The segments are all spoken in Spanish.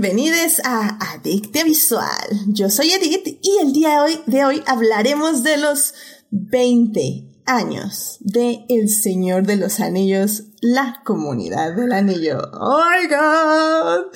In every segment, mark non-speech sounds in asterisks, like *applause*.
bienvenidos a Adictia Visual. Yo soy Edith y el día de hoy, de hoy hablaremos de los 20 años de El Señor de los Anillos, la comunidad del anillo. ¡Oh, my God!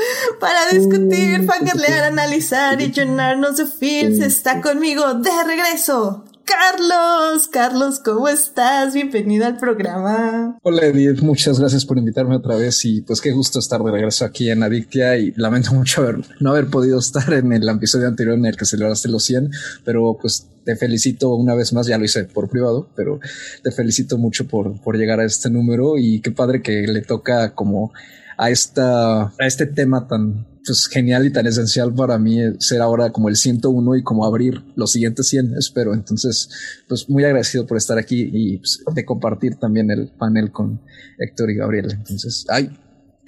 Para discutir, fangirlear, analizar y llenarnos de feels, está conmigo de regreso Carlos. Carlos, ¿cómo estás? Bienvenido al programa. Hola Edith, muchas gracias por invitarme otra vez y pues qué gusto estar de regreso aquí en Adictia y lamento mucho haber, no haber podido estar en el episodio anterior en el que celebraste los 100, pero pues te felicito una vez más, ya lo hice por privado, pero te felicito mucho por, por llegar a este número y qué padre que le toca como a esta, a este tema tan pues, genial y tan esencial para mí ser ahora como el 101 y como abrir los siguientes 100, espero. Entonces, pues muy agradecido por estar aquí y pues, de compartir también el panel con Héctor y Gabriel. Entonces, ay,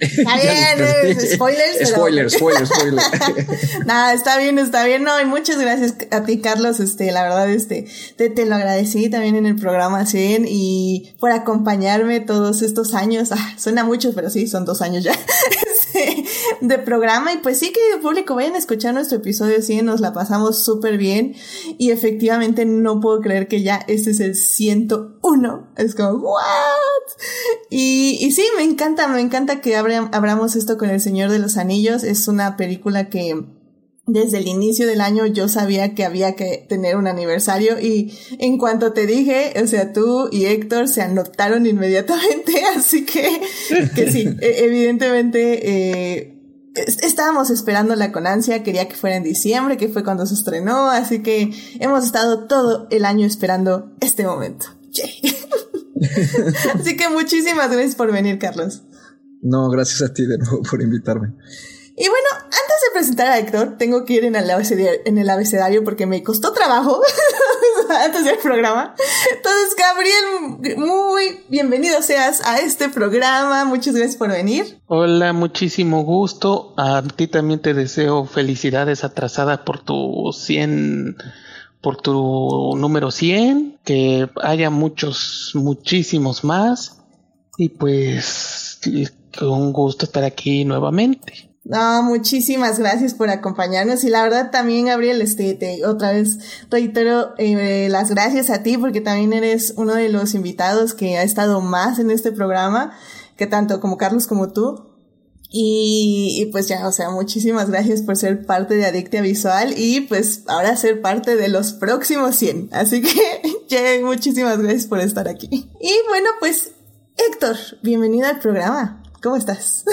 Está bien, spoilers. Spoilers, spoilers, spoilers. *laughs* Nada, está bien, está bien. No, y muchas gracias a ti, Carlos. Este, la verdad, este, te, te lo agradecí también en el programa 100 y por acompañarme todos estos años. Ah, suena mucho, pero sí, son dos años ya. *laughs* Este, de programa. Y pues sí que público, vayan a escuchar nuestro episodio 100, nos la pasamos súper bien. Y efectivamente no puedo creer que ya este es el 101. Es como, ¿what? Y, y sí, me encanta, me encanta que abra abramos esto con El Señor de los Anillos. Es una película que desde el inicio del año yo sabía que había que tener un aniversario y en cuanto te dije, o sea, tú y Héctor se anotaron inmediatamente, *laughs* así que, que sí, *laughs* e, evidentemente, eh, estábamos esperándola con ansia, quería que fuera en diciembre, que fue cuando se estrenó, así que hemos estado todo el año esperando este momento. *laughs* así que muchísimas gracias por venir, Carlos. No, gracias a ti de nuevo por invitarme. Y bueno, antes de presentar a Héctor, tengo que ir en el abecedario, en el abecedario porque me costó trabajo *laughs* *laughs* antes del programa. Entonces, Gabriel, muy bienvenido seas a este programa. Muchas gracias por venir. Hola, muchísimo gusto. A ti también te deseo felicidades atrasada por tu 100 por tu número 100, que haya muchos, muchísimos más. Y pues un gusto estar aquí nuevamente. No, muchísimas gracias por acompañarnos y la verdad también, Gabriel, este, te, otra vez reitero eh, las gracias a ti porque también eres uno de los invitados que ha estado más en este programa, que tanto como Carlos como tú. Y, y pues ya, o sea, muchísimas gracias por ser parte de Adictia Visual y pues ahora ser parte de los próximos 100. Así que, *laughs* ya, muchísimas gracias por estar aquí. Y bueno, pues, Héctor, bienvenido al programa. ¿Cómo estás?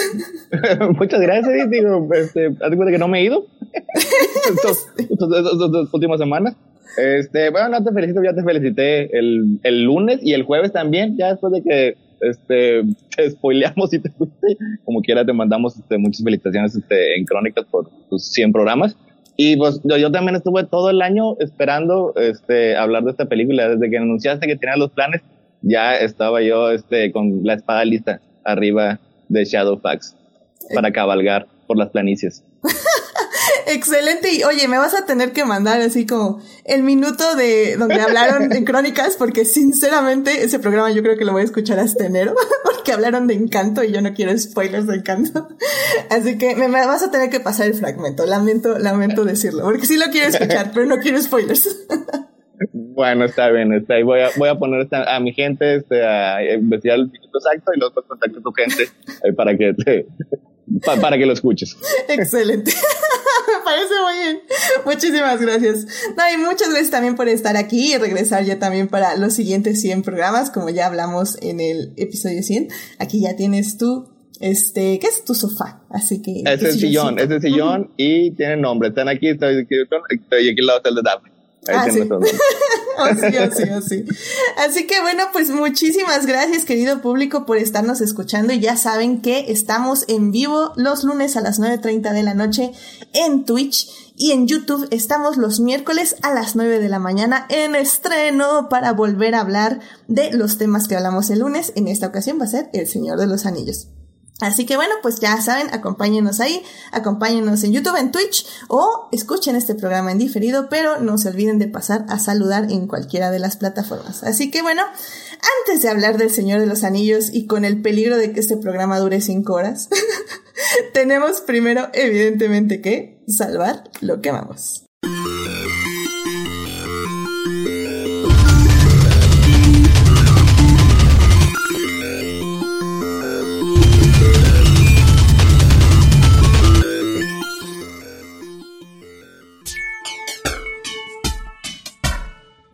*laughs* Muchas gracias. Digo, este, cuenta que no me he ido *laughs* estas dos últimas semanas. Este, bueno, no te felicito, ya te felicité el, el lunes y el jueves también, ya después de que este, te spoileamos y te fuiste. Como quiera, te mandamos este, muchas felicitaciones este, en Crónicas por tus 100 programas. Y pues yo, yo, también estuve todo el año esperando este, hablar de esta película. Desde que anunciaste que tenías los planes, ya estaba yo este, con la espada lista arriba de Shadowfax para cabalgar por las planicies. *laughs* Excelente. Y oye, me vas a tener que mandar así como el minuto de donde hablaron en *laughs* Crónicas, porque sinceramente ese programa yo creo que lo voy a escuchar hasta enero, *laughs* porque hablaron de Encanto y yo no quiero spoilers de Encanto. Así que me, vas a tener que pasar el fragmento. Lamento, lamento decirlo, porque sí lo quiero escuchar, pero no quiero spoilers. Bueno, está bien, está ahí. Voy a, voy a poner a mi gente este, a investigar el minuto exacto y luego contacto a tu gente para que te, para que lo escuches. Excelente. *laughs* Me parece muy bien. Muchísimas gracias. No, y muchas gracias también por estar aquí y regresar ya también para los siguientes 100 programas, como ya hablamos en el episodio 100. Aquí ya tienes tú este, ¿qué es tu sofá? Así que. Es el sillón, es el sillón y tiene nombre. Están aquí, estoy, estoy aquí al lado del de Daphne. Ah, *laughs* sí. Así que bueno, pues muchísimas gracias querido público por estarnos escuchando y ya saben que estamos en vivo los lunes a las 9.30 de la noche en Twitch y en YouTube estamos los miércoles a las 9 de la mañana en estreno para volver a hablar de los temas que hablamos el lunes. En esta ocasión va a ser El Señor de los Anillos. Así que bueno, pues ya saben, acompáñenos ahí, acompáñenos en YouTube, en Twitch o escuchen este programa en diferido, pero no se olviden de pasar a saludar en cualquiera de las plataformas. Así que bueno, antes de hablar del Señor de los Anillos y con el peligro de que este programa dure cinco horas, *laughs* tenemos primero, evidentemente, que salvar lo que amamos.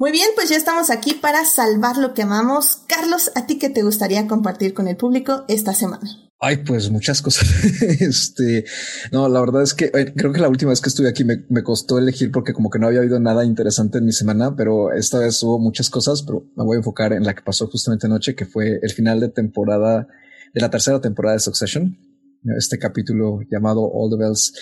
Muy bien, pues ya estamos aquí para salvar lo que amamos. Carlos, ¿a ti qué te gustaría compartir con el público esta semana? Ay, pues muchas cosas. *laughs* este, no, la verdad es que eh, creo que la última vez que estuve aquí me, me, costó elegir porque como que no había habido nada interesante en mi semana, pero esta vez hubo muchas cosas, pero me voy a enfocar en la que pasó justamente anoche, que fue el final de temporada, de la tercera temporada de Succession. Este capítulo llamado All the Bells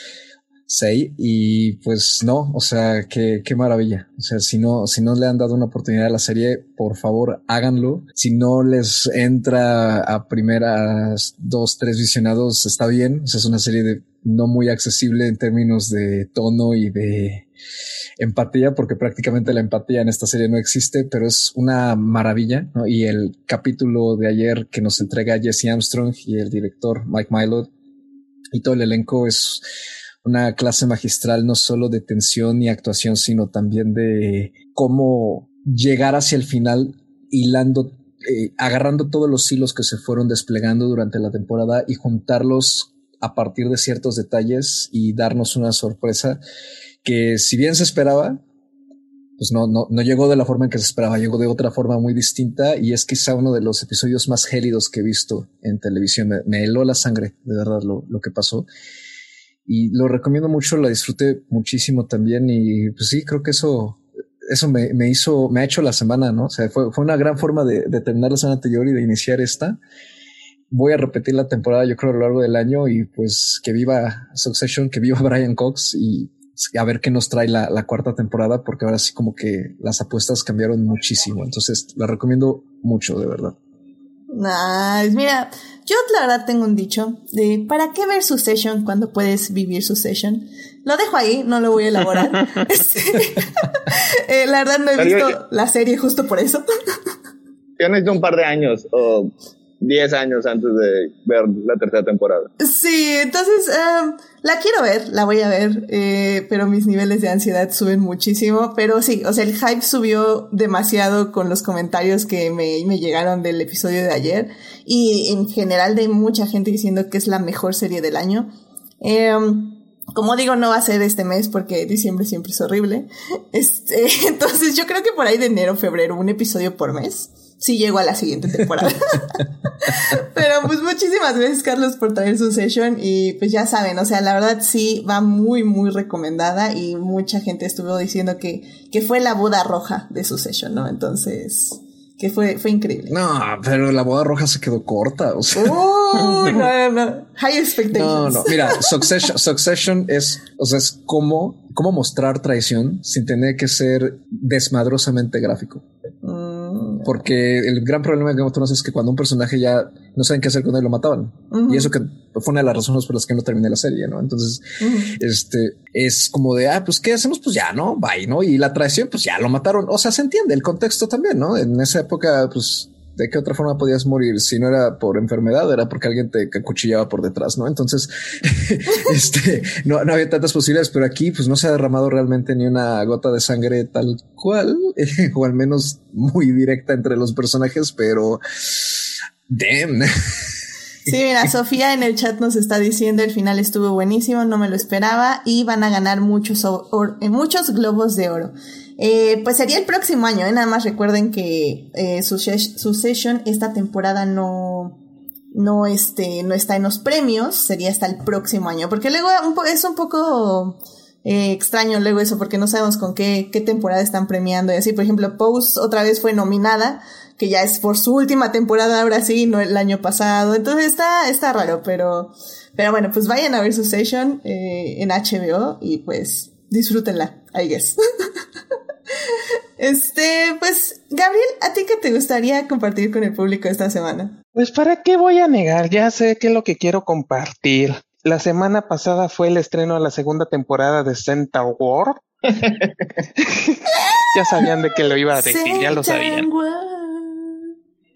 y pues no, o sea, qué, qué maravilla. O sea, si no, si no le han dado una oportunidad a la serie, por favor háganlo. Si no les entra a primeras dos, tres visionados, está bien. O sea, es una serie de no muy accesible en términos de tono y de empatía, porque prácticamente la empatía en esta serie no existe, pero es una maravilla. ¿no? Y el capítulo de ayer que nos entrega Jesse Armstrong y el director Mike Milo y todo el elenco es una clase magistral no solo de tensión y actuación, sino también de cómo llegar hacia el final hilando, eh, agarrando todos los hilos que se fueron desplegando durante la temporada y juntarlos a partir de ciertos detalles y darnos una sorpresa que si bien se esperaba, pues no, no, no llegó de la forma en que se esperaba, llegó de otra forma muy distinta y es quizá uno de los episodios más gélidos que he visto en televisión. Me, heló la sangre, de verdad, lo, lo que pasó y lo recomiendo mucho, la disfruté muchísimo también y pues sí, creo que eso, eso me, me hizo, me ha hecho la semana, ¿no? O sea, fue, fue una gran forma de, terminar la semana anterior y de iniciar esta. Voy a repetir la temporada, yo creo, a lo largo del año y pues que viva Succession, que viva *laughs* Brian Cox y a ver qué nos trae la, la cuarta temporada, porque ahora sí como que las apuestas cambiaron muchísimo. Entonces, la recomiendo mucho, de verdad. Nice. Mira, yo la verdad tengo un dicho de ¿para qué ver su session cuando puedes vivir su session? Lo dejo ahí, no lo voy a elaborar. *laughs* Este, *laughs* eh, la verdad no he visto la serie justo por eso. Yo necesito un par de años o 10 años antes de ver la tercera temporada. Sí, entonces em, la quiero ver, la voy a ver, eh, pero mis niveles de ansiedad suben muchísimo. Pero sí, o sea, el hype subió demasiado con los comentarios que me, me llegaron del episodio de ayer y en general de mucha gente diciendo que es la mejor serie del año. Em, como digo, no va a ser este mes porque diciembre siempre es horrible. *laughs* Este, *laughs* entonces yo creo que por ahí de enero, febrero, un episodio por mes sí llego a la siguiente temporada. *laughs* Pero pues muchísimas gracias Carlos por traer su session y pues ya saben, o sea, la verdad sí va muy muy recomendada y mucha gente estuvo diciendo que, que fue la boda roja de su session, ¿no? Entonces, que fue, fue increíble. No, pero la boda roja se quedó corta, o sea. no, no, no. High expectations. No, no, mira, *laughs* Succession, Succession es, o sea, es como, cómo mostrar traición sin tener que ser desmadrosamente gráfico. Porque el gran problema de Game of Thrones es que cuando un personaje ya no saben qué hacer con él, lo mataban. Y eso que fue una de las razones por las que no terminé la serie, ¿no? Entonces, este es como de, ah, pues qué hacemos, pues ya, ¿no? Bye, ¿no? Y la traición, pues ya lo mataron. O sea, se entiende el contexto también, ¿no? En esa época, pues ¿de qué otra forma podías morir? Si no era por enfermedad, era porque alguien te acuchillaba por detrás, ¿no? Entonces, *laughs* este, no, no, había tantas posibilidades, pero aquí pues no se ha derramado realmente ni una gota de sangre tal cual, *laughs* o al menos muy directa entre los personajes, pero damn. *laughs* Sí, mira, Sofía en el chat nos está diciendo el final estuvo buenísimo, no me lo esperaba y van a ganar muchos, muchos globos de oro. Eh, pues sería el próximo año, ¿eh? nada más recuerden que eh, su, session esta temporada no, no, este, no está en los premios, sería hasta el próximo año, porque luego es un poco eh, extraño luego eso, porque no sabemos con qué, qué temporada están premiando y así, por ejemplo, Pose otra vez fue nominada, que ya es por su última temporada ahora sí, no el año pasado, entonces está, está raro, pero, pero bueno, pues vayan a ver su session eh, en HBO y pues disfrútenla, I guess. *laughs* Este, pues, Gabriel, ¿a ti qué te gustaría compartir con el público esta semana? Pues, ¿para qué voy a negar? Ya sé qué es lo que quiero compartir. La semana pasada fue el estreno de la segunda temporada de Centaur War. *laughs* ya sabían de que lo iba a decir, ya lo sabían.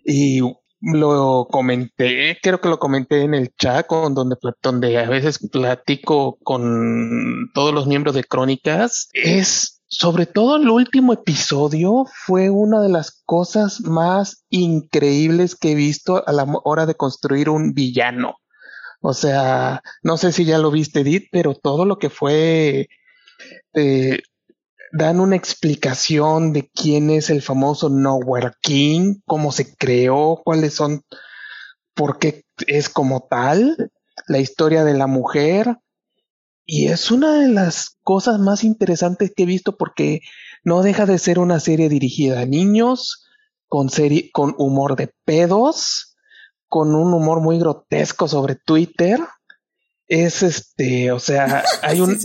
Y lo comenté, creo que lo comenté en el chat con donde, donde a veces platico con todos los miembros de Crónicas, es sobre todo el último episodio fue una de las cosas más increíbles que he visto a la hora de construir un villano. O sea, no sé si ya lo viste, Edith, pero todo lo que fue eh, dan una explicación de quién es el famoso Nowhere King, cómo se creó, cuáles son, por qué es como tal, la historia de la mujer. Y es una de las cosas más interesantes que he visto porque no deja de ser una serie dirigida a niños, con, serie, con humor de pedos, con un humor muy grotesco sobre Twitter. Es este, o sea, *laughs* hay un,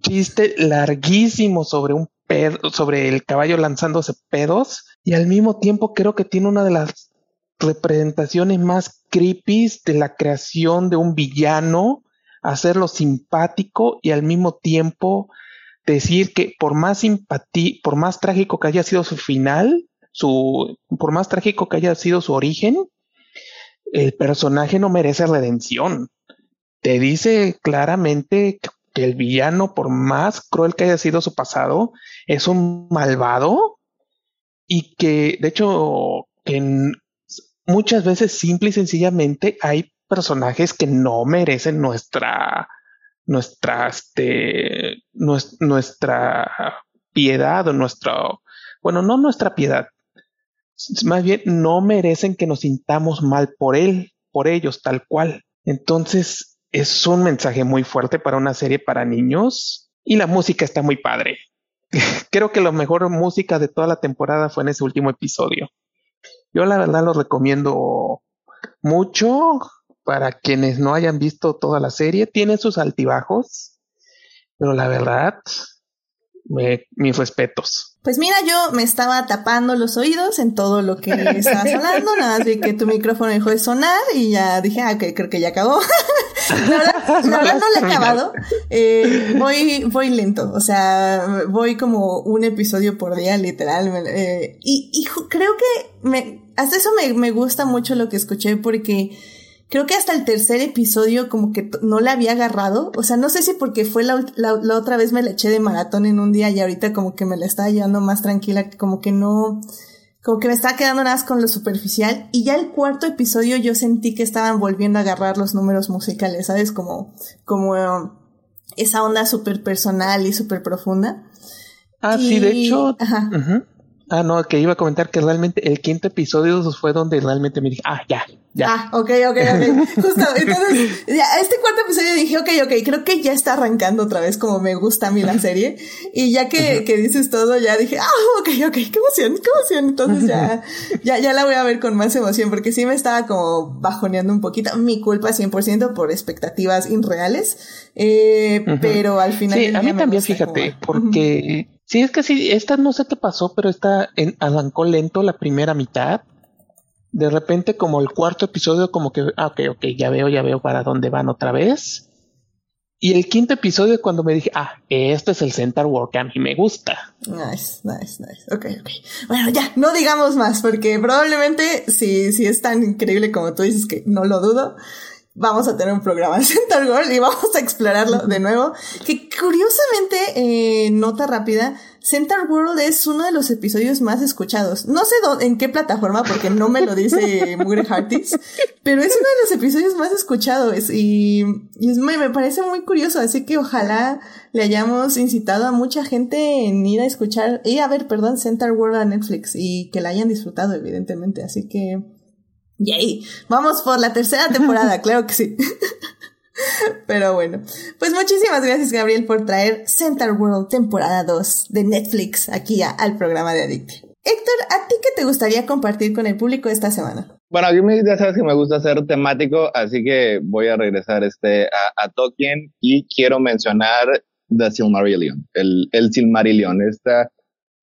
chiste larguísimo sobre un pedo, sobre el caballo lanzándose pedos y al mismo tiempo creo que tiene una de las representaciones más creepy de la creación de un villano, hacerlo simpático y al mismo tiempo decir que por más por más trágico que haya sido su final, su, por más trágico que haya sido su origen, el personaje no merece redención. Te dice claramente el villano, por más cruel que haya sido su pasado, es un malvado y que, de hecho, que muchas veces simple y sencillamente hay personajes que no merecen nuestra, nuestra, este, nuestra piedad o nuestro, bueno, no nuestra piedad, más bien no merecen que nos sintamos mal por él, por ellos, tal cual. Entonces, es un mensaje muy fuerte para una serie para niños y la música está muy padre. *laughs* Creo que la mejor música de toda la temporada fue en ese último episodio. Yo la verdad lo recomiendo mucho para quienes no hayan visto toda la serie. Tiene sus altibajos, pero la verdad mis respetos. Pues mira, yo me estaba tapando los oídos en todo lo que estabas hablando, nada más vi que tu micrófono dejó de sonar y ya dije, ah, ok, creo que ya acabó. *laughs* la verdad, la verdad no lo he acabado. Eh, voy, voy lento, o sea, voy como un episodio por día, literal. Eh, y, y creo que me, hasta eso me, me gusta mucho lo que escuché porque creo que hasta el tercer episodio como que no la había agarrado. O sea, no sé si porque fue la, la, otra vez me la eché de maratón en un día y ahorita como que me la estaba llevando más tranquila, como que no, como que me estaba quedando nada más con lo superficial. Y ya el cuarto episodio yo sentí que estaban volviendo a agarrar los números musicales, ¿sabes? Como, como esa onda súper personal y súper profunda. Ah, sí, de hecho. Ajá. Ah, no, que iba a comentar que realmente el quinto episodio fue donde realmente me dije, ah, ya, ya. Ah, ok, ok, ok. *laughs* Justo, entonces, ya, este cuarto episodio dije, ok, ok, creo que ya está arrancando otra vez como me gusta a mí la serie. Y ya que, que dices todo, ya dije, ah, ok, ok, qué emoción, qué emoción. Entonces ya, *laughs* ya, ya la voy a ver con más emoción porque sí me estaba como bajoneando un poquito. Mi culpa 100% por expectativas irreales. Eh, pero al final. Sí, a mí también, fíjate, porque Sí, es que sí, esta no sé qué pasó, pero esta en, arrancó lento la primera mitad. De repente, como el cuarto episodio, como que, ah, ok, ok, ya veo, ya veo para dónde van otra vez. Y el quinto episodio, cuando me dije, ah, este es el Center Work, a mí me gusta. Nice, nice, nice. Ok, ok. Bueno, ya, no digamos más, porque probablemente, si, si es tan increíble como tú dices, que no lo dudo, vamos a tener un programa de Center World y vamos a explorarlo de nuevo. Que curiosamente, eh, nota rápida, Center World es uno de los episodios más escuchados. No sé en qué plataforma, porque no me lo dice *laughs* Mugre Hearties, pero es uno de los episodios más escuchados y, y es, me, me parece muy curioso. Así que ojalá le hayamos incitado a mucha gente en ir a escuchar, y a ver, perdón, Center World a Netflix y que la hayan disfrutado, evidentemente. Así que Yay, vamos por la tercera temporada, *laughs* claro que sí. Pero bueno, pues muchísimas gracias Gabriel por traer Center World temporada 2 de Netflix aquí al programa de Addict. Héctor, ¿a ti qué te gustaría compartir con el público esta semana? Bueno, a mí ya sabes que me gusta ser temático, así que voy a regresar este a, a Tolkien y quiero mencionar The Silmarillion, el, el Silmarillion, esta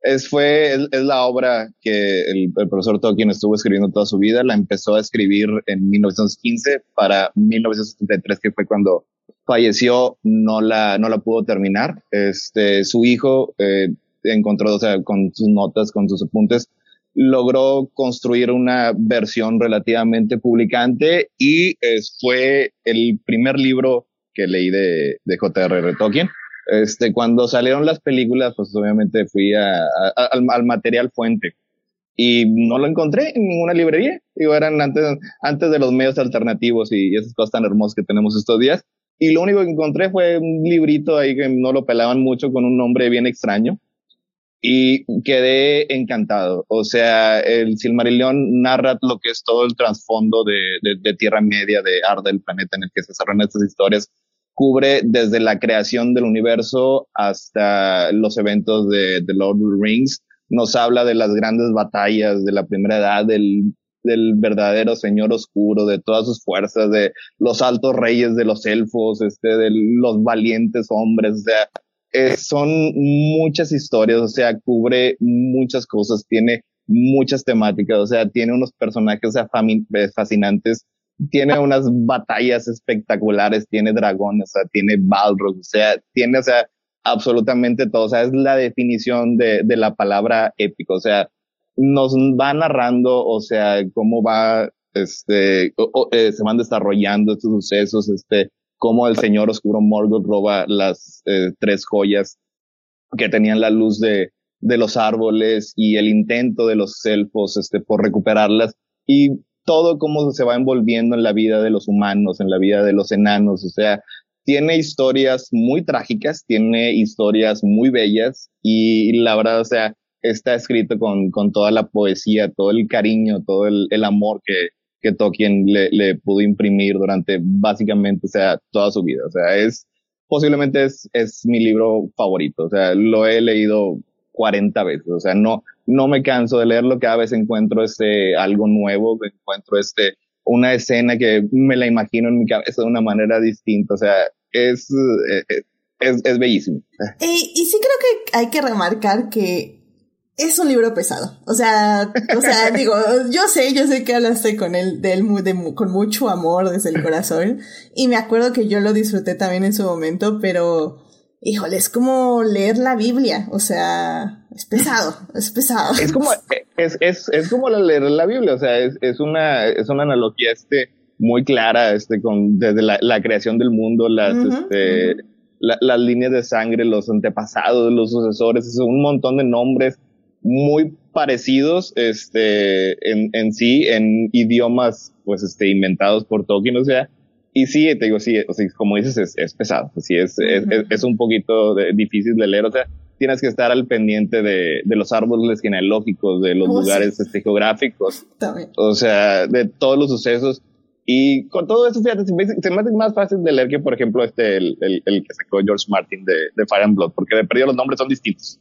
es, fue, es, la obra que el, profesor Tolkien estuvo escribiendo toda su vida. La empezó a escribir en 1915 para 1973, que fue cuando falleció, no la, no la pudo terminar. Este, su hijo eh, encontró, o sea, con sus notas, con sus apuntes, logró construir una versión relativamente publicante y fue el primer libro que leí de, de J.R.R. Tolkien. Este, cuando salieron las películas, pues obviamente fui al, material fuente y no lo encontré en ninguna librería. Digo, eran antes, antes de los medios alternativos y esas cosas tan hermosas que tenemos estos días. Y lo único que encontré fue un librito ahí que no lo pelaban mucho con un nombre bien extraño y quedé encantado. O sea, el Silmarillion narra lo que es todo el trasfondo de, de, Tierra Media, de Arda, el planeta en el que se desarrollan estas historias. Cubre desde la creación del universo hasta los eventos de, The Lord of the Rings. Nos habla de las grandes batallas de la primera edad, del, del verdadero señor oscuro, de todas sus fuerzas, de los altos reyes de los elfos, este, de los valientes hombres. O sea, eh, son muchas historias, o sea, cubre muchas cosas, tiene muchas temáticas, o sea, tiene unos personajes eh, fascinantes, tiene unas batallas espectaculares, tiene dragones, o sea, tiene balrogs, o sea, tiene, o sea, absolutamente todo, o sea, es la definición de, de la palabra épico, o sea, nos va narrando, o sea, cómo va, este, eh, se van desarrollando estos sucesos, este, cómo el señor oscuro Morgoth roba las eh, tres joyas que tenían la luz de, de los árboles y el intento de los elfos este, por recuperarlas. Y todo cómo se va envolviendo en la vida de los humanos, en la vida de los enanos, o sea, tiene historias muy trágicas, tiene historias muy bellas y la verdad, o sea, está escrito con, con toda la poesía, todo el cariño, todo el, amor que, que Tolkien le, le, pudo imprimir durante básicamente, o sea, toda su vida. O sea, es, posiblemente es, es mi libro favorito. O sea, lo he leído 40 veces. O sea, no, no me canso de leerlo. Cada vez encuentro este, algo nuevo, encuentro este, una escena que me la imagino en mi cabeza de una manera distinta. O sea, es, eh, es, es, bellísimo. Y, y sí creo que hay que remarcar que es un libro pesado. O sea, o sea, *laughs* digo, yo sé, yo sé que hablaste con él, de él con mucho amor desde el corazón. Y me acuerdo que yo lo disfruté también en su momento, pero, híjole, es como leer la Biblia. O sea, es pesado, es pesado. Es como, es, es, es como leer la Biblia. O sea, es, es una, es una analogía, este, muy clara, este, con, desde la, la creación del mundo, las, este, las líneas de sangre, los antepasados, los sucesores, es un montón de nombres muy parecidos este, en, en sí, en idiomas pues este, inventados por Tolkien, o sea, y sí, te digo, sí, o sea, como dices, es, es pesado, sí, es, es, es, un poquito difícil de leer, o sea, tienes que estar al pendiente de, de los árboles genealógicos, de los oh, lugares este, geográficos, o sea, de todos los sucesos. Y con todo eso, fíjate, se me, hace más fácil de leer que, por ejemplo, este, el, el, el que sacó George Martin de, de Fire and Blood, porque de perdido los nombres son distintos.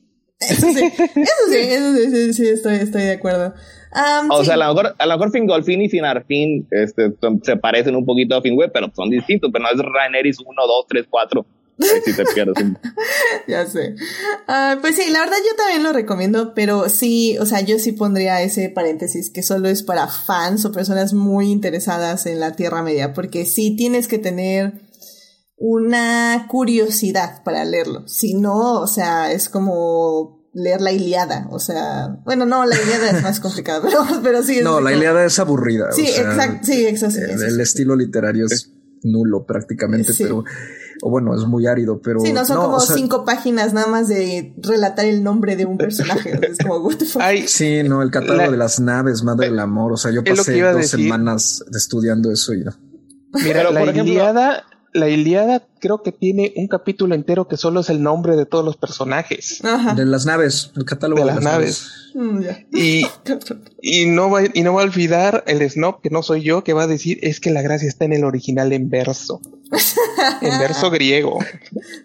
Eso sí, eso sí, eso sí, sí, estoy, estoy de acuerdo. o sea, a lo mejor, a lo mejor Fingolfin y Finarfin este, se parecen un poquito a Finwë, pero son distintos, pero no es Rhaenerys 1, 2, 3, 4. Ahí te pierdes. *laughs* ya sé. Uh, pues sí, la verdad yo también lo recomiendo, pero sí, o sea, yo sí pondría ese paréntesis que solo es para fans o personas muy interesadas en la Tierra Media, porque sí tienes que tener una curiosidad para leerlo. Si no, o sea, es como leer la Iliada, o sea, bueno, no, la Iliada es más complicada, *laughs* pero, pero sí. no, la Iliada es aburrida. Sí, exacto, sí, exacto. El, estilo literario es nulo prácticamente, pero, o bueno, es muy árido, pero. Sí, no, son como cinco páginas nada más de relatar el nombre de un personaje, es como, what the fuck? sí, no, el catálogo de las naves, madre del amor, o sea, yo pasé dos semanas estudiando eso y no. Mira, la Iliada la Iliada creo que tiene un capítulo entero que solo es el nombre de todos los personajes. De las naves, el catálogo de, las, naves. Mm, y, *laughs* y, no va, y no va a olvidar el snob, que no soy yo, que va a decir es que la gracia está en el original en verso. *laughs* en verso griego.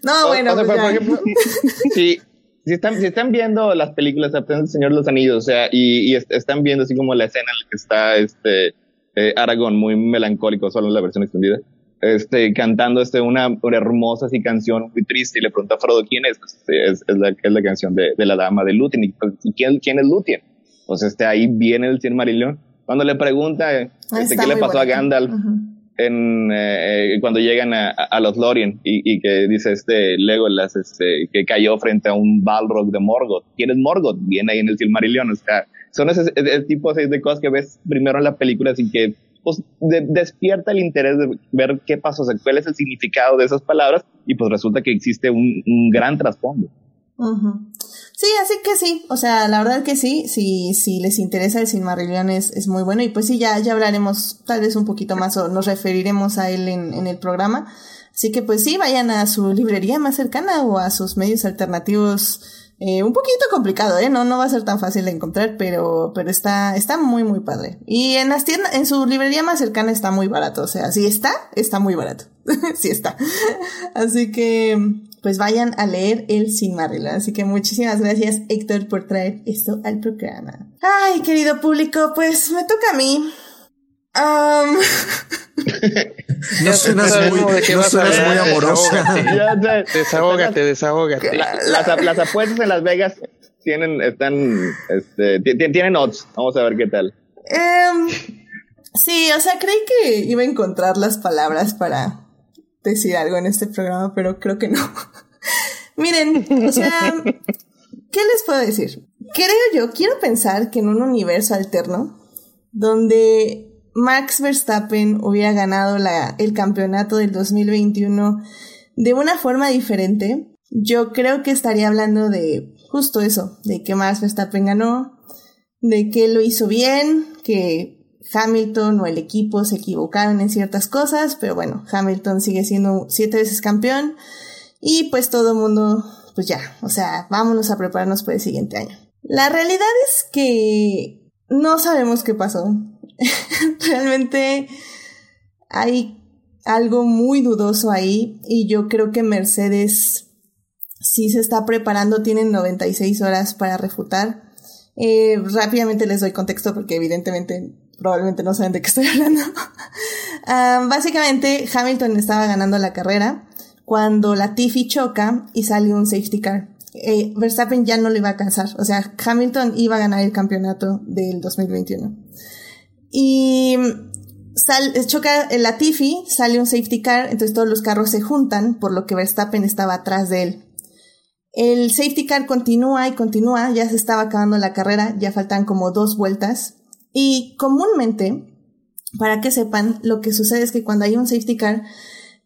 No, bueno. *laughs* si, están, si están viendo las películas de Señor de los Anillos, o sea, y, están viendo así como la escena en la que está este eh, Aragón muy melancólico, solo en la versión extendida este, cantando este, una, hermosa así, canción muy triste y le pregunta a Frodo quién es. Pues, es, es, la, es la canción de, de la dama de Lúthien. ¿Y, pues, quién, quién es Lúthien? Pues este, ahí viene el Cien Marillón. Cuando le pregunta este, qué le pasó a Gandalf en, eh, eh, cuando llegan a, a, los Lorien y, y, que dice este Legolas este, que cayó frente a un Balrog de Morgoth. ¿Quién es Morgoth? Viene ahí en el Silmarillion. O sea, son ese, tipo de cosas que ves primero en la película sin que pues despierta el interés de ver qué pasó, cuál es el significado de esas palabras y pues resulta que existe un, gran trasfondo. Sí, así que sí, o sea, la verdad que sí, si, si les interesa el Silmarillion es, es muy bueno y pues sí, ya, ya hablaremos tal vez un poquito más o nos referiremos a él en, en el programa. Así que pues sí, vayan a su librería más cercana o a sus medios alternativos eh, un poquito complicado, ¿eh? No, no va a ser tan fácil de encontrar, pero, pero está, está muy, muy padre. Y en las tiendas, en su librería más cercana está muy barato. O sea, si está, está muy barato. *laughs* sí está. Así que, pues vayan a leer el Silmarillion. Así que muchísimas gracias, Héctor, por traer esto al programa. Ay, querido público, pues me toca a mí. Um... *laughs* no suenas muy, no suenas muy amorosa. *laughs* Desahógate, desahógate. las, las, apuestas en Las Vegas tienen, están, este, tienen odds. Vamos a ver qué tal. Um, sí, o sea, creí que iba a encontrar las palabras para decir algo en este programa, pero creo que no. *laughs* Miren, o sea, ¿qué les puedo decir? Creo yo, quiero pensar que en un universo alterno, donde Max Verstappen hubiera ganado el campeonato del 2021 de una forma diferente, yo creo que estaría hablando de justo eso, de que Max Verstappen ganó, de que lo hizo bien, que Hamilton o el equipo se equivocaron en ciertas cosas, pero bueno, Hamilton sigue siendo siete veces campeón y pues todo el mundo, pues ya, o sea, vámonos a prepararnos para el siguiente año. La realidad es que no sabemos qué pasó. *laughs* Realmente hay algo muy dudoso ahí y yo creo que Mercedes sí se está preparando, tienen 96 horas para refutar. Eh, rápidamente les doy contexto porque evidentemente probablemente no saben de qué estoy hablando. *laughs* Ah, básicamente Hamilton estaba ganando la carrera cuando la Tiffy choca y sale un safety car. Eh, Verstappen ya no le iba a alcanzar, o sea, Hamilton iba a ganar el campeonato del 2021. Y choca el Latifi, sale un safety car, entonces todos los carros se juntan, por lo que Verstappen estaba atrás de él. El safety car continúa y continúa, ya se estaba acabando la carrera, ya faltan como dos vueltas. Y comúnmente, para que sepan, lo que sucede es que cuando hay un safety car,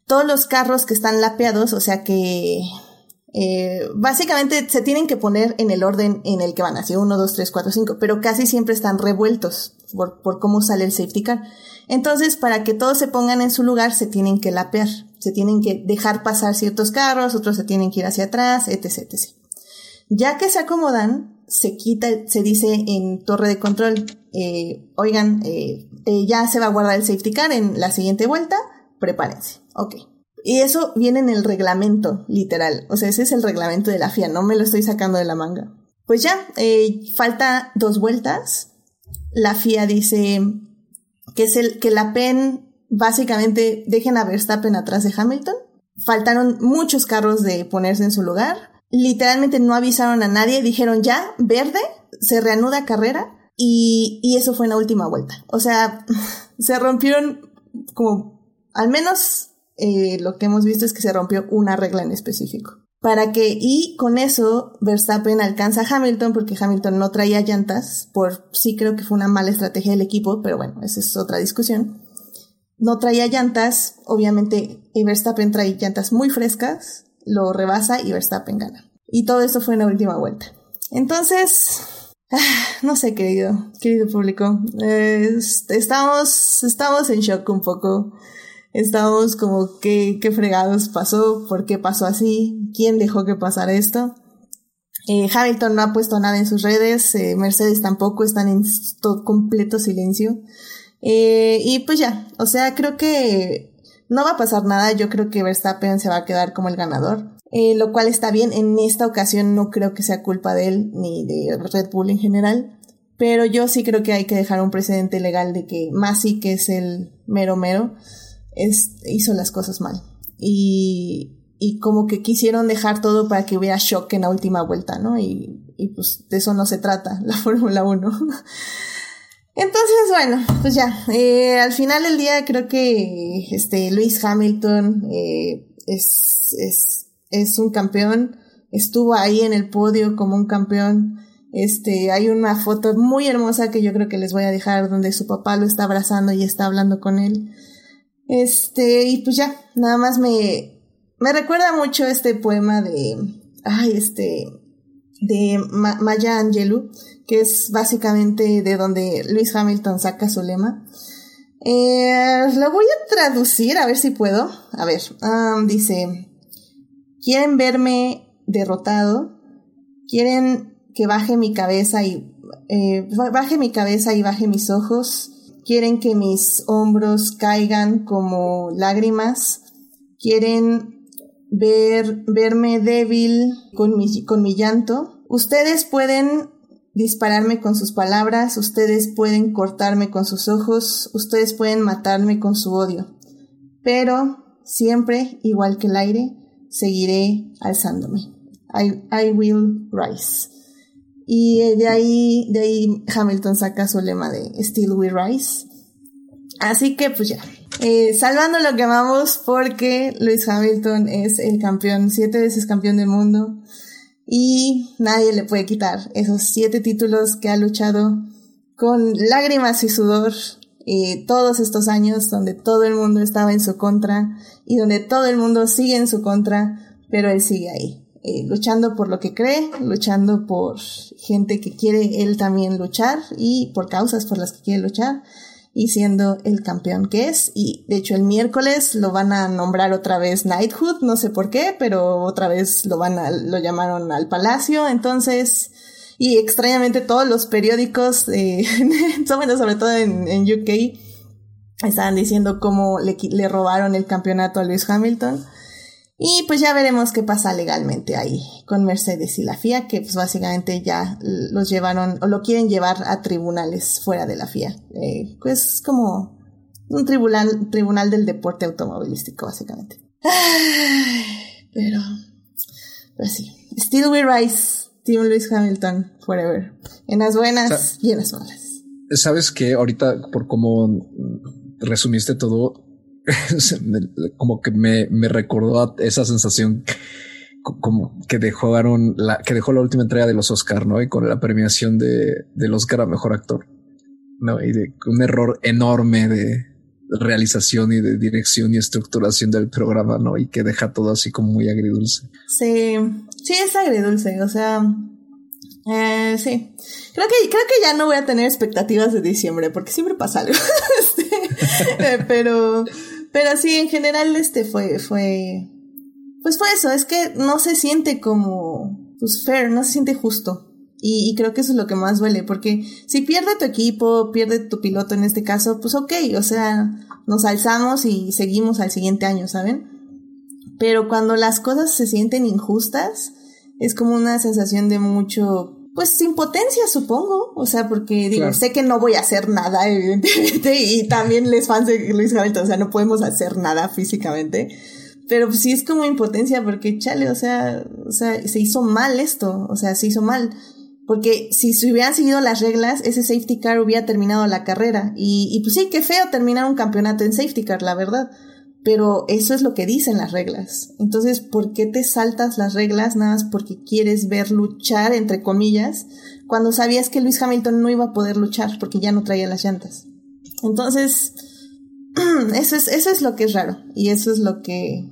todos los carros que están lapeados, o sea que eh, básicamente se tienen que poner en el orden en el que van, así 1, 2, 3, 4, 5, pero casi siempre están revueltos por, cómo sale el safety car. Entonces, para que todos se pongan en su lugar, se tienen que lapear, se tienen que dejar pasar ciertos carros, otros se tienen que ir hacia atrás, etc, etc. Ya que se acomodan, se quita, se dice en torre de control, eh, oigan, eh, eh, ya se va a guardar el safety car en la siguiente vuelta, prepárense. Ok. Y eso viene en el reglamento, literal. O sea, ese es el reglamento de la FIA, no me lo estoy sacando de la manga. Pues ya, falta dos vueltas. La FIA dice que es el que la PEN básicamente dejen a Verstappen atrás de Hamilton. Faltaron muchos carros de ponerse en su lugar. Literalmente no avisaron a nadie, dijeron ya, verde, se reanuda carrera y, y eso fue en la última vuelta. O sea, *laughs* se rompieron como al menos eh, lo que hemos visto es que se rompió una regla en específico. Para que, y con eso Verstappen alcanza a Hamilton porque Hamilton no traía llantas, por sí creo que fue una mala estrategia del equipo, pero bueno, esa es otra discusión. No traía llantas, obviamente Verstappen trae llantas muy frescas, lo rebasa y Verstappen gana. Y todo eso fue en la última vuelta. Entonces, ah, no sé, querido, querido público, estamos, estamos en shock un poco Estamos como, ¿qué, qué fregados pasó? ¿Por qué pasó así? ¿Quién dejó que pasara esto? Eh, Hamilton no ha puesto nada en sus redes, eh, Mercedes tampoco, están en completo silencio. Eh, y pues ya, o sea, creo que no va a pasar nada, yo creo que Verstappen se va a quedar como el ganador, lo cual está bien, en esta ocasión no creo que sea culpa de él ni de Red Bull en general, pero yo sí creo que hay que dejar un precedente legal de que Masi, que es el mero mero, es, hizo las cosas mal. Y, como que quisieron dejar todo para que hubiera shock en la última vuelta, ¿no? Y, y pues de eso no se trata *laughs* la Fórmula 1. Entonces, bueno, pues ya, eh, al final del día creo que este Luis Hamilton eh, es, es, es un campeón, estuvo ahí en el podio como un campeón, Este, hay una foto muy hermosa que yo creo que les voy a dejar donde su papá lo está abrazando y está hablando con él. Este, y pues ya, nada más me, me recuerda mucho este poema de, ay, este, de Maya Angelou, que es básicamente de donde Luis Hamilton saca su lema. Eh, lo voy a traducir, a ver si puedo. A ver, um, dice, quieren verme derrotado, quieren que baje mi cabeza y eh, baje mi cabeza y baje mis ojos, quieren que mis hombros caigan como lágrimas, quieren ver, verme débil con mi, con mi llanto. Ustedes pueden dispararme con sus palabras, ustedes pueden cortarme con sus ojos, ustedes pueden matarme con su odio. Pero siempre, igual que el aire, seguiré alzándome. I, I will rise. Y de ahí, de ahí Hamilton saca su lema de Still We Rise. Así que pues ya. Eh, salvando lo que amamos porque Lewis Hamilton es el campeón, siete veces campeón del mundo y nadie le puede quitar esos siete títulos que ha luchado con lágrimas y sudor eh, todos estos años donde todo el mundo estaba en su contra y donde todo el mundo sigue en su contra, pero él sigue ahí, eh, luchando por lo que cree, luchando por gente que quiere él también luchar y por causas por las que quiere luchar y siendo el campeón que es. Y de hecho el miércoles lo van a nombrar otra vez Knighthood, no sé por qué, pero otra vez lo van a, lo llamaron al palacio, entonces, y extrañamente todos los periódicos, eh, *laughs* sobre todo en, UK, estaban diciendo cómo le, le robaron el campeonato a Lewis Hamilton. Y pues ya veremos qué pasa legalmente ahí con Mercedes y la FIA, que pues básicamente ya los llevaron o lo quieren llevar a tribunales fuera de la FIA. Eh, pues como un tribunal, tribunal del deporte automovilístico, básicamente. pero, pero sí. Still we rise, Team Lewis Hamilton, forever. En las buenas y en las malas. Sabes que ahorita, por cómo resumiste todo, *laughs* como que me, me recordó esa sensación como que dejaron la que dejó la última entrega de los Oscar, ¿no? Y con la premiación de del Oscar a mejor actor, ¿no? Y de un error enorme de realización y de dirección y estructuración del programa, ¿no? Y que deja todo así como muy agridulce. Sí, sí es agridulce, o sea, eh, sí. Creo que, creo que ya no voy a tener expectativas de diciembre, porque siempre pasa algo. *laughs* Este, eh, pero, pero sí, en general, este fue, fue, pues fue eso, es que no se siente como, pues fair, no se siente justo. Y, y, creo que eso es lo que más duele, porque si pierde tu equipo, pierde tu piloto en este caso, pues ok, o sea, nos alzamos y seguimos al siguiente año, ¿saben? Pero cuando las cosas se sienten injustas, es como una sensación de mucho, pues impotencia supongo, o sea, porque digo, sé que no voy a hacer nada, *laughs* evidentemente, y también les fans de Luis Hamilton, o sea, no podemos hacer nada físicamente, pero pues sí es como impotencia porque chale, o sea, o sea, se hizo mal esto, o sea, se hizo mal. Porque si se hubieran seguido las reglas, ese safety car hubiera terminado la carrera. Y, y pues sí, qué feo terminar un campeonato en safety car, la verdad pero eso es lo que dicen las reglas. Entonces, ¿por qué te saltas las reglas nada más porque quieres ver luchar, entre comillas, cuando sabías que Luis Hamilton no iba a poder luchar porque ya no traía las llantas? Entonces, *clears throat* eso es, eso es lo que es raro y eso es lo que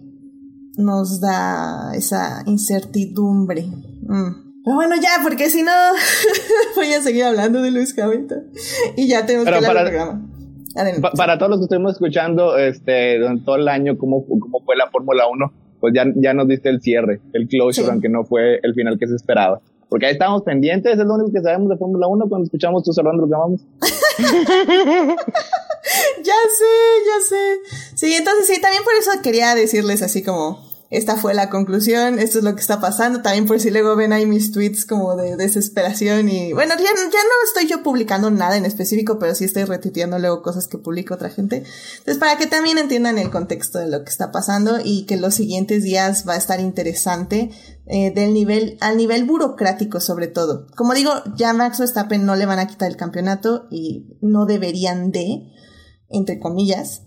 nos da esa incertidumbre. Mm. Pero bueno, ya, porque si no, *laughs* voy a seguir hablando de Luis Hamilton y ya tenemos que hablar del programa para todos los que estuvimos escuchando este, todo el año cómo, cómo fue la Fórmula 1, pues ya, ya nos diste el cierre, el closure, aunque no fue el final que se esperaba. Porque ahí estábamos pendientes, es lo único que sabemos de Fórmula 1 cuando escuchamos tus hablando lo que amamos. *laughs* ya sé, ya sé. Sí, entonces sí, también por eso quería decirles así como, esta fue la conclusión, esto es lo que está pasando, también por si luego ven ahí mis tweets como de desesperación y bueno, ya, ya no estoy yo publicando nada en específico, pero sí estoy retuiteando luego cosas que publica otra gente. Entonces, para que también entiendan el contexto de lo que está pasando y que los siguientes días va a estar interesante eh, del nivel, al nivel burocrático sobre todo. Como digo, ya Max Verstappen no le van a quitar el campeonato y no deberían de, entre comillas,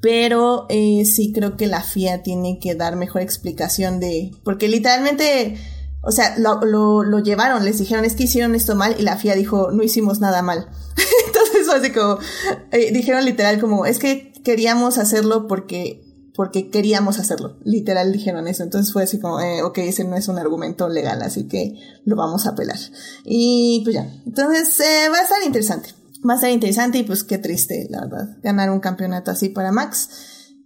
pero eh, sí creo que la FIA tiene que dar mejor explicación de, porque literalmente o sea, lo, lo, llevaron, les dijeron, es que hicieron esto mal y la FIA dijo, no hicimos nada mal. *laughs* Entonces fue así como, eh, dijeron literal como, es que queríamos hacerlo porque, porque queríamos hacerlo. Literal dijeron eso. Entonces fue así como, eh, ok, ese no es un argumento legal, así que lo vamos a apelar. Y pues ya. Entonces eh, va a estar interesante. Va a estar interesante y pues qué triste, la verdad, ganar un campeonato así para Max.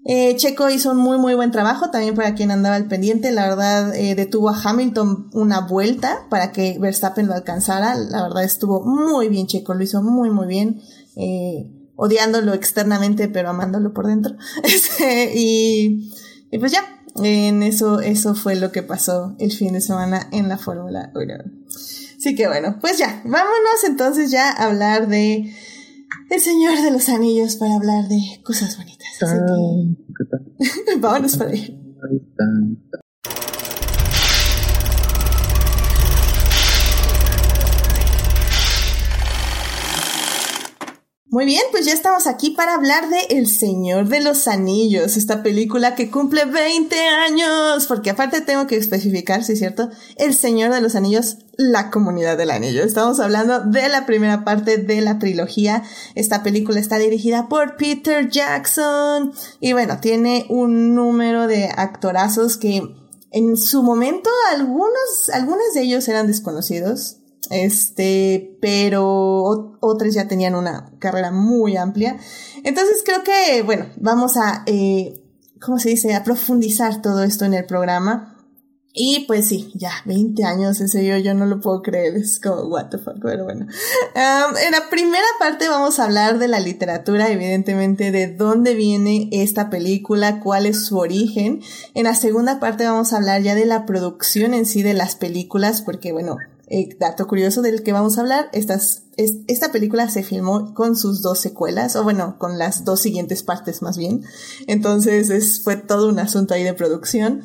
Eh, Checo hizo un muy muy buen trabajo también para quien andaba al pendiente. La verdad eh, detuvo a Hamilton una vuelta para que Verstappen lo alcanzara. La verdad estuvo muy bien Checo, lo hizo muy muy bien. Eh, odiándolo externamente pero amándolo por dentro. *laughs* Este, y, y, pues ya, en eso, eso fue lo que pasó el fin de semana en la Fórmula 1. Así que bueno, pues ya, vámonos entonces ya a hablar de el Señor de los Anillos para hablar de cosas bonitas. *laughs* Vámonos para ahí. Muy bien, pues ya estamos aquí para hablar de El Señor de los Anillos, esta película que cumple 20 años, porque aparte tengo que especificar, si es cierto, El Señor de los Anillos, la comunidad del anillo. Estamos hablando de la primera parte de la trilogía. Esta película está dirigida por Peter Jackson y bueno, tiene un número de actorazos que en su momento algunos, algunos de ellos eran desconocidos este, pero otros ya tenían una carrera muy amplia. Entonces creo que, bueno, vamos a, eh, ¿cómo se dice?, a profundizar todo esto en el programa. Y pues sí, ya, 20 años, en serio, yo no lo puedo creer, es como, what the fuck, pero bueno. en la primera parte vamos a hablar de la literatura, evidentemente, de dónde viene esta película, cuál es su origen. En la segunda parte vamos a hablar ya de la producción en sí de las películas, porque bueno, eh, dato curioso del que vamos a hablar, estas, esta película se filmó con sus dos secuelas, o bueno, con las dos siguientes partes más bien. Entonces es, fue todo un asunto ahí de producción.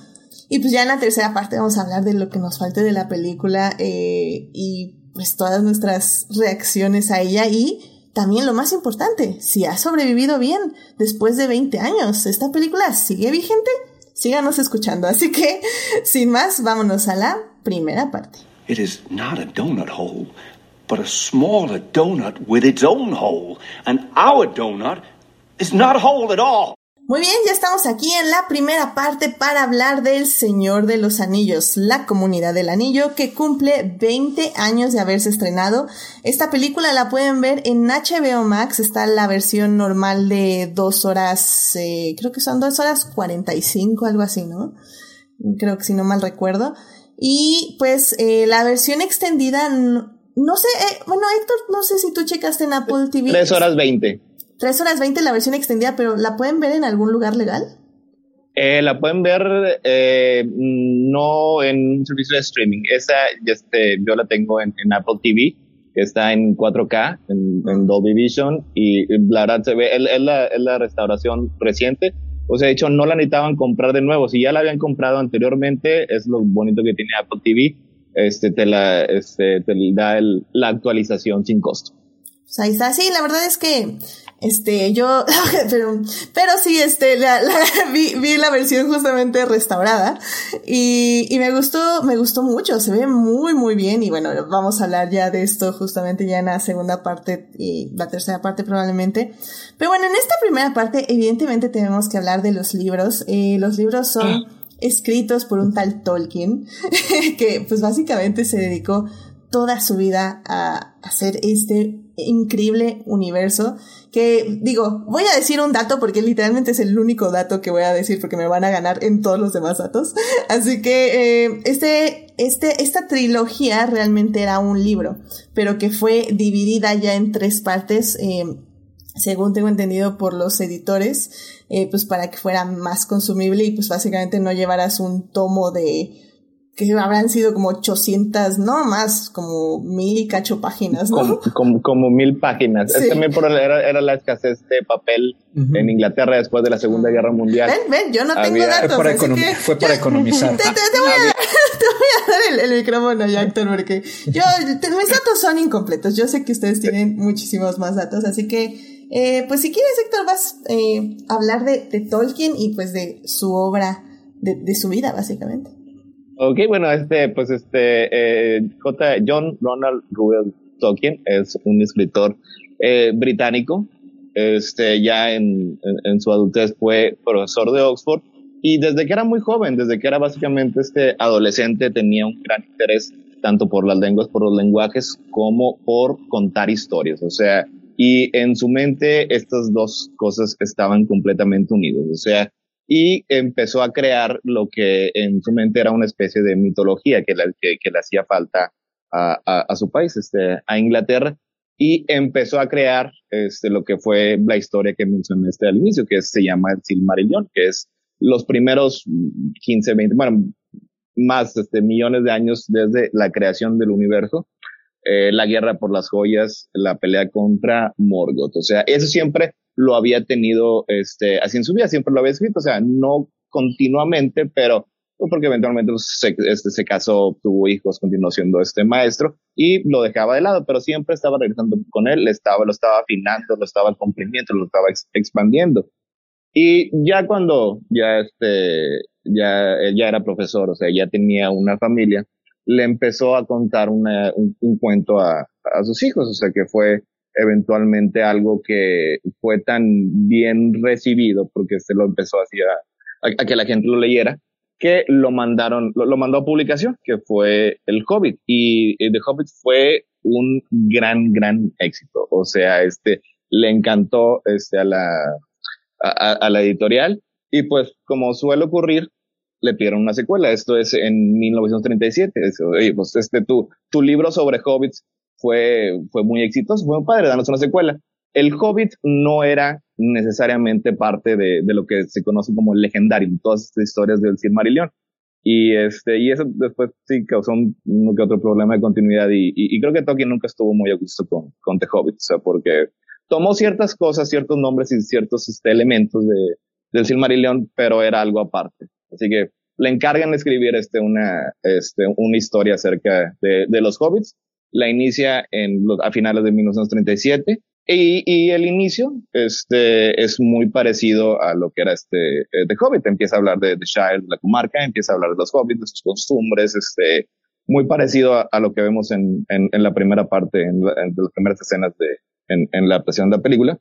Y pues ya en la tercera parte vamos a hablar de lo que nos falte de la película eh, y pues todas nuestras reacciones a ella y también lo más importante, si ha sobrevivido bien después de 20 años. ¿Esta película sigue vigente? Síganos escuchando. Así que, *laughs* sin más, vámonos a la primera parte. It is not a donut hole, but a smaller donut with its own hole. And our donut is not a hole at all. Muy bien, ya estamos aquí en la primera parte para hablar del Señor de los Anillos, la comunidad del anillo que cumple 20 años de haberse estrenado. Esta película la pueden ver en HBO Max, está la versión normal de 2 horas, eh, creo que son 2 horas 45, algo así, ¿no? Creo que si no mal recuerdo. Y pues eh, la versión extendida, no, sé, eh, bueno Héctor, no sé si tú checaste en Apple TV. Tres horas veinte. Tres horas veinte la versión extendida, pero ¿la pueden ver en algún lugar legal? Eh, la pueden ver eh, no en un servicio de streaming. Esa este, yo la tengo en, Apple TV, que está en 4K, en, Dolby Vision, y la verdad se ve, es, la, es la restauración reciente o sea, de hecho, no la necesitaban comprar de nuevo. Si ya la habían comprado anteriormente, es lo bonito que tiene Apple TV. Este, te la, este, te da la actualización sin costo. Pues ahí está. Sí, la verdad es que este, yo, *laughs* pero, pero sí, este, la, la, *laughs* vi, vi, la versión justamente restaurada y, y me gustó, me gustó mucho, se ve muy, muy bien y bueno, vamos a hablar ya de esto justamente ya en la segunda parte y la tercera parte probablemente. Pero bueno, en esta primera parte evidentemente tenemos que hablar de los libros. Eh, los libros son ah. escritos por un tal Tolkien *laughs* que pues básicamente se dedicó toda su vida a hacer este increíble universo que digo, voy a decir un dato porque literalmente es el único dato que voy a decir porque me van a ganar en todos los demás datos. *laughs* Así que eh, este, este, esta trilogía realmente era un libro, pero que fue dividida ya en tres partes. Eh, según tengo entendido por los editores, eh, pues para que fuera más consumible y pues básicamente no llevaras un tomo de que habrán sido como 800, no más, como mil y cacho páginas, ¿no? Como, como, mil páginas. Es también por era, era, la escasez de papel en Inglaterra después de la Segunda Guerra Mundial. Ven, ven, yo no tengo datos. Fue para, fue para economizar. *laughs* Te, voy, a, dar el, micrófono ya, Héctor, porque yo, mis datos son incompletos. Yo sé que ustedes tienen muchísimos más datos, así que, eh, pues si quieres, Héctor, vas eh, a hablar de, de, Tolkien y pues de su obra, de, de su vida, básicamente. Ok, bueno, este, pues este, eh, J. John Ronald Reuel Tolkien es un escritor eh, británico. Este, ya en, en, su adultez fue profesor de Oxford y desde que era muy joven, desde que era básicamente este adolescente, tenía un gran interés tanto por las lenguas, por los lenguajes, como por contar historias. O sea, y en su mente estas dos cosas estaban completamente unidos. O sea, y empezó a crear lo que en su mente era una especie de mitología que, que, que le hacía falta a, a, a, su país, este, a Inglaterra, y empezó a crear este, lo que fue la historia que mencioné este al inicio, que se llama el Silmarillion, que es los primeros 15, 20, bueno, más este, millones de años desde la creación del universo, eh, la guerra por las joyas, la pelea contra Morgoth. O sea, eso siempre lo había tenido este, así en su vida, siempre lo había escrito, o sea, no continuamente, pero pues, porque eventualmente pues, se, este, se casó, tuvo hijos, continuó siendo este maestro y lo dejaba de lado, pero siempre estaba regresando con él, estaba, lo estaba afinando, lo estaba comprimiendo, lo estaba expandiendo. Y ya cuando ya este, ya, ya era profesor, o sea, ya tenía una familia, le empezó a contar una, un, un, cuento a, a sus hijos, o sea, que fue eventualmente algo que fue tan bien recibido, porque se lo empezó a, a, a que la gente lo leyera, que lo mandaron, lo, mandó a publicación, que fue El Hobbit. Y, y The Hobbit fue un gran, gran éxito. O sea, este, le encantó, este, a la, a, la editorial y pues como suele ocurrir, le pidieron una secuela. Esto es en 1937. Eso, oye, pues este, tu, tu libro sobre hobbits fue, fue muy exitoso, fue muy padre, danos una secuela. El Hobbit no era necesariamente parte de, de lo que se conoce como el legendario, todas estas historias del Silmarillion. Y este, y eso después sí causó un, un que otro problema de continuidad y, y, y, creo que Tolkien nunca estuvo muy a gusto con, con The Hobbit, o sea, porque tomó ciertas cosas, ciertos nombres y ciertos este, elementos de, del Silmarillion, pero era algo aparte. Así que le encargan de escribir este, una, este, una historia acerca de, de los hobbits. La inicia en, a finales de 1937 y, y, el inicio este, es muy parecido a lo que era este eh, The Hobbit. Empieza a hablar de, de Shire, la comarca, empieza a hablar de los hobbits, de sus costumbres, este, muy parecido a, lo que vemos en, en, la primera parte, en, las primeras escenas de, en la adaptación de la película.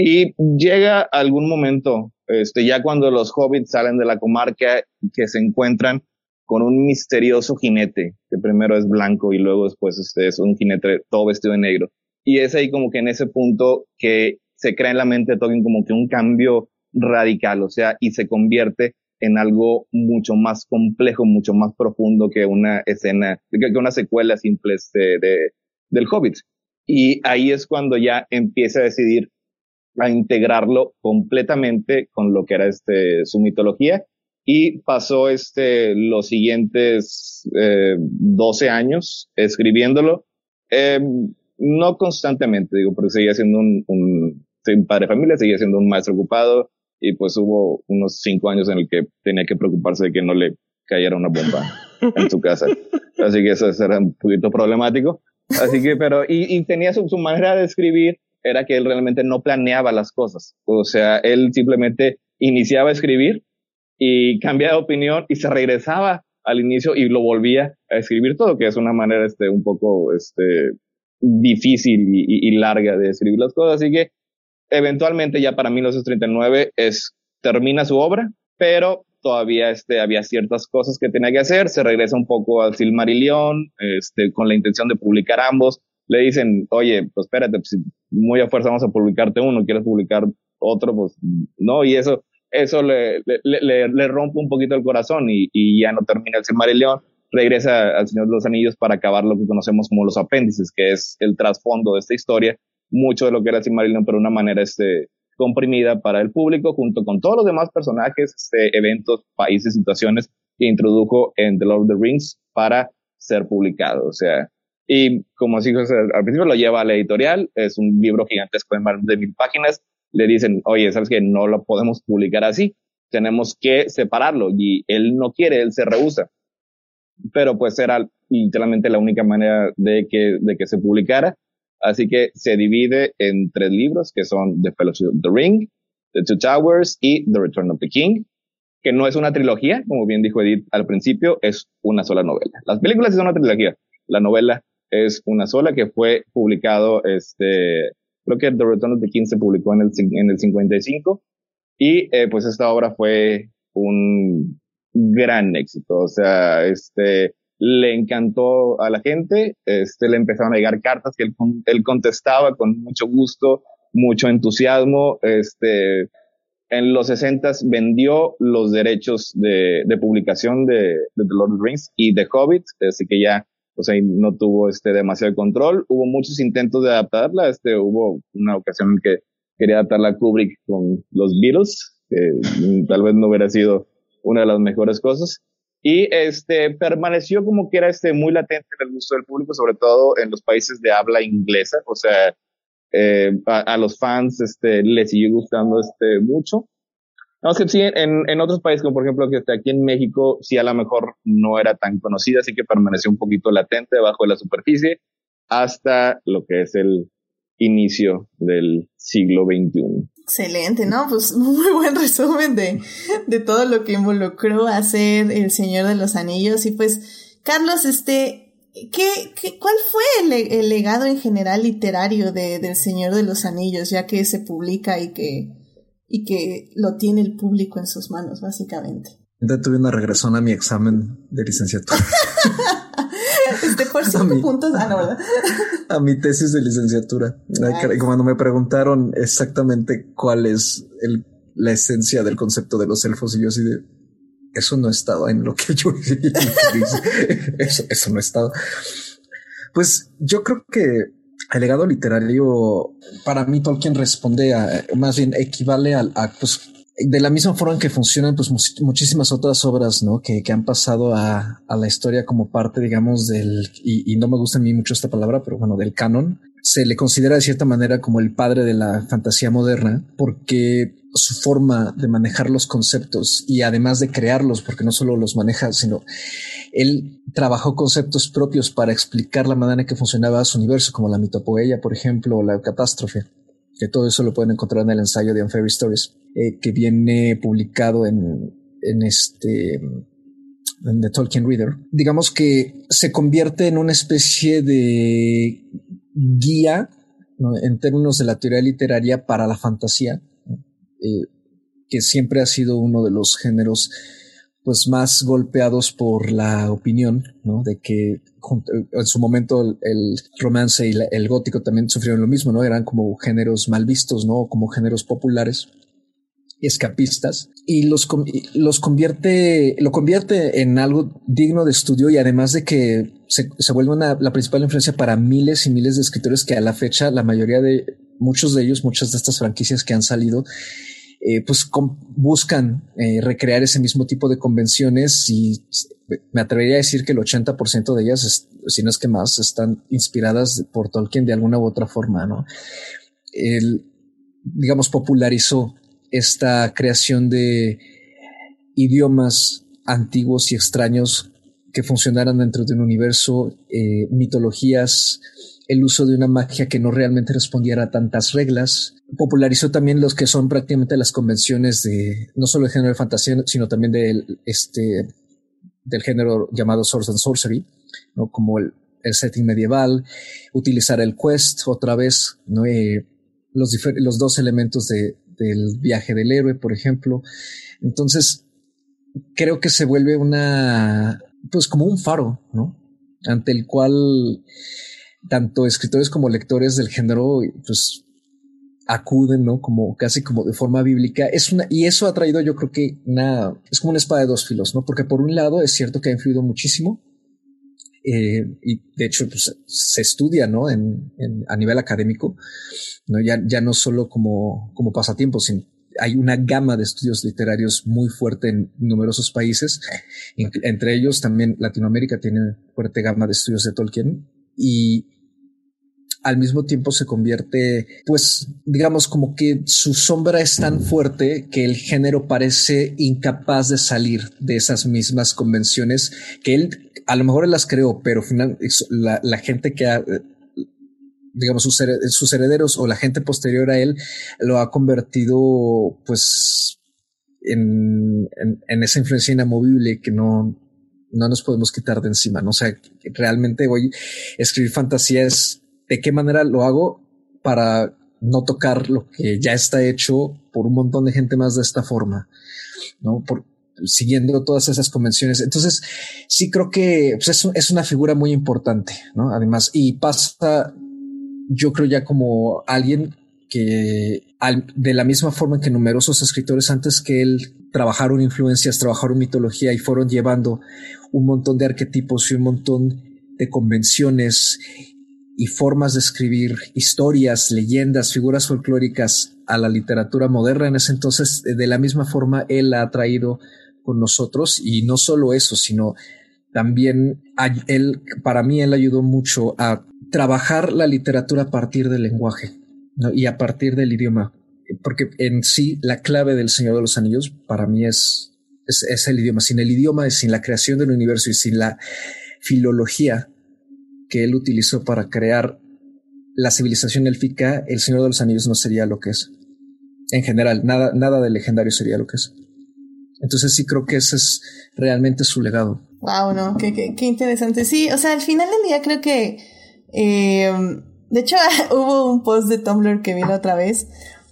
Y llega algún momento, este, ya cuando los hobbits salen de la comarca, que se encuentran con un misterioso jinete, que primero es blanco y luego después este, es un jinete todo vestido de negro. Y es ahí como que en ese punto que se crea en la mente de Tolkien como que un cambio radical, o sea, y se convierte en algo mucho más complejo, mucho más profundo que una escena, que una secuela simple este, de, del Hobbit. Y ahí es cuando ya empieza a decidir a integrarlo completamente con lo que era este, su mitología. Y pasó este, los siguientes eh, 12 años escribiéndolo, eh, no constantemente, digo, porque seguía siendo un, un, un padre de familia, seguía siendo un maestro ocupado, y pues hubo unos cinco años en el que tenía que preocuparse de que no le cayera una bomba en su casa. *laughs* Así que eso era un poquito problemático. Así que, pero, y, y tenía su, su, manera de escribir, era que él realmente no planeaba las cosas. O sea, él simplemente iniciaba a escribir y cambiaba de opinión y se regresaba al inicio y lo volvía a escribir todo, que es una manera, este, un poco, este, difícil y, larga de escribir las cosas. Así que, eventualmente, ya para 1939, es, termina su obra, pero todavía este, había ciertas cosas que tenía que hacer, se regresa un poco al Silmarillion, este, con la intención de publicar ambos, le dicen, oye, pues espérate, pues, muy a fuerza vamos a publicarte uno, quieres publicar otro, pues no, y eso, eso le, le, rompe un poquito el corazón y, y, ya no termina el Silmarillion, regresa al Señor de los Anillos para acabar lo que conocemos como los apéndices, que es el trasfondo de esta historia, mucho de lo que era el Silmarillion, pero de una manera este, comprimida para el público junto con todos los demás personajes, este, eventos, países, situaciones que introdujo en The Lord of the Rings para ser publicado. O sea, y como así al principio lo lleva a la editorial, es un libro gigantesco de más de mil páginas, le dicen, oye, sabes que no lo podemos publicar así, tenemos que separarlo y él no quiere, él se rehúsa. Pero pues era literalmente la única manera de que, de que se publicara Así que se divide en tres libros que son The Fellowship of the Ring, The Two Towers y The Return of the King. que no es una trilogía, como bien dijo Edith al principio, es una sola novela. Las películas son una trilogía, la novela es una sola que fue publicado, este, creo que The Return of the King se publicó en el, en el 55 y eh, pues esta obra fue un gran éxito, o sea, este, le encantó a la gente, este, le empezaron a llegar cartas que él, él contestaba con mucho gusto, mucho entusiasmo, este, en los 60 vendió los derechos de, publicación de, The Lord of the Rings y de Hobbit, así que ya, o sea, no tuvo este demasiado control. Hubo muchos intentos de adaptarla, este, hubo una ocasión en que quería adaptarla a Kubrick con los Beatles, que *laughs* tal vez no hubiera sido una de las mejores cosas. Y este permaneció como que era este muy latente en el gusto del público, sobre todo en los países de habla inglesa, o sea, eh, a, los fans este, les sigue gustando este, mucho. No sé si en, en otros países, como por ejemplo que aquí en México, sí a lo mejor no era tan conocida, así que permaneció un poquito latente debajo de la superficie hasta lo que es el inicio del siglo XXI. Excelente, ¿no? Pues *laughs* muy buen resumen de, de todo lo que involucró hacer El Señor de los Anillos. Y pues, Carlos, este, ¿Qué, qué, cuál fue el, legado en general literario de, del Señor de los Anillos, ya que se publica y que, y que lo tiene el público en sus manos, básicamente? Ya tuve una regresión a mi examen de licenciatura. *laughs* este por cinco puntos, ah, no, ¿verdad? *laughs* a mi tesis de licenciatura. Cuando me preguntaron exactamente cuál es el, la esencia del concepto de los elfos, y yo así de eso no estaba en lo que yo *laughs* eso, eso no estaba. Pues yo creo que el legado literario, para mí Tolkien responde a, más bien equivale a, a pues, de la misma forma en que funcionan pues muchísimas otras obras, ¿no? Que, que han pasado a, a, la historia como parte, digamos, del, y, y, no me gusta a mí mucho esta palabra, pero bueno, del canon, se le considera de cierta manera como el padre de la fantasía moderna, porque su forma de manejar los conceptos y además de crearlos, porque no solo los maneja, sino él trabajó conceptos propios para explicar la manera en que funcionaba su universo, como la mitopoeia, por ejemplo, o la catástrofe, que todo eso lo pueden encontrar en el ensayo de Unfair Stories, eh, que viene publicado en, en este The Tolkien Reader. Digamos que se convierte en una especie de guía en términos de la teoría literaria para la fantasía, eh, que siempre ha sido uno de los géneros pues más golpeados por la opinión, ¿no? De que en su momento el, romance y el gótico también sufrieron lo mismo, ¿no? Eran como géneros mal vistos, ¿no? Como géneros populares escapistas y los, los convierte, lo convierte en algo digno de estudio y además de que se, se vuelve una, la principal influencia para miles y miles de escritores que a la fecha la mayoría de muchos de ellos, muchas de estas franquicias que han salido, eh, pues buscan eh, recrear ese mismo tipo de convenciones y me atrevería a decir que el 80% de ellas, si no es que más, están inspiradas por Tolkien de alguna u otra forma, ¿no? Él, digamos, popularizó esta creación de idiomas antiguos y extraños que funcionaran dentro de un universo, eh, mitologías, el uso de una magia que no realmente respondiera a tantas reglas. Popularizó también los que son prácticamente las convenciones de no solo el género de fantasía, sino también del, este, del género llamado Source and Sorcery, ¿no? como el, setting medieval, utilizar el quest otra vez, ¿no? Eh, los dos elementos de, del viaje del héroe, por ejemplo. Entonces, creo que se vuelve una, pues como un faro, ¿no? Ante el cual tanto escritores como lectores del género, pues acuden, ¿no? Como casi como de forma bíblica. Es una, y eso ha traído, yo creo que una, es como una espada de dos filos, ¿no? Porque por un lado es cierto que ha influido muchísimo. Eh, y de hecho, pues, se estudia, ¿no? En, en, a nivel académico, ¿no? Ya, ya no solo como, como pasatiempo, sino hay una gama de estudios literarios muy fuerte en numerosos países, entre ellos también Latinoamérica tiene fuerte gama de estudios de Tolkien y al mismo tiempo se convierte, pues, digamos, como que su sombra es tan fuerte que el género parece incapaz de salir de esas mismas convenciones que él, a lo mejor él las creó, pero final, la, la gente que ha, digamos, sus, sus herederos o la gente posterior a él lo ha convertido, pues, en, en, esa influencia inamovible que no, no nos podemos quitar de encima. ¿no? O sea, realmente voy a escribir fantasía es de qué manera lo hago para no tocar lo que ya está hecho por un montón de gente más de esta forma, no por siguiendo todas esas convenciones. Entonces, sí creo que pues, es, es, una figura muy importante, no? Además, y pasa, yo creo ya como alguien que de la misma forma que numerosos escritores antes que él trabajaron influencias, trabajaron mitología y fueron llevando un montón de arquetipos y un montón de convenciones y formas de escribir historias, leyendas, figuras folclóricas a la literatura moderna. En ese entonces, de la misma forma él ha traído con nosotros. Y no solo eso, sino también él, para mí, él ayudó mucho a trabajar la literatura a partir del lenguaje y a partir del idioma, porque en sí la clave del Señor de los Anillos para mí es, es, el idioma. Sin el idioma, sin la creación del universo y sin la filología que él utilizó para crear la civilización élfica, el Señor de los Anillos no sería lo que es. En general, nada, nada de legendario sería lo que es. Entonces sí creo que ese es realmente su legado. Wow, no, qué, qué, qué interesante. Sí, o sea, al final del día creo que eh, de hecho, *laughs* hubo un post de Tumblr que vino otra vez,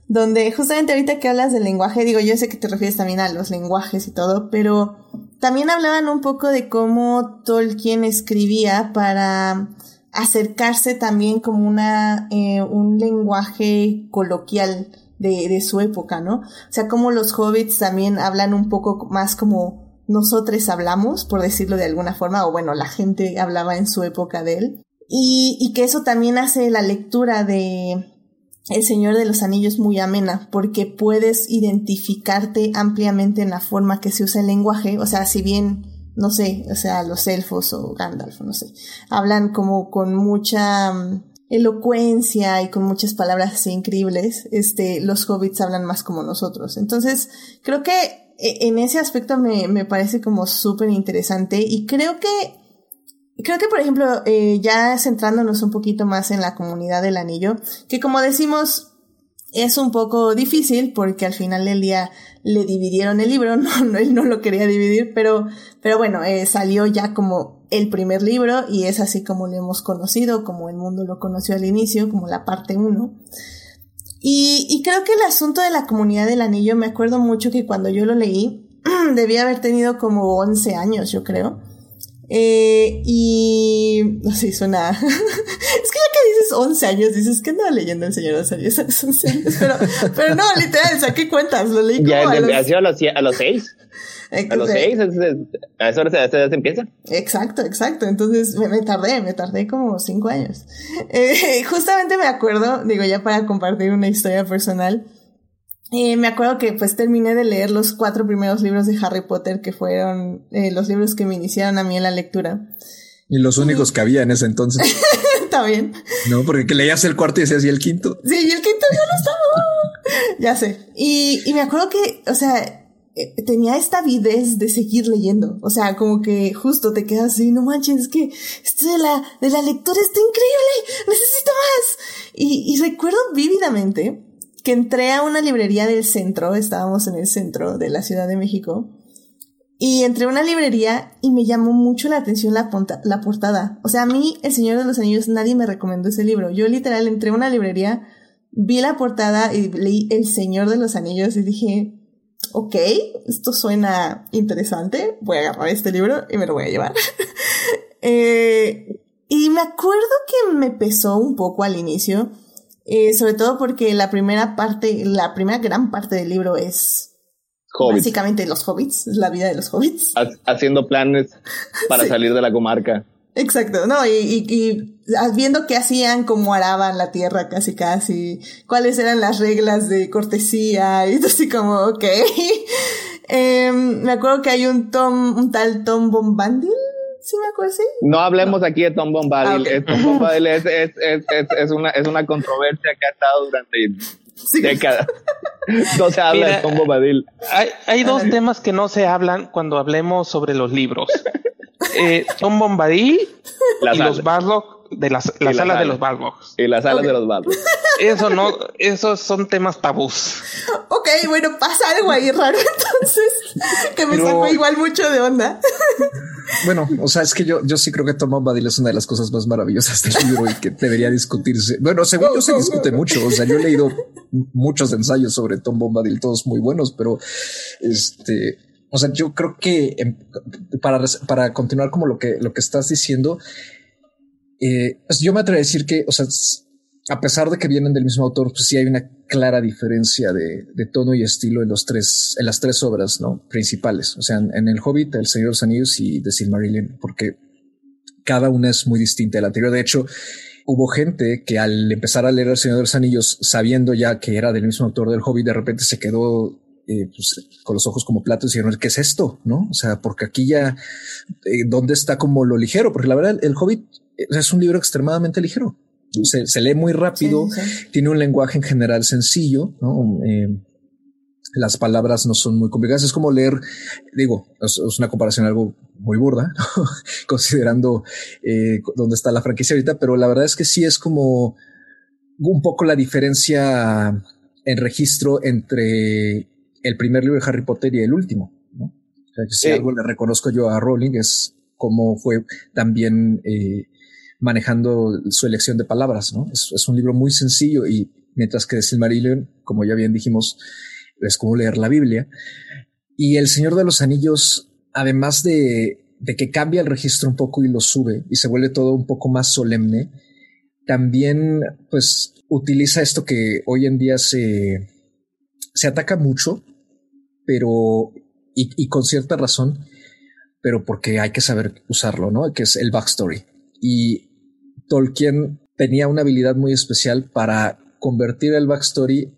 donde justamente ahorita que hablas del lenguaje, digo, yo sé que te refieres también a los lenguajes y todo, pero también hablaban un poco de cómo Tolkien escribía para acercarse también como una, eh, un lenguaje coloquial de, de su época, ¿no? O sea, como los hobbits también hablan un poco más como nosotros hablamos, por decirlo de alguna forma, o bueno, la gente hablaba en su época de él. Y, y que eso también hace la lectura de El Señor de los Anillos muy amena, porque puedes identificarte ampliamente en la forma que se usa el lenguaje, o sea, si bien, no sé, o sea, los elfos o Gandalf, no sé, hablan como con mucha mm, elocuencia y con muchas palabras increíbles, este, los hobbits hablan más como nosotros. Entonces, creo que e, en ese aspecto me, me parece como súper interesante y creo que Creo que, por ejemplo, eh, ya centrándonos un poquito más en la comunidad del anillo, que como decimos, es un poco difícil porque al final del día le dividieron el libro, *laughs* no, él no lo quería dividir, pero, pero bueno, eh, salió ya como el primer libro y es así como lo hemos conocido, como el mundo lo conoció al inicio, como la parte 1. Y, y creo que el asunto de la comunidad del anillo, me acuerdo mucho que cuando yo lo leí, *clears throat* debía haber tenido como 11 años, yo creo. Eh, y no sé, suena. *laughs* es que ya que dices 11 años, dices que andaba leyendo El Señor de los Anillos a los 11 años. Pero, pero no, literal, saqué cuentas, lo leí como ya, a, los... a, los, a los 6. A los 6, a esa hora se, empieza. Exacto, exacto. Entonces me, me, tardé, me tardé como 5 años. Eh, *laughs* justamente me acuerdo, digo, ya para compartir una historia personal. Eh, me acuerdo que pues terminé de leer los cuatro primeros libros de Harry Potter que fueron eh, los libros que me iniciaron a mí en la lectura. Y los únicos que había en ese entonces. *laughs* Está bien. No, porque leías el cuarto y decías, ¿y el quinto? Sí, y el quinto ya no estaba. *laughs* ya sé. Y, y me acuerdo que, o sea, eh, tenía esta avidez de seguir leyendo. O sea, como que justo te quedas así, no manches, es que esto de la, de la lectura está increíble, necesito más. Y, y recuerdo vívidamente que entré a una librería del centro, estábamos en el centro de la Ciudad de México, y entré a una librería y me llamó mucho la atención la, la portada. O sea, a mí, El Señor de los Anillos, nadie me recomendó ese libro. Yo literal entré a una librería, vi la portada y leí El Señor de los Anillos y dije, ok, esto suena interesante, voy a agarrar este libro y me lo voy a llevar. *laughs* eh, y me acuerdo que me pesó un poco al inicio eh, sobre todo porque la primera parte, la primera gran parte del libro es básicamente los hobbits, la vida de los hobbits. Haciendo planes para salir de la comarca. Exacto, no, y, y, y, viendo qué hacían, cómo araban la tierra casi casi, cuáles eran las reglas de cortesía, y *laughs* así como, ok. *laughs* eh, me acuerdo que hay un Tom, un tal Tom Bombandil, ¿Sí me acuerdo? No hablemos aquí de Tom Bombadil. Ah, Tom Bombadil es, es, es, es, una, es una controversia que ha estado durante décadas. *laughs* No se habla de Tom Bombadil. Hay, hay dos temas que no se hablan cuando hablemos sobre los libros. Eh, Tom Bombadil y los Barlock de las, las alas de los Balrogs. Y las alas de los Balrogs. Eso no, esos son temas tabús. Ok, bueno, pasa algo ahí raro, entonces, que me sacó igual mucho de onda. Bueno, o sea, es que yo, yo sí creo que Tom Bombadil es una de las cosas más maravillosas del libro y que debería discutirse. Bueno, según yo se discute mucho. O sea, yo he leído muchos ensayos sobre Tom Bombadil, todos muy buenos, pero este, o sea, yo creo que em, para, para continuar como lo que, lo que estás diciendo, eh, pues yo me atrevo a decir que, o sea, a pesar de que vienen del mismo autor, pues sí hay una clara diferencia de, tono y estilo en los tres, en las tres obras, ¿no? Principales. O sea, en, El Hobbit, El Señor de los Anillos y The Silmarillion, porque cada una es muy distinta de la anterior. De hecho, hubo gente que al empezar a leer El Señor de los Anillos, sabiendo ya que era del mismo autor del Hobbit, de repente se quedó eh, pues, con los ojos como platos y dijeron, ¿qué es esto? ¿No? O sea, porque aquí ya, eh, ¿dónde está como lo ligero? Porque la verdad, el Hobbit es un libro extremadamente ligero se, lee muy rápido, tiene un lenguaje en general sencillo, ¿no? Eh, las palabras no son muy complicadas. Es como leer, digo, es, una comparación algo muy burda, *laughs* considerando eh, dónde está la franquicia ahorita, pero la verdad es que sí es como un poco la diferencia en registro entre el primer libro de Harry Potter y el último. ¿no? si algo le reconozco yo a Rowling es cómo fue también eh, manejando su elección de palabras, ¿no? Es, un libro muy sencillo y mientras que Silmarillion, como ya bien dijimos, es como leer la Biblia. Y El Señor de los Anillos, además de, de que cambia el registro un poco y lo sube y se vuelve todo un poco más solemne, también pues utiliza esto que hoy en día se, se ataca mucho, pero y, y, con cierta razón, pero porque hay que saber usarlo, ¿no? Que es el backstory. Y Tolkien tenía una habilidad muy especial para convertir el backstory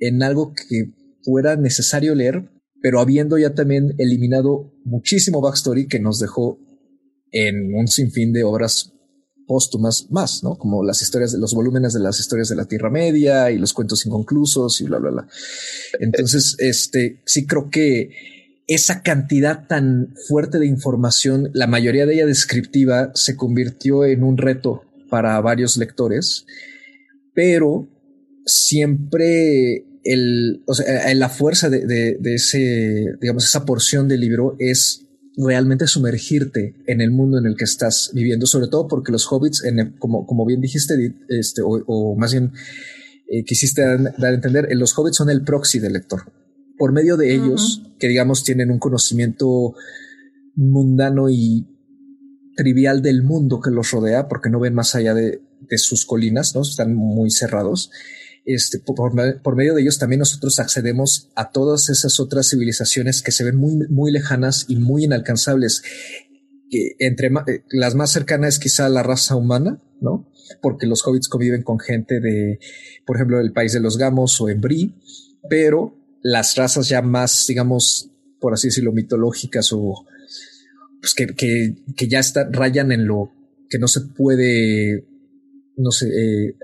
en algo que fuera necesario leer, pero habiendo ya también eliminado muchísimo backstory que nos dejó en un sinfín de obras póstumas más, ¿no? Como las historias de los volúmenes de las historias de la Tierra Media y los cuentos inconclusos y bla, bla, bla. Entonces, este, sí creo que esa cantidad tan fuerte de información, la mayoría de ella descriptiva, se convirtió en un reto para varios lectores, pero siempre el, o sea, la fuerza de, de, ese, digamos, esa porción del libro es realmente sumergirte en el mundo en el que estás viviendo, sobre todo porque los hobbits, en como, como bien dijiste, este, o, más bien eh, quisiste dar, a entender, eh, los hobbits son el proxy del lector. Por medio de ellos, que digamos tienen un conocimiento mundano y trivial del mundo que los rodea, porque no ven más allá de, sus colinas, ¿no? Están muy cerrados. Este, por, medio de ellos también nosotros accedemos a todas esas otras civilizaciones que se ven muy, muy lejanas y muy inalcanzables. Entre eh, las más cercanas quizá la raza humana, ¿no? Porque los hobbits conviven con gente de, por ejemplo, el país de los gamos o en Bri, pero las razas ya más, digamos, por así decirlo, mitológicas o pues que, que, que ya está, rayan en lo que no se puede, no sé, eh,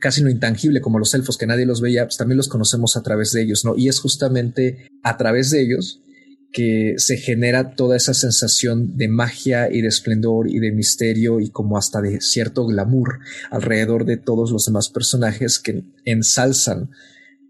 casi lo intangible, como los elfos que nadie los veía, pues también los conocemos a través de ellos, ¿no? Y es justamente a través de ellos que se genera toda esa sensación de magia y de esplendor y de misterio y como hasta de cierto glamour alrededor de todos los demás personajes que ensalzan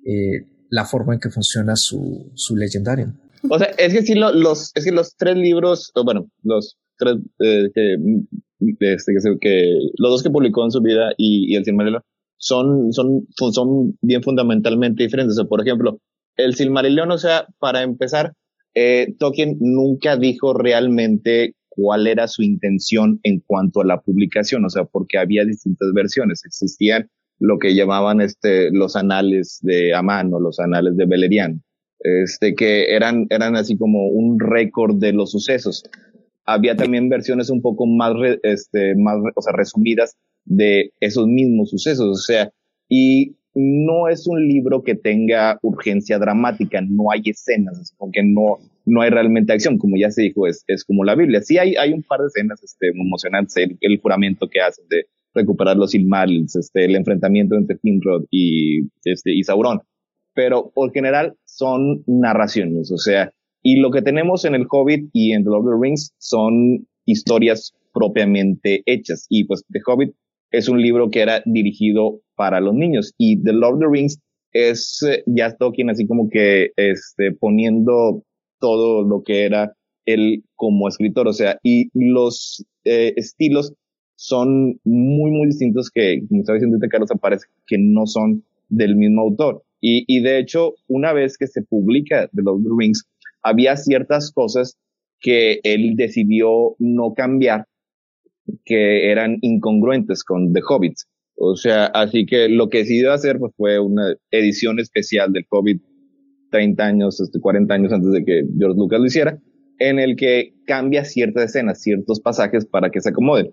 eh, la forma en que funciona su, su legendario. O sea, es que sí, los, es que los tres libros, bueno, los tres eh, que, este, que, los dos que publicó en su vida y, y el Silmarillion son, son, son bien fundamentalmente diferentes. O sea, por ejemplo, el Silmarillion, o sea, para empezar, eh, Tolkien nunca dijo realmente cuál era su intención en cuanto a la publicación, o sea, porque había distintas versiones. Existían lo que llamaban este, los anales de Amán o los anales de Beleriand este, que eran, eran así como un récord de los sucesos. Había también versiones un poco más, este, más, o sea, resumidas de esos mismos sucesos, o sea, y no es un libro que tenga urgencia dramática, no hay escenas, porque no, no hay realmente acción, como ya se dijo, es, es como la Biblia. Sí hay, hay un par de escenas este, emocionantes, el, juramento que hacen de recuperar los Silmarils, este, el enfrentamiento entre Finrod y, este, y Sauron, pero por general son narraciones, o sea, y lo que tenemos en el Hobbit y en The Lord of the Rings son historias propiamente hechas. Y pues The Hobbit es un libro que era dirigido para los niños y The Lord of the Rings es eh, ya Tolkien así como que este, poniendo todo lo que era él como escritor, o sea, y los eh, estilos son muy, muy distintos que, como estaba diciendo Carlos, aparece que no son del mismo autor. Y, de hecho, una vez que se publica The Lord of Rings, había ciertas cosas que él decidió no cambiar, que eran incongruentes con The Hobbit. O sea, así que lo que decidió hacer pues, fue una edición especial del Hobbit 30 años, 40 este, años antes de que George Lucas lo hiciera, en el que cambia ciertas escenas, ciertos pasajes para que se acomoden.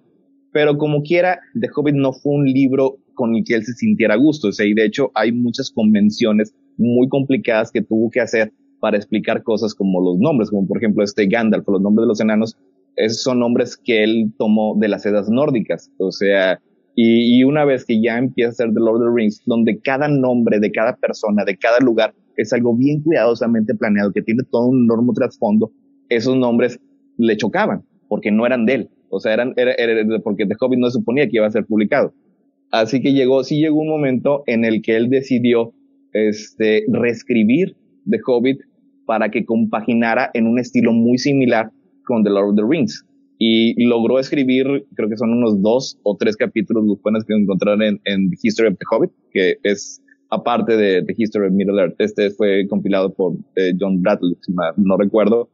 Pero como quiera, The Hobbit no fue un libro con el que él se sintiera a gusto. Y de hecho hay muchas convenciones muy complicadas que tuvo que hacer para explicar cosas como los nombres, como por ejemplo este Gandalf, los nombres de los enanos, esos son nombres que él tomó de las edas nórdicas. O sea, y, una vez que ya empieza a ser The Lord of the Rings, donde cada nombre de cada persona, de cada lugar, es algo bien cuidadosamente planeado, que tiene todo un enorme trasfondo, esos nombres le chocaban, porque no eran de él. O sea, eran, era, era, porque The Hobbit no se suponía que iba a ser publicado. Así que llegó, sí llegó un momento en el que él decidió este, reescribir The Hobbit para que compaginara en un estilo muy similar con The Lord of the Rings. Y logró escribir, creo que son unos dos o tres capítulos los pueden que encontrar en, en The History of the Hobbit, que es aparte de The History of Middle Earth. Este fue compilado por eh, John Bradley, si no recuerdo,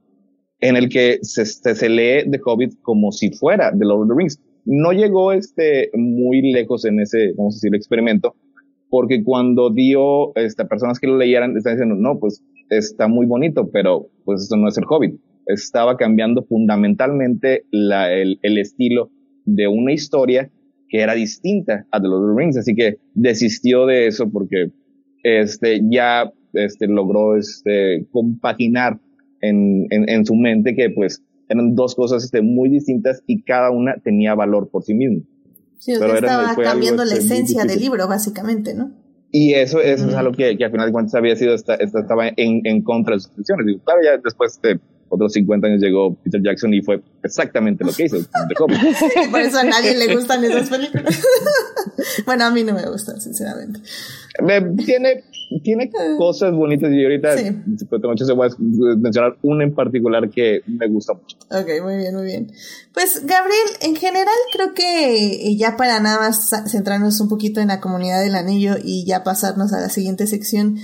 en el que se, se, lee The Hobbit como si fuera The Lord of the Rings. No llegó este muy lejos en ese, vamos a decir, experimento, porque cuando dio este, personas que lo leyeran, están diciendo, no, pues está muy bonito, pero pues eso no es el Hobbit. Estaba cambiando fundamentalmente la, el, el estilo de una historia que era distinta a The Lord of the Rings, así que desistió de eso porque este ya este logró este compaginar en, en, en su mente que pues eran dos cosas este, muy distintas y cada una tenía valor por sí mismo. Sí, Pero estaba cambiando la este, esencia del libro, básicamente, ¿no? Y eso, eso es algo que, que al final de cuentas había sido, esta, esta estaba en, en contra de sus. Digo, claro, ya después de otros 50 años llegó Peter Jackson y fue exactamente lo que hizo. *laughs* Por eso a nadie le gustan esas películas. *laughs* bueno, a mí no me gustan, sinceramente. tiene, tiene cosas bonitas y ahorita sí. se voy a mencionar una en particular que me gusta mucho. Ok, muy bien, muy bien. Pues Gabriel, en general creo que ya para nada más centrarnos un poquito en la comunidad del anillo y ya pasarnos a la siguiente sección,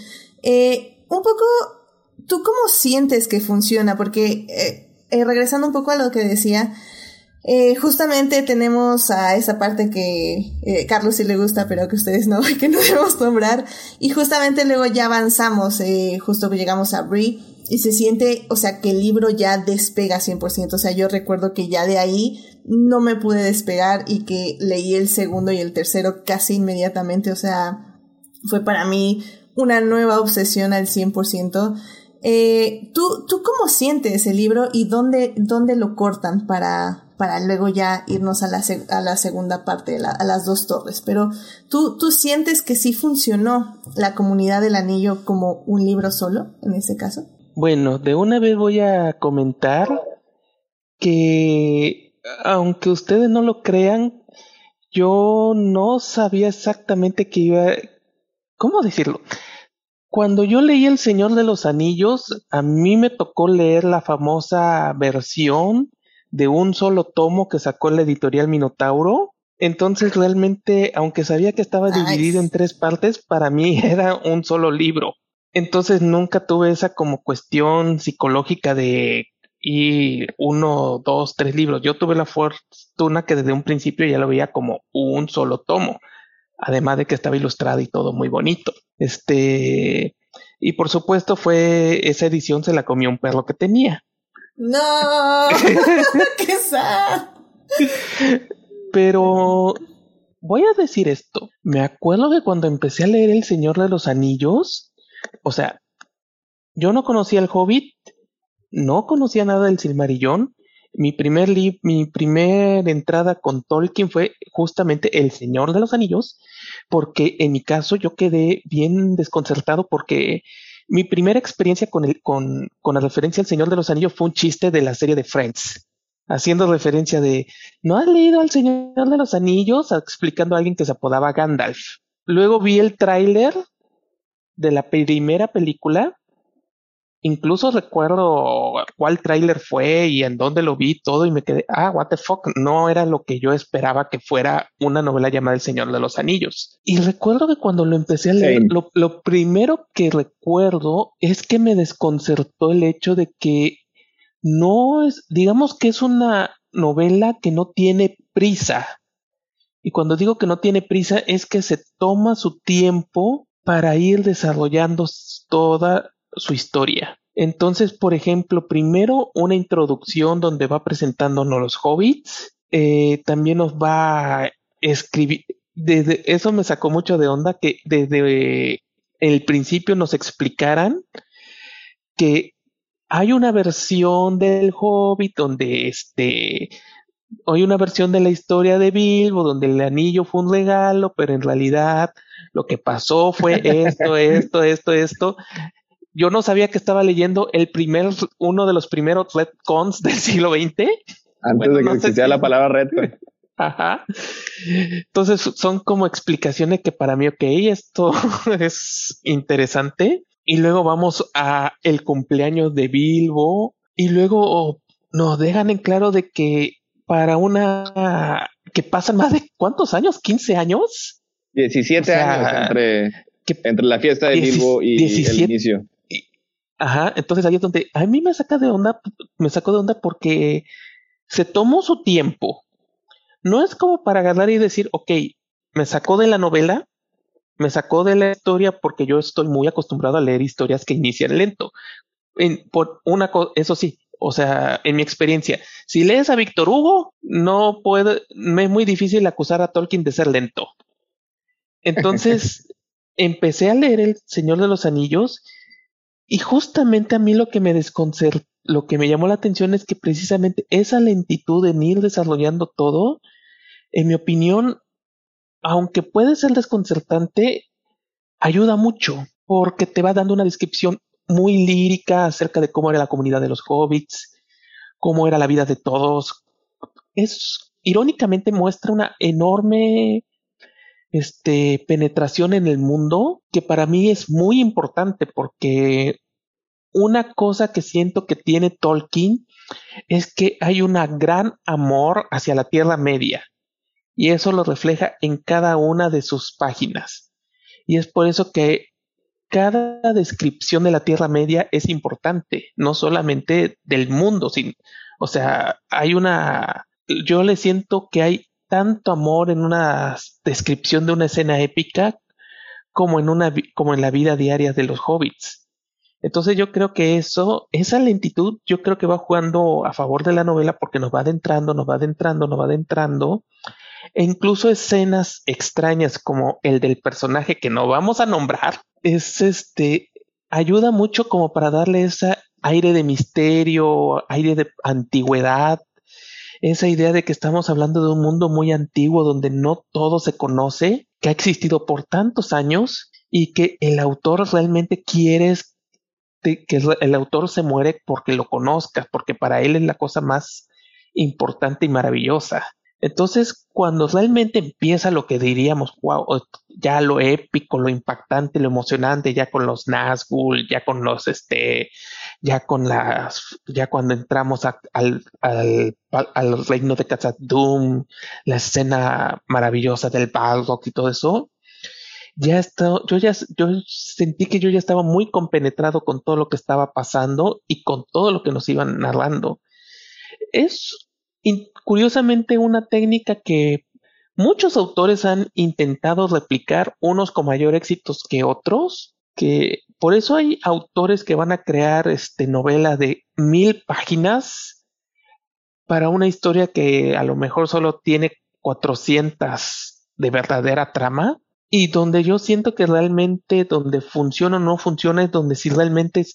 eh, un poco ¿Tú cómo sientes que funciona? Porque eh, eh, regresando un poco a lo que decía, eh, justamente tenemos a esa parte que Carlos sí le gusta, pero que ustedes no, *laughs* que no debemos nombrar. Y justamente luego ya avanzamos, justo que llegamos a Brie, y se siente, o sea, que el libro ya despega 100%. O sea, yo recuerdo que ya de ahí no me pude despegar y que leí el segundo y el tercero casi inmediatamente. O sea, fue para mí una nueva obsesión al 100%. Eh, ¿tú, ¿Tú cómo sientes el libro y dónde, dónde lo cortan para, para luego ya irnos a la, a la segunda parte, a las dos torres? Pero ¿tú, ¿tú sientes que sí funcionó la comunidad del anillo como un libro solo en ese caso? Bueno, de una vez voy a comentar que aunque ustedes no lo crean, yo no sabía exactamente qué iba... ¿Cómo decirlo? Cuando yo leí El Señor de los Anillos, a mí me tocó leer la famosa versión de un solo tomo que sacó la editorial Minotauro. Entonces realmente, aunque sabía que estaba dividido en tres partes, para mí *laughs* era un solo libro. Entonces nunca tuve esa como cuestión psicológica de ir uno, dos, tres libros. Yo tuve la fortuna que desde un principio ya lo veía como un solo tomo además de que estaba ilustrado y todo muy bonito. Este, y por supuesto fue, esa edición se la comió un perro que tenía. No, *laughs* qué sad. Pero voy a decir esto. Me acuerdo que cuando empecé a leer El Señor de los Anillos, o sea, yo no conocía el Hobbit, no conocía nada del Silmarillón, mi primer mi primer entrada con Tolkien fue justamente El Señor de los Anillos, porque en mi caso yo quedé bien desconcertado porque mi primera experiencia con, con la referencia al Señor de los Anillos fue un chiste de la serie de Friends, haciendo referencia de, ¿no has leído al Señor de los Anillos? explicando a alguien que se apodaba Gandalf. Luego vi el tráiler de la primera película, incluso recuerdo cuál tráiler fue y en dónde lo vi todo y me quedé, ah, what the fuck, no era lo que yo esperaba que fuera una novela llamada El Señor de los Anillos. Y recuerdo que cuando lo empecé a leer, lo, lo primero que recuerdo es que me desconcertó el hecho de que no es, digamos que es una novela que no tiene prisa. Y cuando digo que no tiene prisa es que se toma su tiempo para ir desarrollando toda su historia. Entonces, por ejemplo, primero una introducción donde va presentándonos los hobbits, eh, también nos va a escribir, desde eso me sacó mucho de onda que desde el principio nos explicaran que hay una versión del Hobbit donde este hay una versión de la historia de Bilbo donde el anillo fue un regalo, pero en realidad lo que pasó fue *laughs* esto, esto, esto, esto. Yo no sabía que estaba leyendo el primer, uno de los primeros retcons del siglo XX. Antes de que existiera la palabra retcon. *laughs* Ajá. Entonces son como explicaciones que para mí, ok, esto *laughs* es interesante. Y luego vamos a el cumpleaños de Bilbo. Y luego nos dejan en claro de que para una que pasan más de cuántos años, 15 años. 17 años entre, entre la fiesta de Bilbo y el inicio. Ajá, entonces ahí es donde a mí me saca de onda, me sacó de onda porque se tomó su tiempo. No es como para agarrar y decir, ok, me sacó de la novela, me sacó de la historia porque yo estoy muy acostumbrado a leer historias que inician lento. En, por una eso sí, o sea, en mi experiencia, si lees a Víctor Hugo, no puede, me es muy difícil acusar a Tolkien de ser lento. Entonces, *laughs* empecé a leer El Señor de los Anillos y justamente a mí lo que me desconcertó, lo que me llamó la atención es que precisamente esa lentitud en ir desarrollando todo, en mi opinión, aunque puede ser desconcertante, ayuda mucho porque te va dando una descripción muy lírica acerca de cómo era la comunidad de los hobbits, cómo era la vida de todos. Es irónicamente muestra una enorme este, penetración en el mundo que para mí es muy importante porque una cosa que siento que tiene Tolkien es que hay un gran amor hacia la Tierra Media y eso lo refleja en cada una de sus páginas. Y es por eso que cada descripción de la Tierra Media es importante, no solamente del mundo, sin, o sea, hay una, yo le siento que hay tanto amor en una descripción de una escena épica como en una, como en la vida diaria de los hobbits. Entonces yo creo que eso, esa lentitud, yo creo que va jugando a favor de la novela porque nos va adentrando, nos va adentrando, nos va adentrando e incluso escenas extrañas como el del personaje que no vamos a nombrar, es este, ayuda mucho como para darle ese aire de misterio, aire de antigüedad, esa idea de que estamos hablando de un mundo muy antiguo donde no todo se conoce, que ha existido por tantos años y que el autor realmente quiere que el autor se muere porque lo conozca, porque para él es la cosa más importante y maravillosa. Entonces, cuando realmente empieza lo que diríamos, wow, ya lo épico, lo impactante, lo emocionante, ya con los Nazgûl, ya con los, este, ya con las, ya cuando entramos al, al, al, reino de Khazad-dûm, la escena maravillosa del Balrog y todo eso, ya está, yo ya, yo sentí que yo ya estaba muy compenetrado con todo lo que estaba pasando y con todo lo que nos iban narrando. Es curiosamente una técnica que muchos autores han intentado replicar, unos con mayor éxito que otros, que por eso hay autores que van a crear este novela de mil páginas para una historia que a lo mejor solo tiene 400 de verdadera trama y donde yo siento que realmente donde funciona o no funciona es donde si realmente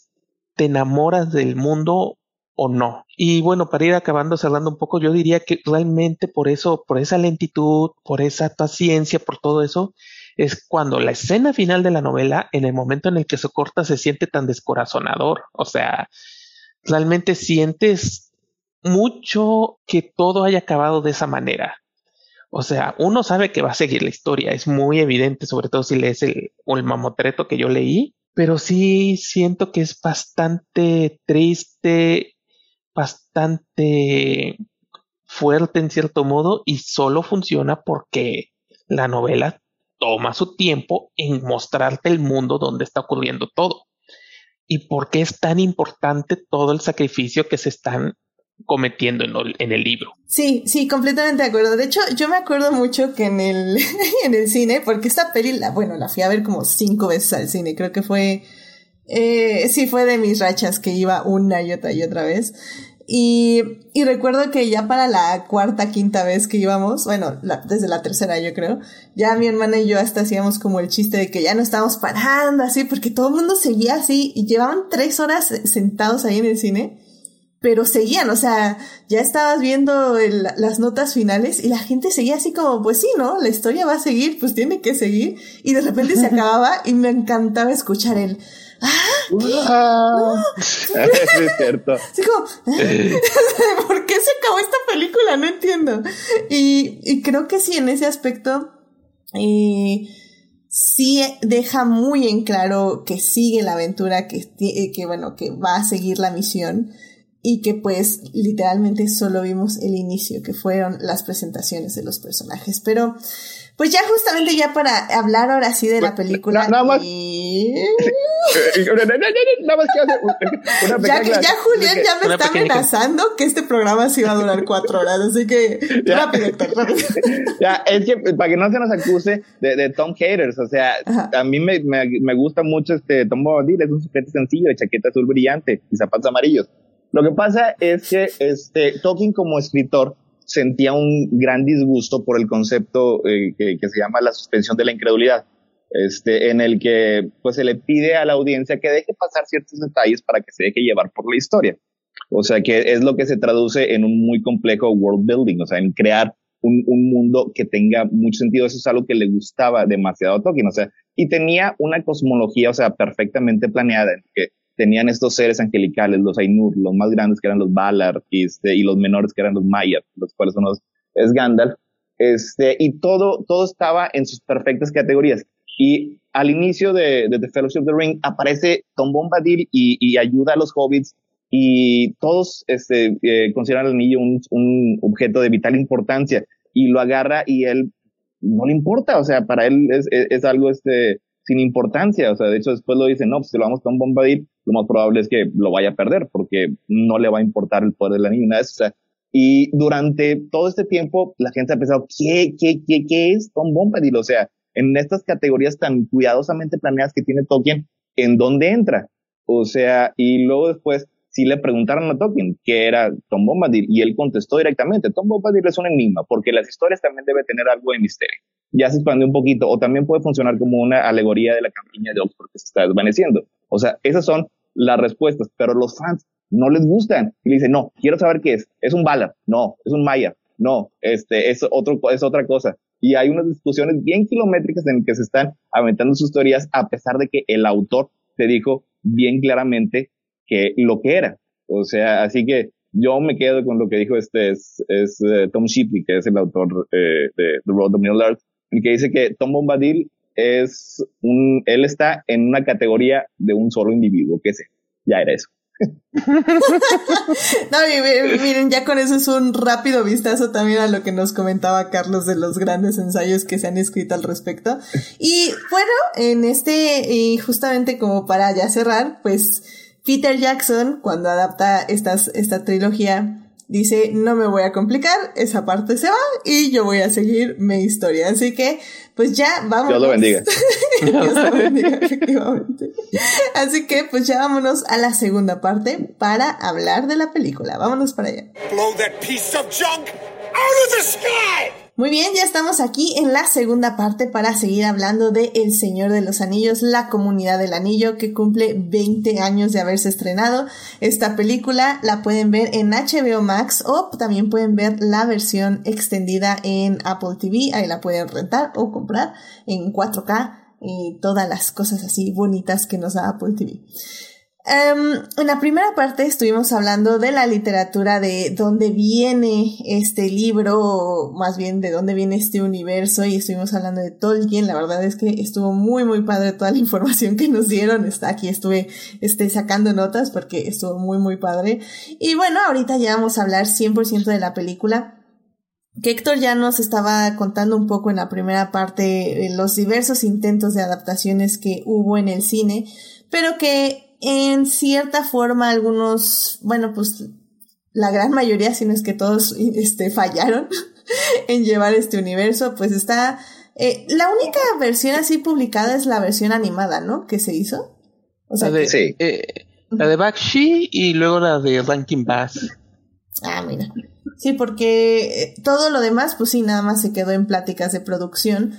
te enamoras del mundo o no. Y bueno, para ir acabando, cerrando un poco, yo diría que realmente por eso, por esa lentitud, por esa paciencia, por todo eso, es cuando la escena final de la novela, en el momento en el que se corta, se siente tan descorazonador. O sea, realmente sientes mucho que todo haya acabado de esa manera. O sea, uno sabe que va a seguir la historia, es muy evidente, sobre todo si lees el, el mamotreto que yo leí, pero sí siento que es bastante triste, bastante fuerte en cierto modo y solo funciona porque la novela toma su tiempo en mostrarte el mundo donde está ocurriendo todo y por qué es tan importante todo el sacrificio que se están cometiendo en el, en el, libro. Sí, sí, completamente de acuerdo. De hecho, yo me acuerdo mucho que en el, *laughs* en el cine, porque esta peli, la, bueno, la fui a ver como cinco veces al cine, creo que fue, eh, sí, fue de mis rachas que iba una y otra y otra vez. Y, y recuerdo que ya para la cuarta, quinta vez que íbamos, bueno, desde la tercera yo creo, ya mi hermana y yo hasta hacíamos como el chiste de que ya no estábamos parando así, porque todo el mundo seguía así y llevaban tres horas sentados ahí en el cine, pero seguían, o sea, ya estabas viendo las notas finales y la gente seguía así como, pues sí, ¿no? La historia va a seguir, pues tiene que seguir. Y de repente se *laughs* acababa y me encantaba escuchar el... ¡Ah! es cierto. *laughs* ¿por qué se acabó esta película? No entiendo. Y, y creo que sí, en ese aspecto, eh, sí deja muy en claro que sigue la aventura, que, que bueno, que va a seguir la misión y que pues literalmente solo vimos el inicio, que fueron las presentaciones de los personajes. Pero pues ya justamente ya para hablar ahora sí de la película. nada más. Y... *laughs* nada más que ya, ya Julián ya me está amenazando que este programa sí va a durar cuatro horas, así que *laughs* rápido, rápido. *laughs* Ya, es que para que no se nos acuse de, de Tom Haters, o sea, a mí me, me, me, gusta mucho este Tom Bombadil, es un sujeto sencillo de chaqueta azul brillante y zapatos amarillos. Lo que pasa es que este Tolkien como escritor sentía un gran disgusto por el concepto eh, que, se llama la suspensión de la incredulidad, este, en el que pues se le pide a la audiencia que deje pasar ciertos detalles para que se deje llevar por la historia. O sea, que es lo que se traduce en un muy complejo world building, o sea, en crear un, un mundo que tenga mucho sentido. Eso es algo que le gustaba demasiado a Tolkien, o sea, y tenía una cosmología, o sea, perfectamente planeada, en que tenían estos seres angelicales, los Ainur, los más grandes que eran los Valar, y, este, y los menores que eran los Maiar, los cuales son los, es Gandalf, este, y todo, todo estaba en sus perfectas categorías. Y al inicio de, de The Fellowship of the Ring aparece Tom Bombadil y, y ayuda a los hobbits y todos este, eh, consideran al anillo un, un, objeto de vital importancia y lo agarra y él no le importa, o sea, para él es, es, algo este, sin importancia, o sea, de hecho después lo dice, no, pues si lo vamos a Tom Bombadil, lo más probable es que lo vaya a perder porque no le va a importar el poder de eso. O sea, y durante todo este tiempo la gente ha pensado, ¿qué, qué, qué, qué es Tom Bombadil? O sea, en estas categorías tan cuidadosamente planeadas que tiene Tolkien, ¿en dónde entra? O sea, y luego después sí le preguntaron a Tolkien qué era Tom Bombadil y él contestó directamente, Tom Bombadil es un enigma porque las historias también deben tener algo de misterio. Ya se expandió un poquito o también puede funcionar como una alegoría de la campiña de Oxford que se está desvaneciendo. O sea, esas son las respuestas, pero los fans no les gustan. Y le dicen, no, quiero saber qué es. ¿Es un Valar? No. ¿Es un Maya? No. Este, es otro, es otra cosa. Y hay unas discusiones bien kilométricas en que se están aventando sus teorías a pesar de que el autor te dijo bien claramente que lo que era. O sea, así que yo me quedo con lo que dijo este es, uh, Tom Shipley, que es el autor eh, de The Road of Middle Earth, el que dice que Tom Bombadil es un, él está en una categoría de un solo individuo, que sé, ya era eso. *laughs* no, miren, ya con eso es un rápido vistazo también a lo que nos comentaba Carlos de los grandes ensayos que se han escrito al respecto. Y bueno, en este, y justamente como para ya cerrar, pues Peter Jackson, cuando adapta estas, esta trilogía, dice, no me voy a complicar, esa parte se va y yo voy a seguir mi historia. Así que, pues ya vamos. Dios lo bendiga. *laughs* Dios lo bendiga, *laughs* efectivamente. Así que, pues ya vámonos a la segunda parte para hablar de la película. Vámonos para allá. Blow that piece of junk out of the sky! Muy bien, ya estamos aquí en la segunda parte para seguir hablando de El Señor de los Anillos, la comunidad del anillo que cumple 20 años de haberse estrenado. Esta película la pueden ver en HBO Max o también pueden ver la versión extendida en Apple TV, ahí la pueden rentar o comprar en 4K y todas las cosas así bonitas que nos da Apple TV. Em, en la primera parte estuvimos hablando de la literatura, de dónde viene este libro, o más bien de dónde viene este universo, y estuvimos hablando de Tolkien. La verdad es que estuvo muy, muy padre toda la *laughs* información que nos dieron. Está aquí, estuve este, sacando notas porque estuvo muy, muy padre. Y bueno, ahorita ya vamos a hablar 100% de la película que Héctor ya nos estaba contando un poco en la primera parte los diversos intentos de adaptaciones que hubo en el cine, pero que en cierta forma algunos, bueno, pues la gran mayoría, si no es que todos *laughs* este, fallaron *laughs* en llevar este universo, pues está... Eh, la única versión así publicada es la versión animada, ¿no? Que se hizo. O sea, la de, sí. eh, la de Bakshi y luego la de Rankin Bass. Ah, mira. Sí, porque eh, todo lo demás, pues sí, nada más se quedó en pláticas de producción.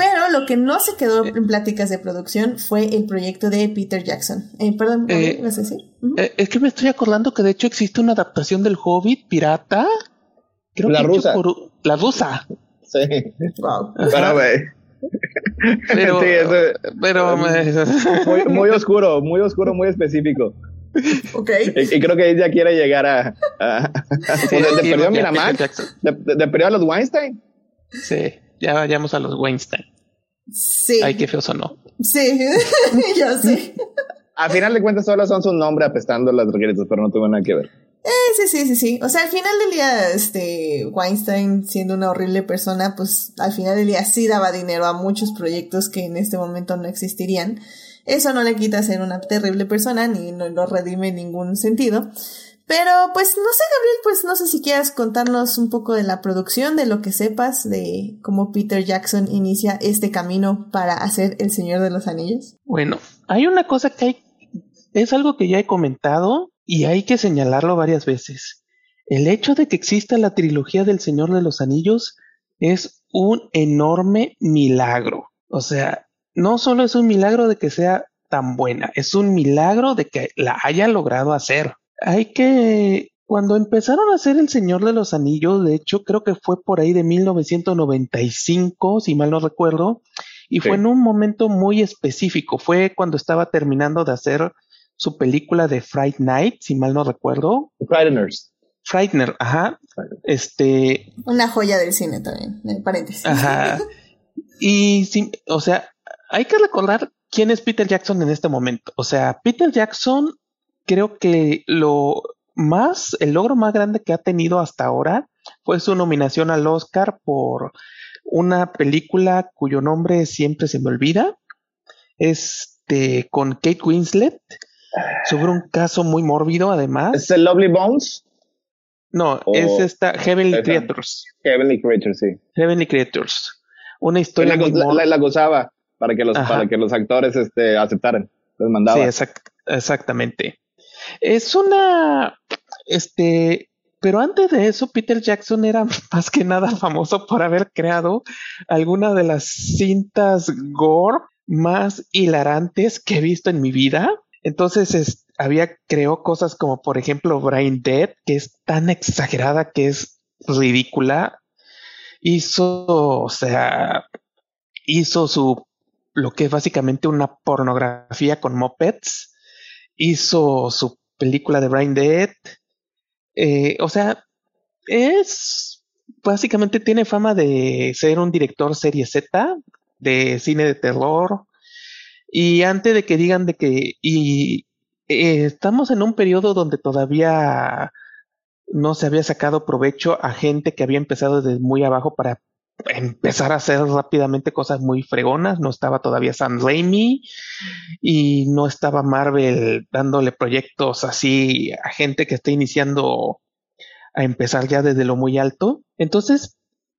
Pero lo que no se quedó en pláticas de producción fue el proyecto de Peter Jackson. Eh, perdón, ¿qué eh, vas a decir? es que me estoy acordando que de hecho existe una adaptación del Hobbit pirata. Creo la rusa. la rusa. Sí. Wow. Pero, pero muy, muy oscuro, muy oscuro, muy específico. Ok. Y, creo que ella quiere llegar a. de, perdió a Miramax. De, perdió a los Weinstein. Sí, ya vayamos a los Weinstein. Sí. Ay, qué feo sonó. Sí, *laughs* yo sé. A final de cuentas, solo son su nombre apestando las regretas, pero no tuvo nada que ver. Eh, sí, sí, sí, sí. O sea, al final del día, este, Weinstein, siendo una horrible persona, pues al final del día sí daba dinero a muchos proyectos que en este momento no existirían. Eso no le quita ser una terrible persona ni no lo redime en ningún sentido. Pero pues no sé, Gabriel, pues no sé si quieras contarnos un poco de la producción, de lo que sepas, de cómo Peter Jackson inicia este camino para hacer El Señor de los Anillos. Bueno, hay una cosa que hay, es algo que ya he comentado y hay que señalarlo varias veces. El hecho de que exista la trilogía del Señor de los Anillos es un enorme milagro. O sea, no solo es un milagro de que sea tan buena, es un milagro de que la haya logrado hacer. Hay que, cuando empezaron a hacer El Señor de los Anillos, de hecho creo que fue por ahí de 1995, si mal no recuerdo, y fue en un momento muy específico, fue cuando estaba terminando de hacer su película de Fright Night, si mal no recuerdo. Frighteners. Frightener, ajá. Este. Una joya del cine también, en paréntesis. Ajá. *laughs* Y, o sea, hay que recordar quién es Peter Jackson en este momento. O sea, Peter Jackson creo que lo más, el logro más grande que ha tenido hasta ahora fue su nominación al Oscar por una película cuyo nombre siempre se me olvida. Este, con Kate Winslet, sobre un caso muy mórbido además. ¿Es el Lovely Bones? No, es esta Heavenly Creatures. Heavenly Creatures, sí. Heavenly Creatures. Una historia. La, la gozaba para que los, para que los actores este, aceptaran. Les mandaba. Sí, exactamente. Es una, este, pero antes de eso, Peter Jackson era *laughs* más que nada famoso por haber creado alguna de las cintas gore más hilarantes que he visto en mi vida. Entonces, había creó cosas como, por ejemplo, Brain Dead, que es tan exagerada que es ridícula. Hizo, o sea, hizo su lo que es básicamente una pornografía con mopeds. Hizo su película de Brain Dead. Eh, o sea, es básicamente tiene fama de ser un director serie Z de cine de terror. Y antes de que digan de que y eh, estamos en un periodo donde todavía no se había sacado provecho a gente que había empezado desde muy abajo para empezar a hacer rápidamente cosas muy fregonas. No estaba todavía Sam Raimi y no estaba Marvel dándole proyectos así a gente que está iniciando a empezar ya desde lo muy alto. Entonces,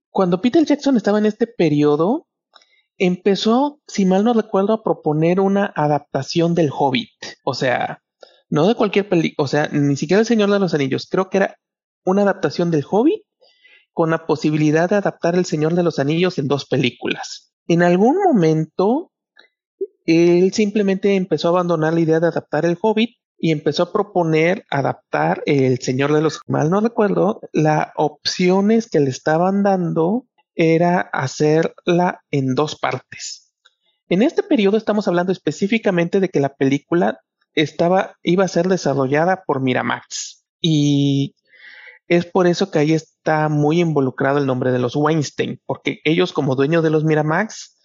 cuando Peter Jackson estaba en este periodo, empezó, si mal no recuerdo, a proponer una adaptación del Hobbit. O sea, no de cualquier película, o sea, ni siquiera El Señor de los Anillos. Creo que era una adaptación del Hobbit con la posibilidad de adaptar El Señor de los Anillos en dos películas. En algún momento, él simplemente empezó a abandonar la idea de adaptar El Hobbit y empezó a proponer adaptar El Señor de los... Mal no recuerdo, las opciones que le estaban dando era hacerla en dos partes. En este periodo estamos hablando específicamente de que la película estaba, iba a ser desarrollada por Miramax. Y es por eso que ahí está muy involucrado el nombre de los Weinstein, porque ellos como dueños de los Miramax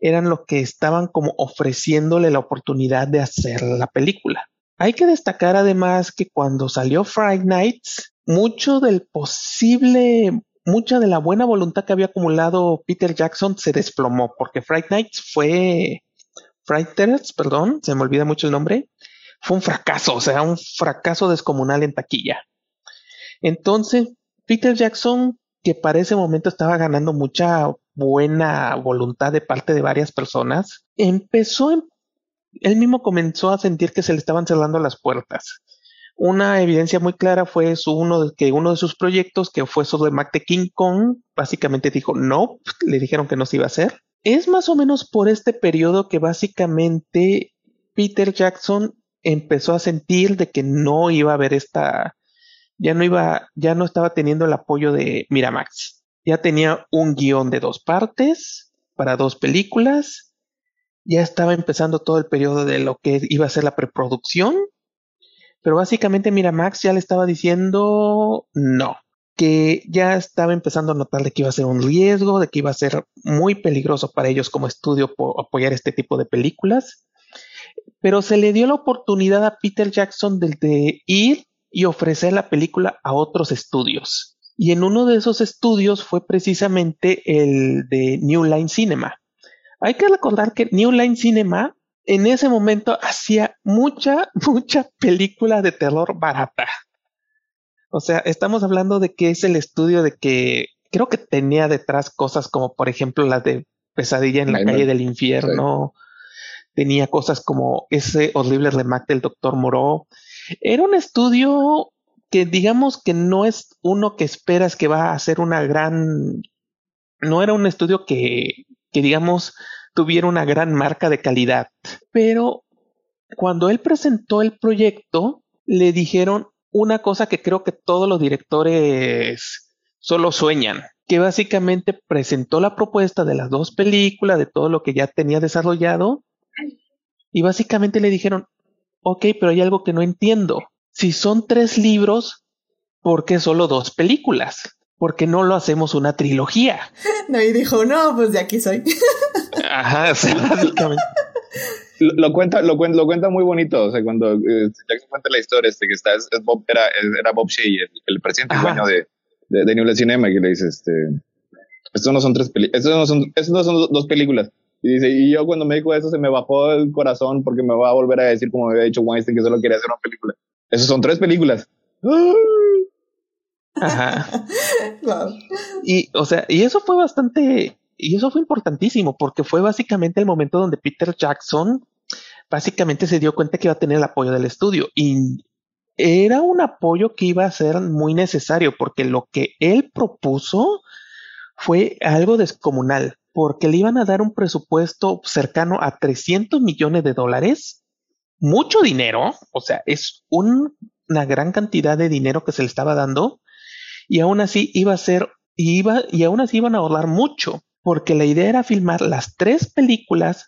eran los que estaban como ofreciéndole la oportunidad de hacer la película. Hay que destacar además que cuando salió Friday Nights, mucho del posible, mucha de la buena voluntad que había acumulado Peter Jackson se desplomó, porque Friday Nights fue, Frighteners, perdón, se me olvida mucho el nombre, fue un fracaso, o sea, un fracaso descomunal en taquilla. Entonces, Peter Jackson, que para ese momento estaba ganando mucha buena voluntad de parte de varias personas, empezó, él mismo comenzó a sentir que se le estaban cerrando las puertas. Una evidencia muy clara fue su uno de, que uno de sus proyectos, que fue sobre Mac de King Kong, básicamente dijo no, le dijeron que no se iba a hacer. Es más o menos por este periodo que básicamente Peter Jackson empezó a sentir de que no iba a haber esta, ya no iba, ya no estaba teniendo el apoyo de Miramax. Ya tenía un guion de dos partes para dos películas. Ya estaba empezando todo el periodo de lo que iba a ser la preproducción pero básicamente Miramax ya le estaba diciendo no, que ya estaba empezando a notar de que iba a ser un riesgo, de que iba a ser muy peligroso para ellos como estudio apoyar este tipo de películas. Pero se le dio la oportunidad a Peter Jackson de, de ir y ofrecer la película a otros estudios. Y en uno de esos estudios fue precisamente el de New Line Cinema. Hay que recordar que New Line Cinema en ese momento hacía mucha, *laughs* mucha película de terror barata. O sea, estamos hablando de que es el estudio de que creo que tenía detrás cosas como, por ejemplo, la de Pesadilla en la calle del infierno. Tenía cosas como ese horrible remake del Doctor Moreau. Era un estudio que digamos que no es uno que esperas que va a ser una gran... No era un estudio que, que digamos tuviera una gran marca de calidad. Pero cuando él presentó el proyecto, le dijeron una cosa que creo que todos los directores solo sueñan, que básicamente presentó la propuesta de las dos películas, de todo lo que ya tenía desarrollado, y básicamente le dijeron, ok, pero hay algo que no entiendo. Si son tres libros, ¿por qué solo dos películas? ¿Por qué no lo hacemos una trilogía? *laughs* No, y dijo, no, pues de aquí soy. *laughs* Ajá, básicamente. Lo, cuenta, lo, cuenta, lo cuenta muy bonito. O sea, cuando eh, Jackson cuenta la historia, este, que está, es, Bob, era, era Bob Shea, el, presidente dueño de, de, de New Cinema, que le dice, este, estos no son tres películas, estos no son, estos no son dos películas. Y dice, y yo cuando me dijo eso se me bajó el corazón porque me va a volver a decir, como me había dicho Weinstein, que solo quería hacer una película. Esos son tres películas. Ajá. *laughs* Y, o sea, y eso fue bastante, y eso fue importantísimo porque fue básicamente el momento donde Peter Jackson básicamente se dio cuenta que iba a tener el apoyo del estudio y era un apoyo que iba a ser muy necesario porque lo que él propuso fue algo descomunal porque le iban a dar un presupuesto cercano a 300 millones de dólares, mucho dinero, o sea, es una gran cantidad de dinero que se le estaba dando y aún así iba a ser, iba, y aún así iban a ahorrar mucho, porque la idea era filmar las tres películas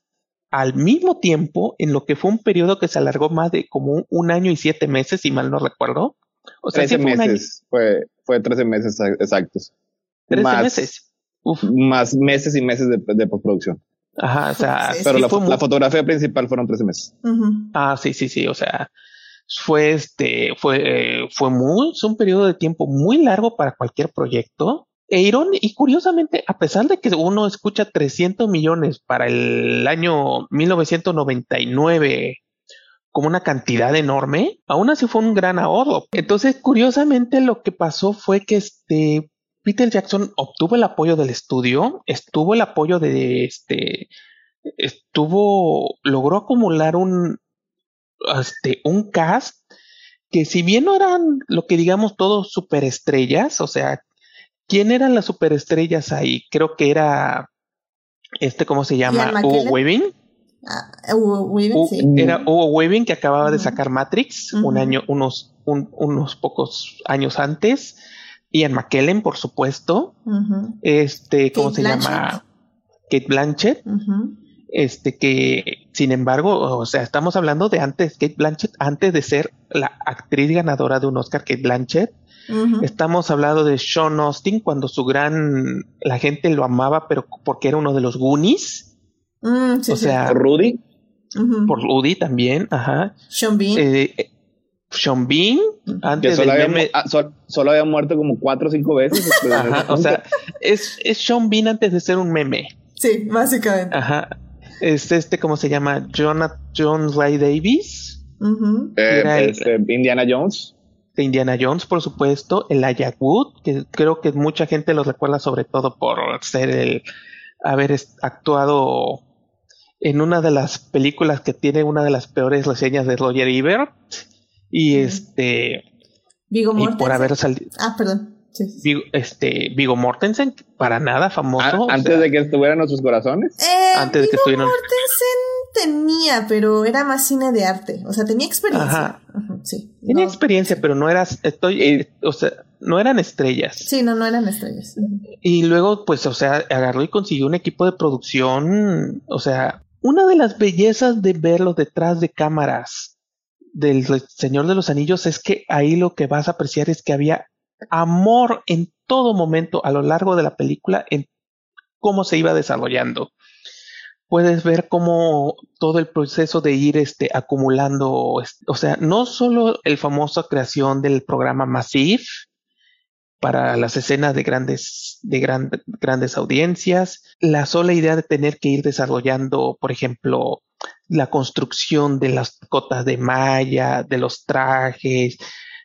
al mismo tiempo en lo que fue un periodo que se alargó más de como un año y siete meses, si mal no recuerdo. O sea, 13 meses, fue, fue 13 meses exactos. 13 meses. Más meses y meses de, postproducción. Ajá, o sea, pero la, fotografía principal fueron 13 meses. Ah, sí, sí, sí, o sea, fue este, fue, eh, fue muy, un periodo de tiempo muy largo para cualquier proyecto. E y curiosamente, a pesar de que uno escucha 300 millones para el año 1999 como una cantidad enorme, aún así fue un gran ahorro. Entonces, curiosamente, lo que pasó fue que este Peter Jackson obtuvo el apoyo del estudio, estuvo el apoyo de este, estuvo, logró acumular un, este, un cast que si bien no eran lo que digamos todos superestrellas, o sea, ¿quién eran las superestrellas ahí? Creo que era este, ¿cómo se llama? Hugo Weaving. Ah, Hugo Weaving, sí. Era Hugo Weaving que acababa de sacar Matrix un año, unos, unos pocos años antes. Ian McKellen, por supuesto. Este, ¿cómo se llama? Kate Blanchett. Este que, sin embargo, o sea, estamos hablando de antes, Kate Blanchett, antes de ser la actriz ganadora de un Oscar, Kate Blanchett. Estamos hablando de Sean Austin cuando su gran, la gente lo amaba, pero porque era uno de los Goonies. Mm, sí, o sí. sea, Rudy. Por Woody también, ajá. Sean Bean. Eh, Sean Bean, Que antes solo del había, meme. ah, sol- solo había muerto como cuatro o cinco veces. Ajá, ese o sea, es, es Sean Bean antes de ser un meme. Sí, básicamente. Ajá. Es este, ¿cómo se llama? Jonathan John Ray Davis. Eh, era el- este, Indiana Jones. de Indiana Jones, por supuesto. El Wood, que creo que mucha gente lo recuerda sobre todo por ser el haber actuado en una de las películas que tiene una de las peores reseñas de Roger Ebert. Y este, Vigo y Mortensen. por haber salido. Ah, perdón. Sí. Vigo, este, Vigo Mortensen, para nada famoso. A- o antes sea, de que estuviera en nuestros corazones. Eh, Antes de que estuvieran- Mortensen tenía, pero era más cine de arte. O sea, tenía experiencia. Ajá. Sí. tenía No- experiencia, pero no eras, estoy, Y- o sea, no eran estrellas. Sí, no, no eran estrellas. Y luego, pues, o sea, agarró y consiguió un equipo de producción. O sea, una de las bellezas de verlo detrás de cámaras del Señor de los Anillos es que ahí lo que vas a apreciar es que había amor en todo momento a lo largo de la película en cómo se iba desarrollando. Puedes ver cómo todo el proceso de ir este, acumulando, es- o sea, no solo el famoso creación del programa Massive, para las escenas de grandes, de gran- grandes audiencias, la sola idea de tener que ir desarrollando, por ejemplo, la construcción de las cotas de malla, de los trajes,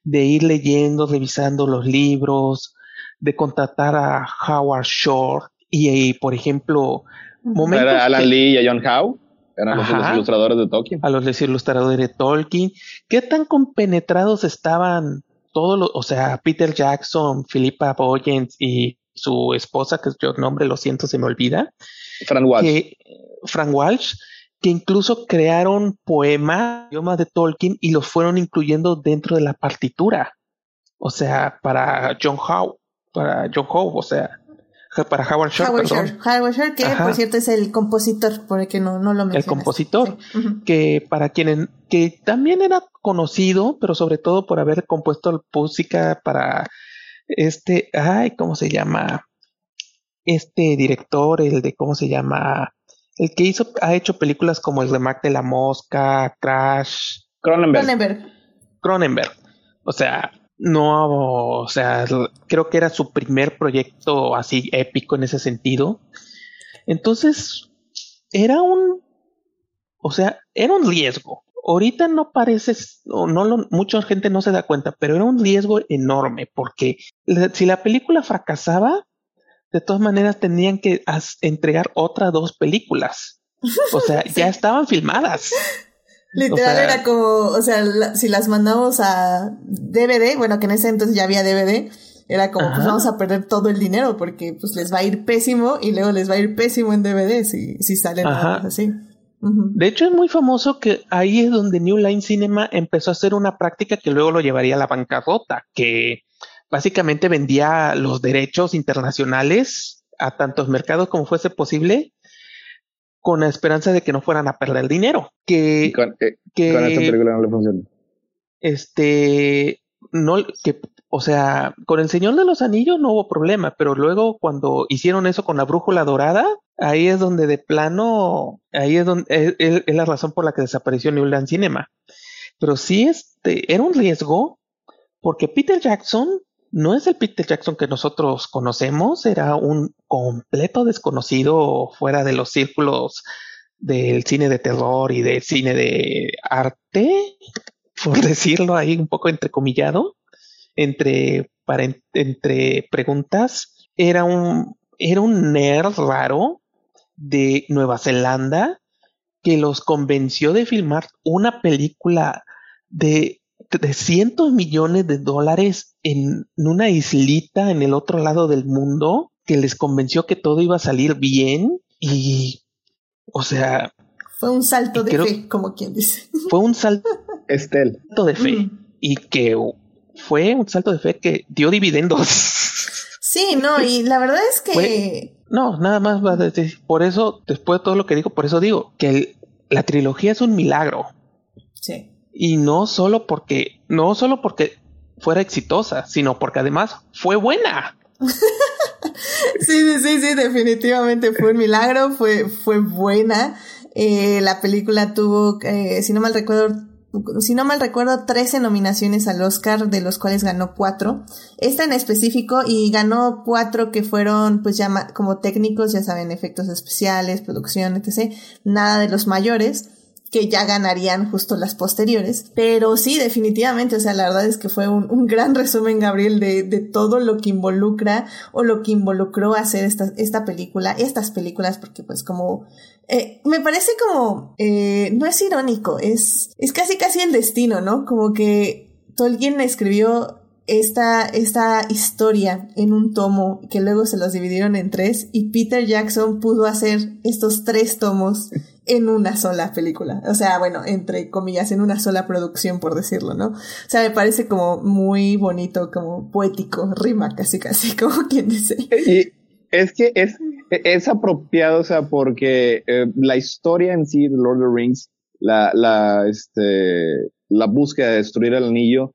de ir leyendo, revisando los libros, de contratar a Howard Shore y, y, por ejemplo, momentos Era Alan que- Lee y a John Howe. Eran Ajá. los ilustradores de Tolkien. a los ilustradores de Tolkien, qué tan compenetrados estaban todos los, o sea, Peter Jackson, Philippa Boyens y su esposa, que yo nombre lo siento, se me olvida, Fran Walsh. que Frank Walsh, que incluso crearon poemas, idiomas de Tolkien y los fueron incluyendo dentro de la partitura. O sea, para John Howe, para John Howe, o sea, para Howard Shore, Howard Shore. Howard Shore, que Ajá. por cierto es el compositor, por el que no, no lo mencionaste. compositor. Sí. Ujú. que para quienes que también era conocido, pero sobre todo por haber compuesto música para este, ay, ¿cómo se llama? Este director, el de cómo se llama, el que hizo, ha hecho películas como el remake de La Mosca, Crash, Cronenberg. Cronenberg. Cronenberg. O sea, no, o sea, creo que era su primer proyecto así épico en ese sentido. Entonces, era un, o sea, era un riesgo. Ahorita no parece, no lo, mucha gente no se da cuenta, pero era un riesgo enorme porque la- si la película fracasaba, de todas maneras tenían que entregar otras dos películas. O sea, *laughs* ya estaban filmadas. Literal O sea- era como, o sea, la- si las mandamos a DVD, bueno, que en ese entonces ya había DVD, era como, pues vamos a perder todo el dinero porque pues les va a ir pésimo y luego les va a ir pésimo en DVD si, si salen así. De hecho, es muy famoso que ahí es donde New Line Cinema empezó a hacer una práctica que luego lo llevaría a la bancarrota, que básicamente vendía los derechos internacionales a tantos mercados como fuese posible, con la esperanza de que no fueran a perder dinero. Que, Y con, eh, que con esta película no le funciona. este no que o sea con el Señor de los Anillos no hubo problema pero luego cuando hicieron eso con la brújula dorada ahí es donde de plano ahí es donde es, es- es la razón por la que desapareció New Line Cinema pero sí este era un riesgo porque Peter Jackson no es el Peter Jackson que nosotros conocemos era un completo desconocido fuera de los círculos del cine de terror y del cine de arte por *laughs* decirlo ahí un poco entrecomillado, entre, para, entre preguntas, era un, era un nerd raro de Nueva Zelanda que los convenció de filmar una película de 300 millones de dólares en una islita en el otro lado del mundo, que les convenció que todo iba a salir bien y, o sea, Fue un salto de Creo- fe, como quien dice. *laughs* fue un salto Estel. de fe Ujú. y que fue un salto de fe que dio dividendos. Sí, no, y la verdad es que... no, nada más va a decir, por eso, después de todo lo que digo, por eso digo que la trilogía es un milagro. Sí. Y no solo porque, no solo porque fuera exitosa, sino porque además fue buena. *laughs* sí, sí, sí, definitivamente fue un milagro, fue, fue buena. Eh, la película tuvo, eh, si no mal recuerdo, si no mal recuerdo, 13 nominaciones al Oscar, de los cuales ganó cuatro. Esta en específico, y ganó cuatro que fueron, pues ya como técnicos, ya saben, efectos especiales, producción, etc. Nada de los mayores que ya ganarían justo las posteriores. Pero sí, definitivamente, o sea, la verdad es que fue un, un gran resumen, Gabriel, de, de, todo lo que involucra o lo que involucró hacer esta, esta película, estas películas, porque pues como, eh, me parece como, eh, no es irónico, es, es casi casi el destino, ¿no? Como que Tolkien escribió esta, esta historia en un tomo que luego se los dividieron en tres y Peter Jackson pudo hacer estos tres tomos en una sola película. O sea, bueno, entre comillas, en una sola producción, por decirlo, ¿no? O sea, me parece como muy bonito, como poético, rima casi, casi, *laughs* como quien dice. Y es que es, es apropiado, o sea, porque eh, la historia en sí de Lord of the Rings, la, la, este, la búsqueda de destruir el anillo,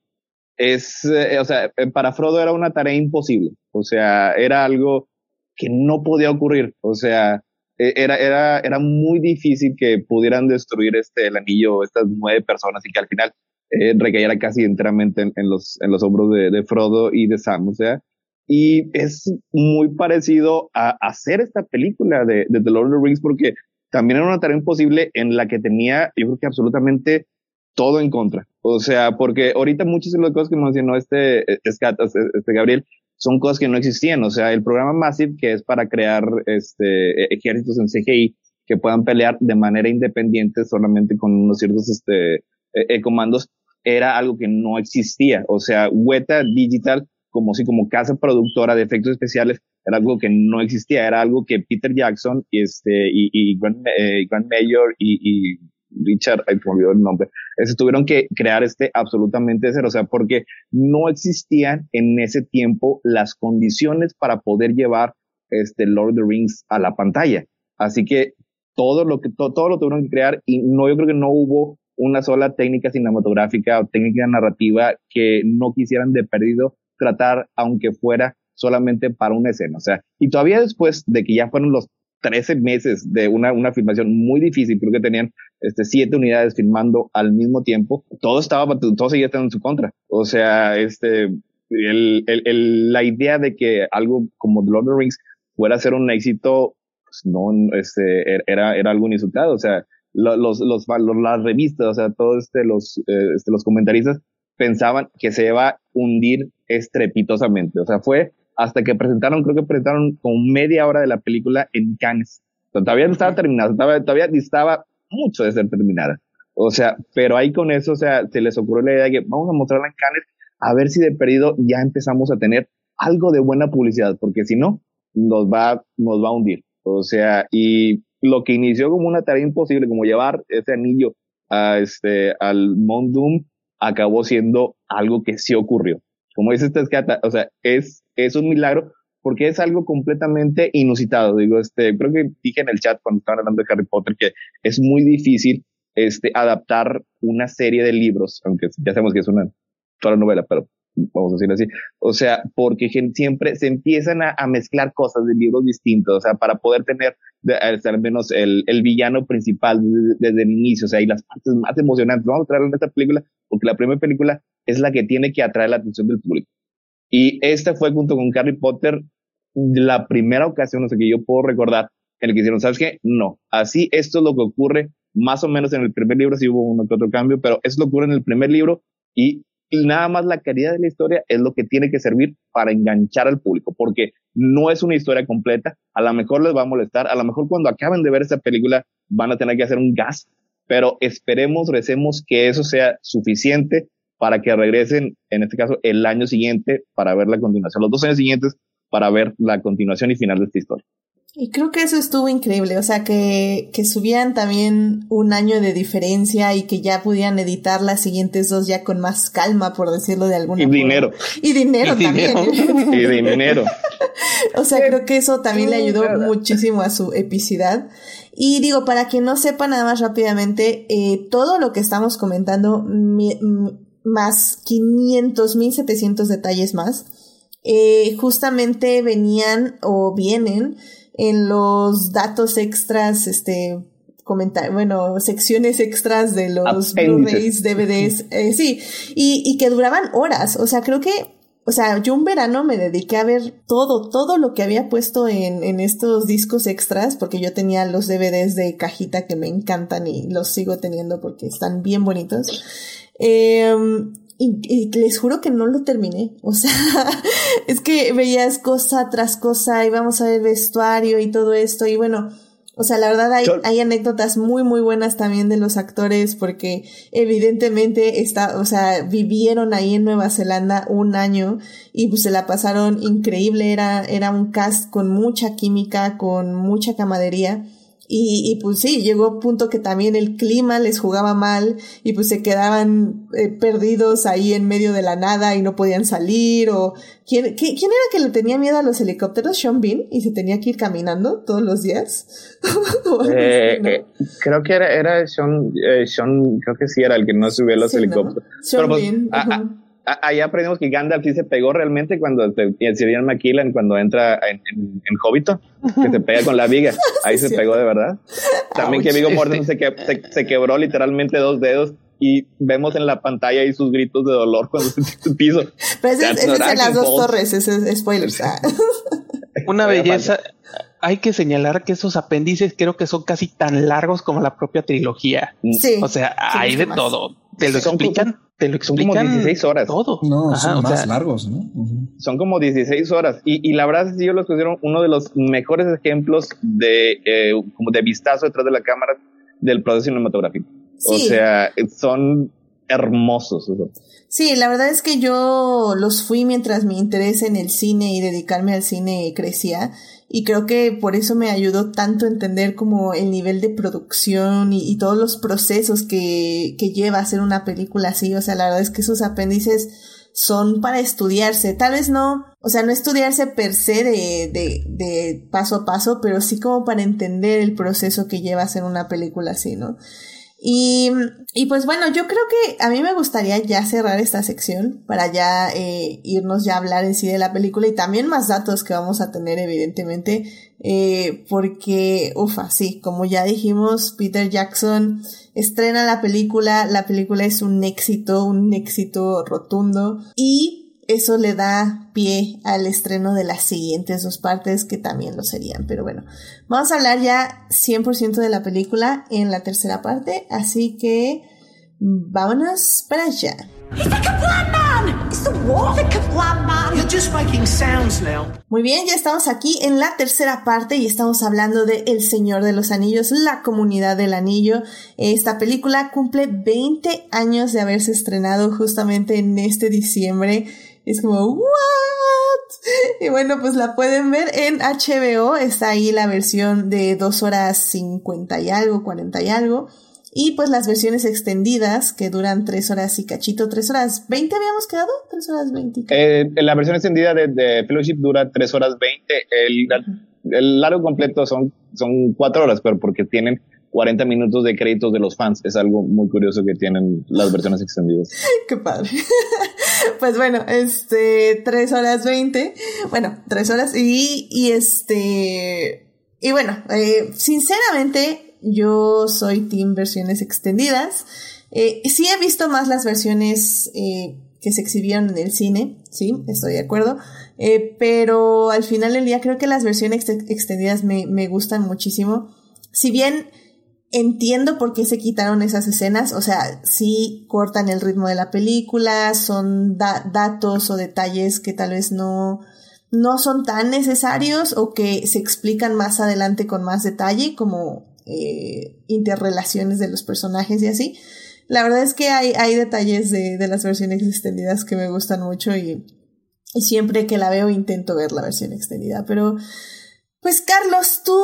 es, eh, o sea, para Frodo era una tarea imposible. O sea, era algo que no podía ocurrir. O sea, era, era, era muy difícil que pudieran destruir este, el anillo estas nueve personas y que al final eh, recayera casi enteramente en, los, en los hombros de, Frodo y de Sam, o sea, y es muy parecido a, hacer esta película de, The Lord of the Rings porque también era una tarea imposible en la que tenía, yo creo que absolutamente todo en contra. O sea, porque ahorita muchas de las cosas que mencionó este, este, este Gabriel son cosas que no existían. O sea, el programa Massive, que es para crear este, e-, ejércitos en CGI que puedan pelear de manera independiente solamente con unos ciertos este, e-, e-, comandos, era algo que no existía. O sea, Weta Digital, como si como casa productora de efectos especiales, era algo que no existía. Era algo que Peter Jackson y, este, y, y Grant, eh, Mayor y, y Richard, ay, me olvidó el nombre, se tuvieron que crear este absolutamente cero, o sea, porque no existían en ese tiempo las condiciones para poder llevar este Lord of the Rings a la pantalla. Así que todo lo que, todo, lo tuvieron que crear y no, yo creo que no hubo una sola técnica cinematográfica o técnica narrativa que no quisieran de perdido tratar, aunque fuera solamente para una escena. O sea, y todavía después de que ya fueron los 13 meses de una, una filmación muy difícil, creo que tenían este, siete unidades filmando al mismo tiempo, todo estaba, todo seguía estando en su contra. O sea, este, el, el, el, la idea de que algo como The Lord of the Rings fuera a ser un éxito, pues no, este, er, era, era algo insultado. O sea, los, los, los, las revistas, o sea, todos este, los, eh, este, los comentaristas pensaban que se iba a hundir estrepitosamente. O sea, fue hasta que presentaron, creo que presentaron como media hora de la película en Cannes. todavía no estaba terminada, todavía, distaba mucho de ser terminada. O sea, pero ahí con eso, o sea, se les ocurrió la idea de que vamos a mostrarla en Cannes a ver si de perdido ya empezamos a tener algo de buena publicidad, porque si no, nos va, nos va a hundir. O sea, y lo que inició como una tarea imposible, como llevar ese anillo a este, al Mount Doom, acabó siendo algo que sí ocurrió como dice esta escata, o sea, es, es un milagro porque es algo completamente inusitado. Digo, este, creo que dije en el chat cuando estaban hablando de Harry Potter que es muy difícil este, adaptar una serie de libros, aunque ya sabemos que es una sola novela, pero vamos a decirlo así. O sea, porque siempre se empiezan a, mezclar cosas de libros distintos, o sea, para poder tener al menos el, el villano principal desde, el inicio, o sea, y las partes más emocionantes. Vamos a traerlo en esta película, porque la primera película es la que tiene que atraer la atención del público. Y esta fue junto con Harry Potter la primera ocasión, no sé, que yo puedo recordar en el que hicieron, ¿sabes qué? No, así esto es lo que ocurre más o menos en el primer libro, sí hubo un otro cambio, pero eso es lo que ocurre en el primer libro y, y nada más la calidad de la historia es lo que tiene que servir para enganchar al público, porque no es una historia completa, a lo mejor les va a molestar, a lo mejor cuando acaben de ver esa película van a tener que hacer un gas, pero esperemos, recemos que eso sea suficiente para que regresen, en este caso, el año siguiente para ver la continuación, los dos años siguientes para ver la continuación y final de esta historia. Y creo que eso estuvo increíble, o sea, que, que subían también un año de diferencia y que ya pudieran editar las siguientes dos ya con más calma, por decirlo de alguna Y forma. dinero. Y dinero Y también. *laughs* Y dinero. o sea, creo que eso también le ayudó muchísimo a su epicidad. Y digo, para quien no sepa nada más rápidamente, eh, todo lo que estamos comentando, mi- más 500, 1700 detalles más, eh, justamente venían o vienen en los datos extras, este, comentar, bueno, secciones extras de los. Blu-rays, DVDs, eh, sí, y, y que duraban horas, o sea, creo que, o sea, yo un verano me dediqué a ver todo, todo lo que había puesto en, en estos discos extras, porque yo tenía los DVDs de cajita que me encantan y los sigo teniendo porque están bien bonitos. Eh, y, y les juro que no lo terminé. O sea, *laughs* es que veías cosa tras cosa, íbamos a ver vestuario y todo esto. Y bueno, o sea, la verdad hay, hay anécdotas muy, muy buenas también de los actores porque evidentemente está, o sea, vivieron ahí en Nueva Zelanda un año y pues se la pasaron increíble. Era, era un cast con mucha química, con mucha camadería. Y, y pues sí, llegó un punto que también el clima les jugaba mal y pues se quedaban eh, perdidos ahí en medio de la nada y no podían salir o ¿quién, qué- ¿quién era que le tenía miedo a los helicópteros? Sean Bean y se tenía que ir caminando todos los días. *laughs* Eh, eh, creo que era, era Sean, eh, Sean, creo que sí era el que no subió a los Sí, ¿no? helicópteros. Sean Pero, pues, Bean, a- a- ahí aprendimos que Gandalf sí se pegó realmente cuando y el Sir McKillen cuando entra en, en, en Hobbito, que se pega con la viga. *laughs* Ahí se cierto. pegó de verdad. También que Ouch, Vigo este- Mortensen se, que- se, se quebró literalmente dos dedos y vemos en la pantalla ahí sus gritos de dolor cuando se tira al piso. Pero ese, ese es en las dos torres, ese es spoilers. Ah. *laughs* Una belleza. Hay que señalar que esos apéndices creo que son casi tan largos como la propia trilogía. Sí. O sea, Sí, hay de más. todo. Te lo Son explican, te lo son como explican 16 horas. todo. No, Ajá, son o más sea, largos, ¿no? Son como 16 horas y, y la verdad es que yo los considero uno de los mejores ejemplos de eh, como de vistazo detrás de la cámara del proceso cinematográfico. O Sí. sea, son hermosos. o sea. Sí, la verdad es que yo los fui mientras mi interés en el cine y dedicarme al cine crecía y creo que por eso me ayudó tanto a entender como el nivel de producción y, todos los procesos que, que lleva hacer una película así. O sea, la verdad es que esos apéndices son para estudiarse. Tal vez no, o sea, no estudiarse per se de, de, de paso a paso, pero sí como para entender el proceso que lleva hacer una película así, ¿no? Y, y pues bueno, yo creo que a mí me gustaría ya cerrar esta sección para ya eh, irnos ya a hablar en sí de la película y también más datos que vamos a tener evidentemente, eh, porque, ufa, sí, como ya dijimos, Peter Jackson estrena la película, la película es un éxito, un éxito rotundo y eso le da pie al estreno de las siguientes dos partes que también lo serían. Pero bueno, vamos a hablar ya 100% de la película en la tercera parte, así que vámonos para allá. He's the Kablam man! It's the what? The Kablam man! You're just making sounds now. Muy bien, ya estamos aquí en la tercera parte y estamos hablando de El Señor de los Anillos, la comunidad del anillo. Esta película cumple 20 años de haberse estrenado justamente en este diciembre. Es como, ¿what? Y bueno, pues la pueden ver en HBO. Está ahí la versión de 2 horas 50 y algo, 40 y algo. Y pues las versiones extendidas que duran 3 horas y cachito, 3 horas 20 habíamos quedado, 3 horas 20. y cachito. Eh, la versión extendida de, de Fellowship dura 3 horas 20. El, el largo completo son, son 4 horas, pero porque tienen 40 minutos de créditos de los fans. Es algo muy curioso que tienen las versiones extendidas. *laughs* Qué padre. *laughs* pues bueno, este, 3 horas 20. Bueno, 3 horas y, y este, y bueno, eh, sinceramente yo soy team versiones extendidas. Eh, sí he visto más las versiones eh, que se exhibieron en el cine, sí, estoy de acuerdo. Pero al final del día creo que las versiones ex- extendidas me, me gustan muchísimo. Si bien entiendo por qué se quitaron esas escenas, o sea, sí cortan el ritmo de la película, son da- datos o detalles que tal vez no, no son tan necesarios o que se explican más adelante con más detalle, como eh, interrelaciones de los personajes y así. La verdad es que hay, hay detalles de, de las versiones extendidas que me gustan mucho y, y siempre que la veo intento ver la versión extendida, pero Pues Carlos, tú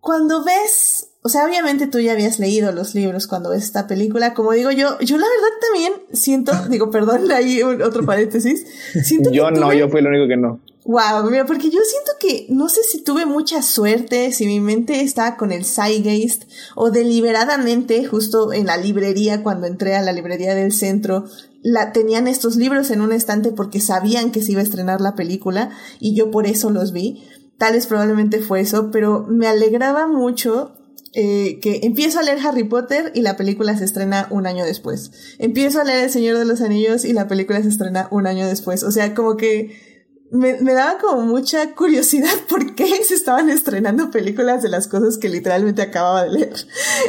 cuando ves, o sea, obviamente tú ya habías leído los libros cuando ves esta película, como digo yo, yo la verdad también siento, *laughs* digo, perdón, ahí otro paréntesis, siento yo no, yo fui el único que no. Wow, mira, porque yo siento que no sé si tuve mucha suerte, si mi mente estaba con el Zeitgeist o deliberadamente justo en la librería cuando entré a la librería del centro la tenían estos libros en un estante porque sabían que se iba a estrenar la película y yo por eso los vi. Tal vez probablemente fue eso, pero me alegraba mucho eh, que empiezo a leer Harry Potter y la película se estrena un año después. Empiezo a leer El Señor de los Anillos y la película se estrena un año después. O sea, como que me, me, daba como mucha curiosidad *laughs* por qué se estaban estrenando películas de las cosas que literalmente acababa de leer.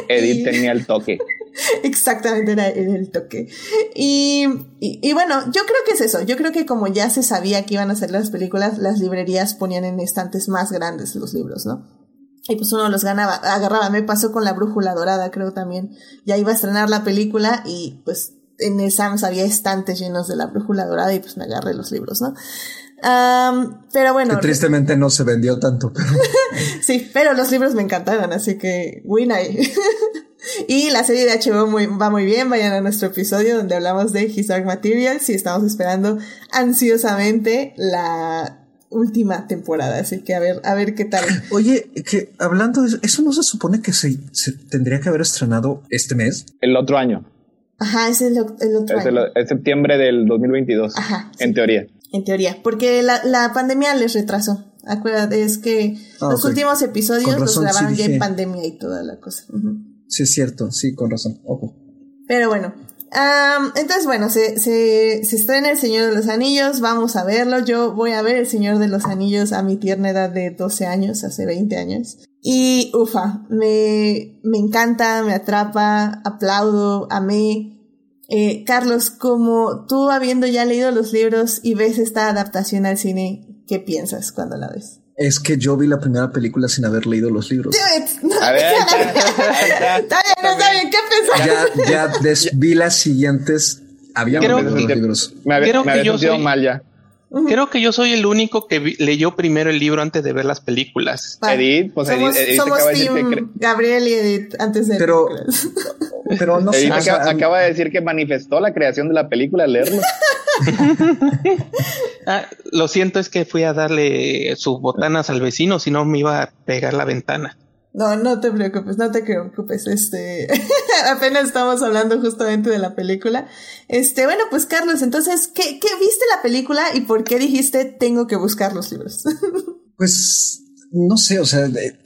Edith *laughs* tenía el toque. Exactamente, era, el toque. Y, y, bueno, yo creo que es eso. Yo creo que como ya se sabía que iban a ser las películas, las librerías ponían en estantes más grandes los libros, ¿no? Y pues uno los ganaba, agarraba. Me pasó con la brújula dorada, creo también. Ya iba a estrenar la película y pues en el Sams había estantes llenos de la brújula dorada y pues me agarré los libros, ¿no? pero bueno. Que tristemente no se vendió tanto. *laughs* sí, pero los libros me encantaron, así que win ahí. *laughs* y la serie de HBO muy, va muy bien. Vayan a nuestro episodio donde hablamos de His Dark Materials y estamos esperando ansiosamente la última temporada, así que a ver, a ver qué tal. *gasps* Oye, que hablando de eso, ¿eso no se supone que se, se tendría que haber estrenado este mes? El otro año. Ajá, es el, el otro es año. El, es septiembre del 2022. Ajá. En teoría. En teoría, porque la, la pandemia les retrasó. Acuérdate, es que Ah, los últimos episodios los grabaron sí ya en pandemia y toda la cosa. Sí, es cierto, sí, con razón. Ojo. Pero bueno. Am, entonces, bueno, se, se, se estrena El Señor de los Anillos, vamos a verlo. Yo voy a ver El Señor de los Anillos a mi tierna edad de 12 años, hace 20 años. Y ufa, me, me encanta, me atrapa, aplaudo, amé. Eh, Carlos, como tú habiendo ya leído los libros y ves esta adaptación al cine, ¿qué piensas cuando la ves? Es que yo vi la primera película sin haber leído los libros. *laughs* A ver, ahí está, ahí está. Está bien, está bien, ¿qué pensás? Ya, *laughs* ya vi las siguientes. Había Creo leído los que- libros. Me había, Creo me que había yo soy- mal ya. Creo que yo soy el único que vi- leyó primero el libro antes de ver las películas. Edith, pues somos, Edith- Edith somos acaba de decir team que cre- Gabriel y Edith antes de Pero- películas. Pero no sé. Acaba, acaba de decir que manifestó la creación de la película al leerlo. *laughs* *laughs* Ah, lo siento, es que fui a darle sus botanas al vecino, si no me iba a pegar la ventana. No, no te preocupes, no te preocupes. Este, *laughs* apenas estamos hablando justamente de la película. Este, bueno, pues Carlos, entonces, ¿qué, qué viste la película y por qué dijiste tengo que buscar los libros? *laughs* Pues no sé, o sea, eh,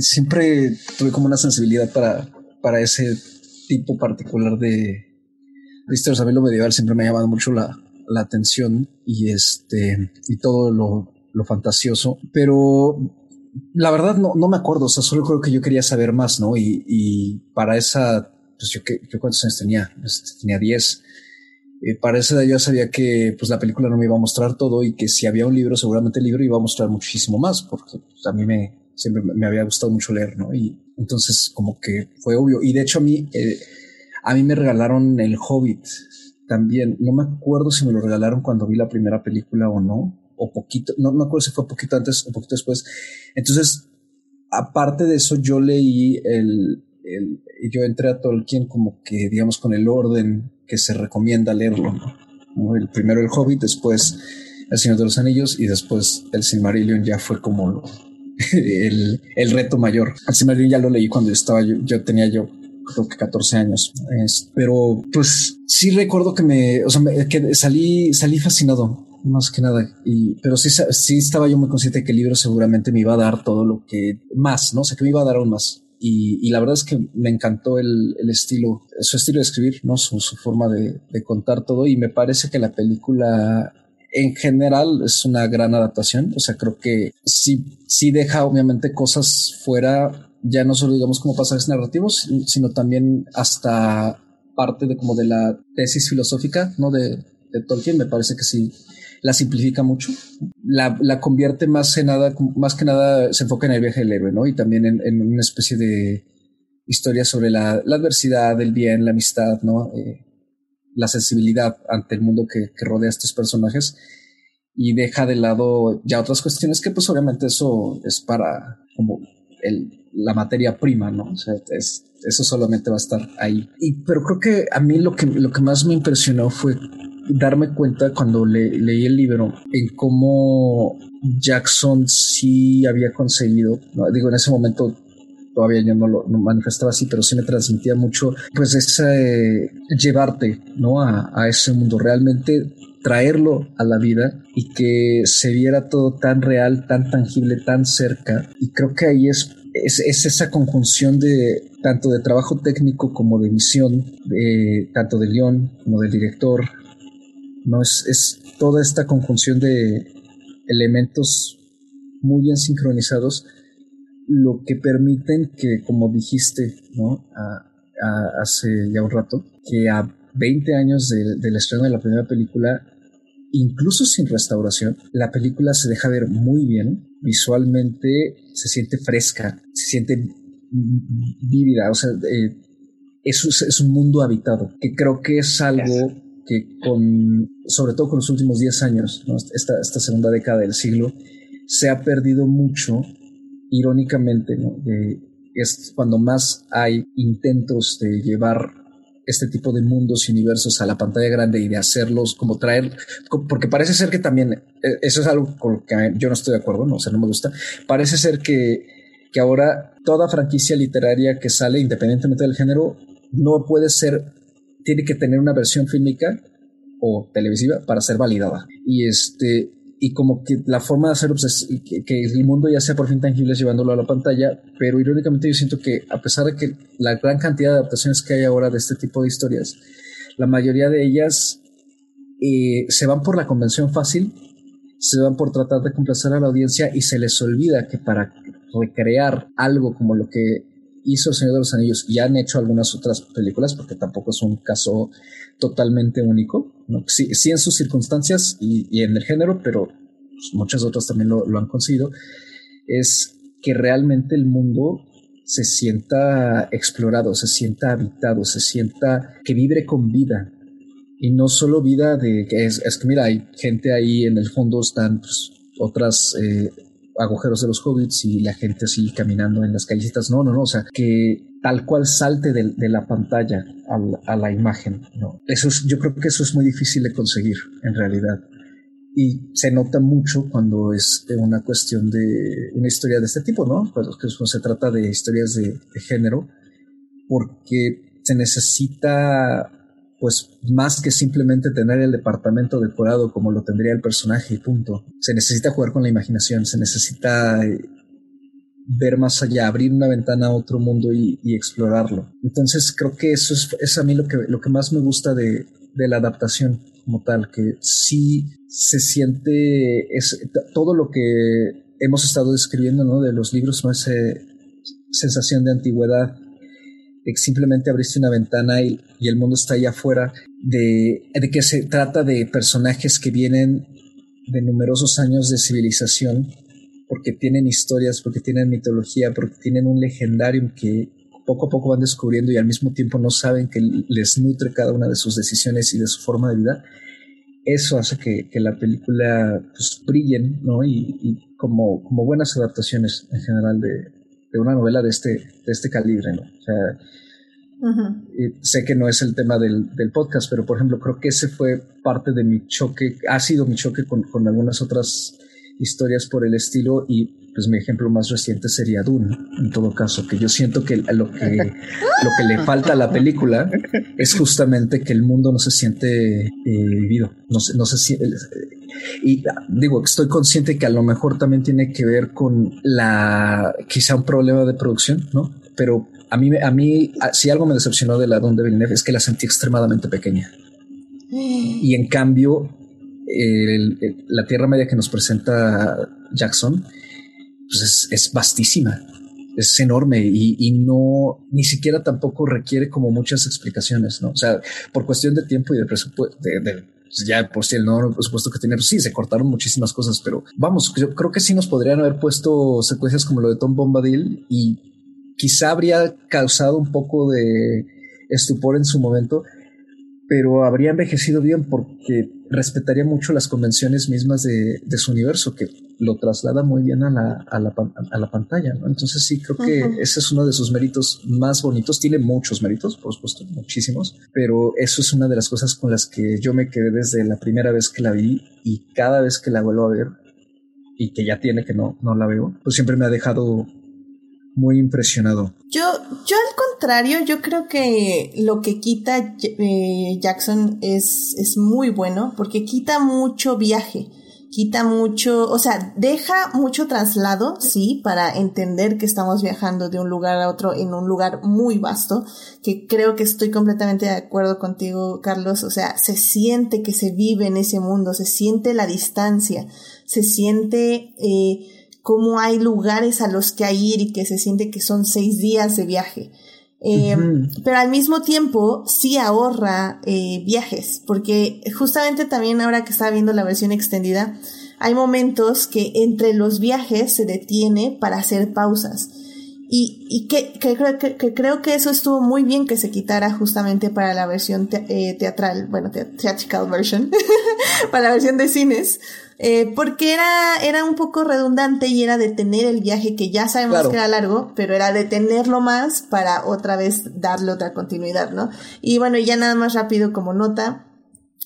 siempre tuve como una sensibilidad para, para ese tipo particular de, de historias. A mí lo medieval siempre me ha llamado mucho la, la atención y este y todo lo, lo fantasioso, pero la verdad no, no me acuerdo, o sea, solo creo que yo quería saber más, ¿no? Y, y para esa, pues yo, yo cuántos años tenía, tenía 10. Eh, para esa edad yo sabía que pues la película no me iba a mostrar todo y que si había un libro, seguramente el libro iba a mostrar muchísimo más, porque pues, a mí me siempre me había gustado mucho leer, ¿no? Y entonces como que fue obvio. Y de hecho a mí, eh, a mí me regalaron El Hobbit también. No me acuerdo si me lo regalaron cuando vi la primera película o no, o poquito, no me acuerdo si fue poquito antes o poquito después. Entonces, aparte de eso, yo leí el, el yo entré a Tolkien como que, digamos, con el orden que se recomienda leerlo, El primero el Hobbit, después El Señor de los Anillos y después el Silmarillion ya fue como *laughs* el, el reto mayor. El Silmarillion ya lo leí cuando yo estaba, yo, yo tenía yo creo que 14 años. Es- pero pues sí recuerdo que me, o sea, me- que salí, salí fascinado más que nada. Y, pero sí, sí estaba yo muy consciente de que el libro seguramente me iba a dar todo lo que más, ¿no? O sea, que me iba a dar aún más. Y, y la verdad es que me encantó el, el estilo, su estilo de escribir, ¿no? Su, su forma de, de contar todo. Y me parece que la película en general es una gran adaptación. O sea, creo que sí, sí deja obviamente cosas fuera, ya no solo digamos como pasajes narrativos, sino también hasta parte de como de la tesis filosófica, ¿no? De, de Tolkien. Me parece que sí la simplifica mucho. La, la convierte más que nada, más que nada se enfoca en el viaje del héroe, ¿no? Y también en, una especie de historia sobre la, la adversidad, el bien, la amistad, ¿no? Eh, la sensibilidad ante el mundo que, que rodea a estos personajes. y deja de lado ya otras cuestiones que pues obviamente eso es para como el, la materia prima, ¿no? O sea, es, eso solamente va a estar ahí. Y, pero creo que a mí lo que, lo que más me impresionó fue darme cuenta cuando le, leí el libro en cómo Jackson sí había conseguido, digo, en ese momento todavía yo no lo manifestaba así, pero sí me transmitía mucho, pues ese llevarte, ¿no? A, a, ese mundo, realmente traerlo a la vida y que se viera todo tan real, tan tangible, tan cerca. Y creo que ahí es, es, es esa conjunción de tanto de trabajo técnico como de visión, tanto de guion como del director, ¿no? Es, es toda esta conjunción de elementos muy bien sincronizados lo que permiten que, como dijiste, ¿no? hace ya un rato, que a 20 años de, del estreno de la primera película, incluso sin restauración, la película se deja ver muy bien, visualmente se siente fresca, se siente vívida, o sea, eh, es, un mundo habitado, que creo que es algo que con, sobre todo con los últimos 10 años, esta, esta segunda década del siglo, se ha perdido mucho irónicamente, ¿no? es cuando más hay intentos de llevar este tipo de mundos y universos a la pantalla grande y de hacerlos como traer, porque parece ser que también, eh, eso es algo con lo que yo no estoy de acuerdo, no, o sea, no me gusta, parece ser que, que ahora toda franquicia literaria que sale, independientemente del género, no puede ser, tiene que tener una versión fílmica o televisiva para ser validada. Y este, y como que la forma de hacerlo pues, es que, el mundo ya sea por fin tangible es llevándolo a la pantalla, pero irónicamente yo siento que a pesar de que la gran cantidad de adaptaciones que hay ahora de este tipo de historias, la mayoría de ellas eh, se van por la convención fácil, se van por tratar de complacer a la audiencia y se les olvida que para recrear algo como lo que hizo El Señor de los Anillos y han hecho algunas otras películas, porque tampoco es un caso totalmente único, sí, en sus circunstancias y, en el género, pero pues, muchas otras también lo, han conseguido, es que realmente el mundo se sienta explorado, se sienta habitado, se sienta que vibre con vida. Y no solo vida de que es, es que mira, hay gente ahí en el fondo, están pues, otras eh, agujeros de los hobbits y la gente así caminando en las callecitas. No, no, no. O sea, que tal cual salte de, de la pantalla a, a, la imagen. No. Eso es, yo creo que eso es muy difícil de conseguir en realidad. Y se nota mucho cuando es una cuestión de una historia de este tipo, ¿no? Cuando se trata de historias de, de género, porque se necesita pues más que simplemente tener el departamento decorado como lo tendría el personaje y punto. Se necesita jugar con la imaginación, se necesita eh, ver más allá, abrir una ventana a otro mundo y, explorarlo. Entonces creo que eso es, a mí lo que, lo que más me gusta de, la adaptación como tal, que sí se siente es, todo lo que hemos estado describiendo ¿no? de los libros, ¿no? esa sensación de antigüedad, simplemente abriste una ventana y, el mundo está allá afuera, de, de, que se trata de personajes que vienen de numerosos años de civilización, porque tienen historias, porque tienen mitología, porque tienen un legendario que poco a poco van descubriendo y al mismo tiempo no saben que les nutre cada una de sus decisiones y de su forma de vida. Eso hace que, que la película pues, brillen, ¿no? Y, y, como, como buenas adaptaciones en general de, de una novela de este, de este calibre, ¿no? O sea, sé que no es el tema del, del, podcast, pero por ejemplo, creo que ese fue parte de mi choque, ha sido mi choque con, con algunas otras historias por el estilo y pues mi ejemplo más reciente sería Dune, en todo caso, que yo siento que lo que, lo que le falta a la película es justamente que el mundo no se siente eh, vivido, no se, no se siente... Y digo, estoy consciente que a lo mejor también tiene que ver con la, quizá un problema de producción, ¿no? Pero a mí, a mí, si algo me decepcionó de la Dune de Villeneuve es que la sentí extremadamente pequeña. Y en cambio, la Tierra Media que nos presenta Jackson pues es, vastísima, es enorme y, no, ni siquiera tampoco requiere como muchas explicaciones, ¿no? O sea, por cuestión de tiempo y de presupuesto, pues ya por si el no presupuesto que tiene, pues sí, se cortaron muchísimas cosas, pero vamos, yo creo que sí nos podrían haber puesto secuencias como lo de Tom Bombadil y quizá habría causado un poco de estupor en su momento, pero habría envejecido bien porque respetaría mucho las convenciones mismas de, de, su universo, que lo traslada muy bien a la, a la, a la pantalla. ¿no? Entonces sí, creo que uh -huh. ese es uno de sus méritos más bonitos. Tiene muchos méritos, por supuesto, muchísimos, pero eso es una de las cosas con las que yo me quedé desde la primera vez que la vi y cada vez que la vuelvo a ver y que ya tiene que no, no la veo, pues siempre me ha dejado muy impresionado. Yo, yo al contrario, yo creo que lo que quita eh, Jackson es, es muy bueno porque quita mucho viaje, quita mucho, o sea, deja mucho traslado, sí, para entender que estamos viajando de un lugar a otro en un lugar muy vasto, que creo que estoy completamente de acuerdo contigo, Carlos, o sea, se siente que se vive en ese mundo, se siente la distancia, se siente... Eh, cómo hay lugares a los que hay ir y que se siente que son seis días de viaje. Eh, uh -huh. Pero al mismo tiempo sí ahorra eh, viajes, porque justamente también ahora que estaba viendo la versión extendida, hay momentos que entre los viajes se detiene para hacer pausas. Y, y que, que, que, que, creo que eso estuvo muy bien que se quitara justamente para la versión te, eh, teatral, bueno, te, theatrical version, *laughs* para la versión de cines, eh, porque era, era un poco redundante y era detener el viaje que ya sabemos claro. que era largo, pero era detenerlo más para otra vez darle otra continuidad, ¿no? Y bueno, ya nada más rápido como nota,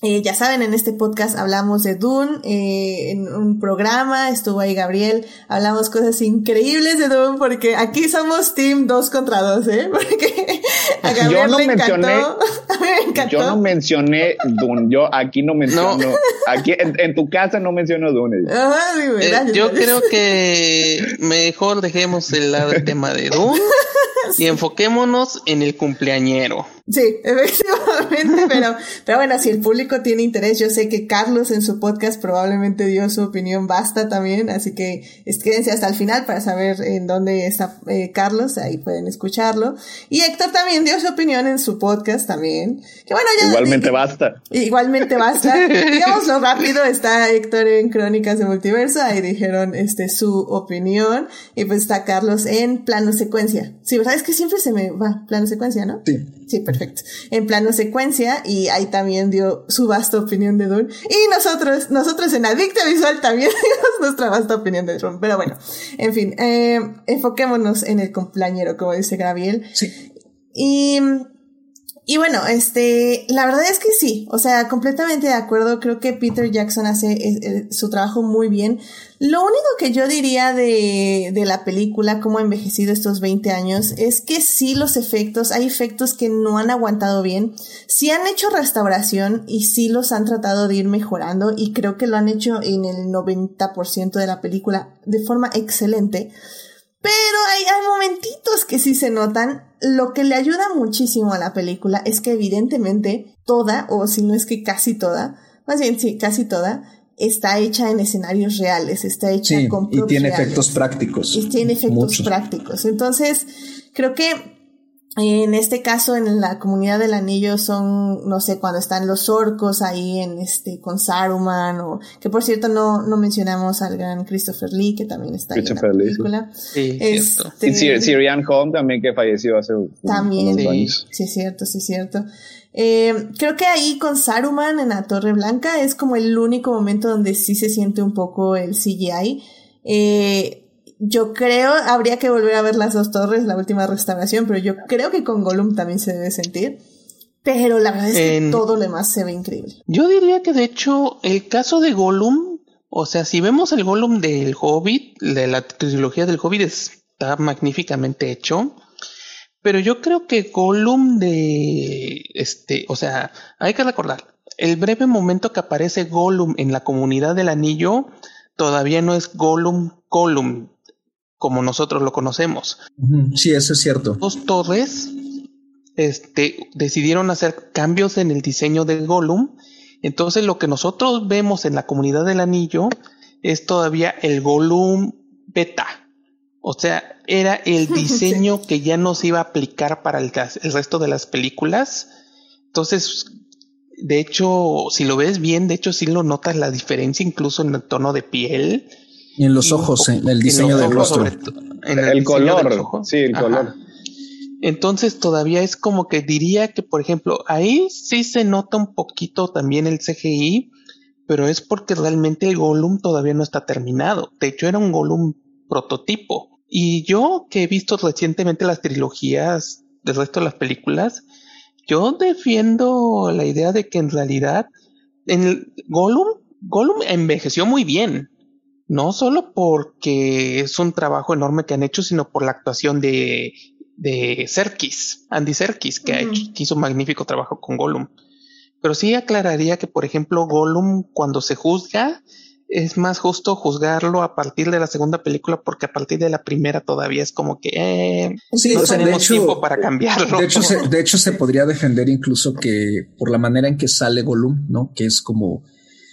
eh, ya saben, en este podcast hablamos de Dune, eh, en un programa, estuvo ahí Gabriel, hablamos cosas increíbles de Dune, porque aquí somos team 2 contra 2, ¿eh? *laughs* Porque a Gabriel yo no le mencioné, encantó, *laughs* a mí me encantó. Yo no mencioné Dune, yo aquí no menciono, no. *laughs* aquí en, en, tu casa no menciono Dune. Ajá, sí, eh, yo creo que mejor dejemos el tema de Dune y enfoquémonos en el cumpleañero. Sí, *laughs* efectivamente, pero, pero bueno, si el público tiene interés, yo sé que Carlos en su podcast probablemente dio su opinión basta también, así que quédense hasta el final para saber en dónde está eh, Carlos, ahí pueden escucharlo. Y Héctor también dio su opinión en su podcast también. Que bueno, ya, igualmente y, basta. Igualmente basta. *laughs* Digámoslo rápido, está Héctor en Crónicas de Multiverso, ahí dijeron este su opinión, y pues está Carlos en plano secuencia. Sí, ¿verdad? Es que siempre se me va plano secuencia, ¿no? Sí. Sí, perfecto. En plano secuencia, y ahí también dio su vasta opinión de Dune. Y nosotros, nosotros en Adicta Visual también *laughs* dimos nuestra vasta opinión de Dune. Pero bueno, en fin, eh, enfoquémonos en el cumpleañero, como dice Gabriel. Sí. Y, y bueno, este, la verdad es que sí, o sea, completamente de acuerdo. Creo que Peter Jackson hace eh, eh, su trabajo muy bien. Lo único que yo diría de, de la película, cómo ha envejecido estos 20 años, es que sí los efectos, hay efectos que no han aguantado bien, sí han hecho restauración y sí los han tratado de ir mejorando y creo que lo han hecho en el 90% de la película de forma excelente. Pero hay, hay momentitos que sí se notan. Lo que le ayuda muchísimo a la película es que evidentemente toda, o si no es que casi toda, más bien sí, casi toda, está hecha en escenarios reales, está hecha sí, con y tiene reales, efectos prácticos. Y tiene efectos muchos. prácticos. Entonces, creo que en este caso en la comunidad del anillo son no sé cuando están los orcos ahí en este con Saruman o que por cierto no no mencionamos al gran Christopher Lee que también está en la película. Sí, este, y Sirian Home también que falleció hace también unos años. Sí es cierto sí es cierto. Eh, creo que ahí con Saruman en la Torre Blanca es como el único momento donde sí se siente un poco el CGI eh, yo creo, habría que volver a ver las dos torres, la última restauración, pero yo creo que con Gollum también se debe sentir. Pero la verdad es que en... todo lo demás se ve increíble. Yo diría que de hecho el caso de Gollum, o sea, si vemos el Gollum del Hobbit, de la trilogía del Hobbit está magníficamente hecho. Pero yo creo que Gollum de este, o sea, hay que recordar, el breve momento que aparece Gollum en la comunidad del anillo todavía no es Gollum Gollum, como nosotros lo conocemos. Sí, eso es cierto. Dos torres este, decidieron hacer cambios en el diseño del Gollum. Entonces lo que nosotros vemos en la comunidad del anillo es todavía el Gollum beta. O sea, era el *laughs* diseño sí. que ya no se iba a aplicar para el, el resto de las películas. Entonces, de hecho, si lo ves bien, de hecho sí lo notas la diferencia incluso en el tono de piel y en los ojos, en el diseño del rostro. En el, el color, sí, el Ajá. color. Entonces todavía es como que diría que, por ejemplo, ahí sí se nota un poquito también el CGI, pero es porque realmente el Gollum todavía no está terminado. De hecho, era un Gollum prototipo. Y yo que he visto recientemente las trilogías del resto de las películas, yo defiendo la idea de que en realidad en el Gollum, Gollum envejeció muy bien. No solo porque es un trabajo enorme que han hecho, sino por la actuación de, de Serkis, Andy Serkis, que, ha hecho, que hizo un magnífico trabajo con Gollum. Pero sí aclararía que, por ejemplo, Gollum, cuando se juzga, es más justo juzgarlo a partir de la segunda película porque a partir de la primera todavía es como que eh, sí, no o sea, tenemos hecho- tiempo para cambiarlo. De hecho, se, de hecho, se *laughs* podría defender incluso que por la manera en que sale Gollum, ¿no? Que es como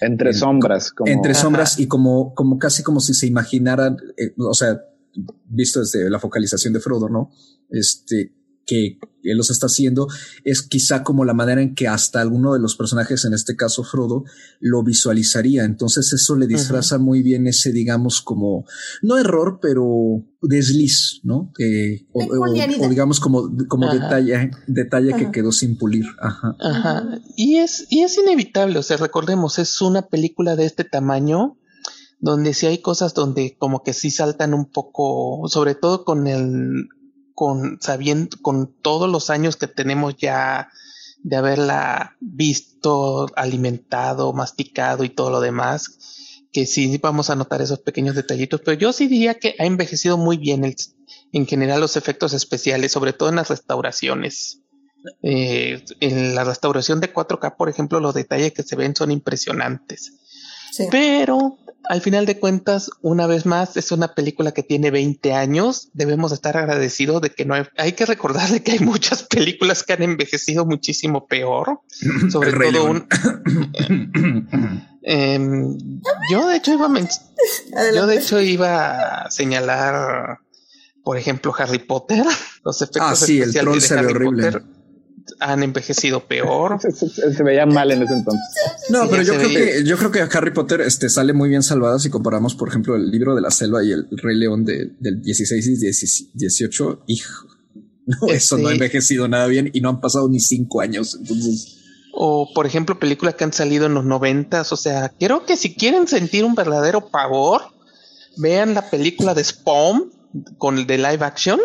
Entre sombras, como entre Ajá. sombras y como, como casi como si se imaginaran, eh, o sea, visto desde la focalización de Frodo, ¿no? Este, que él los está haciendo, es quizá como la manera en que hasta alguno de los personajes, en este caso Frodo, lo visualizaría. Entonces eso le disfraza muy bien ese, digamos, como, no error, pero desliz, ¿no? Eh, o, o- Peculiaridad. o digamos como, como Ajá. detalle, detalle que quedó sin pulir. Ajá. Ajá. Y es, y es inevitable, o sea, recordemos, es una película de este tamaño donde sí hay cosas donde como que sí saltan un poco, sobre todo con el, con sabiendo, con todos los años que tenemos ya de haberla visto, alimentado, masticado y todo lo demás, que sí vamos a notar esos pequeños detallitos, pero yo sí diría que ha envejecido muy bien el, en general los efectos especiales, sobre todo en las restauraciones. Eh, en la restauración de 4K, por ejemplo, los detalles que se ven son impresionantes. Sí. Pero al final de cuentas, una vez más, es una película que tiene 20 años. Debemos estar agradecidos de que no hay, hay que recordarle que hay muchas películas que han envejecido muchísimo peor. *laughs* Sobre El Rey todo León. un. Em, yo de hecho iba a yo de hecho iba a señalar, por ejemplo, Harry Potter. *laughs* Los efectos Ah, sí, el especiales troll de Harry horrible. Potter han envejecido peor. *laughs* se, se- se veía mal en ese entonces. No, Sí, pero yo creo veía. que yo creo que Harry Potter este sale muy bien salvada si comparamos, por ejemplo, el libro de la selva y el Rey León de- del 16 y 10 18. Hijo, no, eso no ha envejecido nada bien y no han pasado ni cinco años. Entonces, O, por ejemplo, películas que han salido en los noventas. O sea, creo que si quieren sentir un verdadero pavor, vean la película de Spawn con el de live action.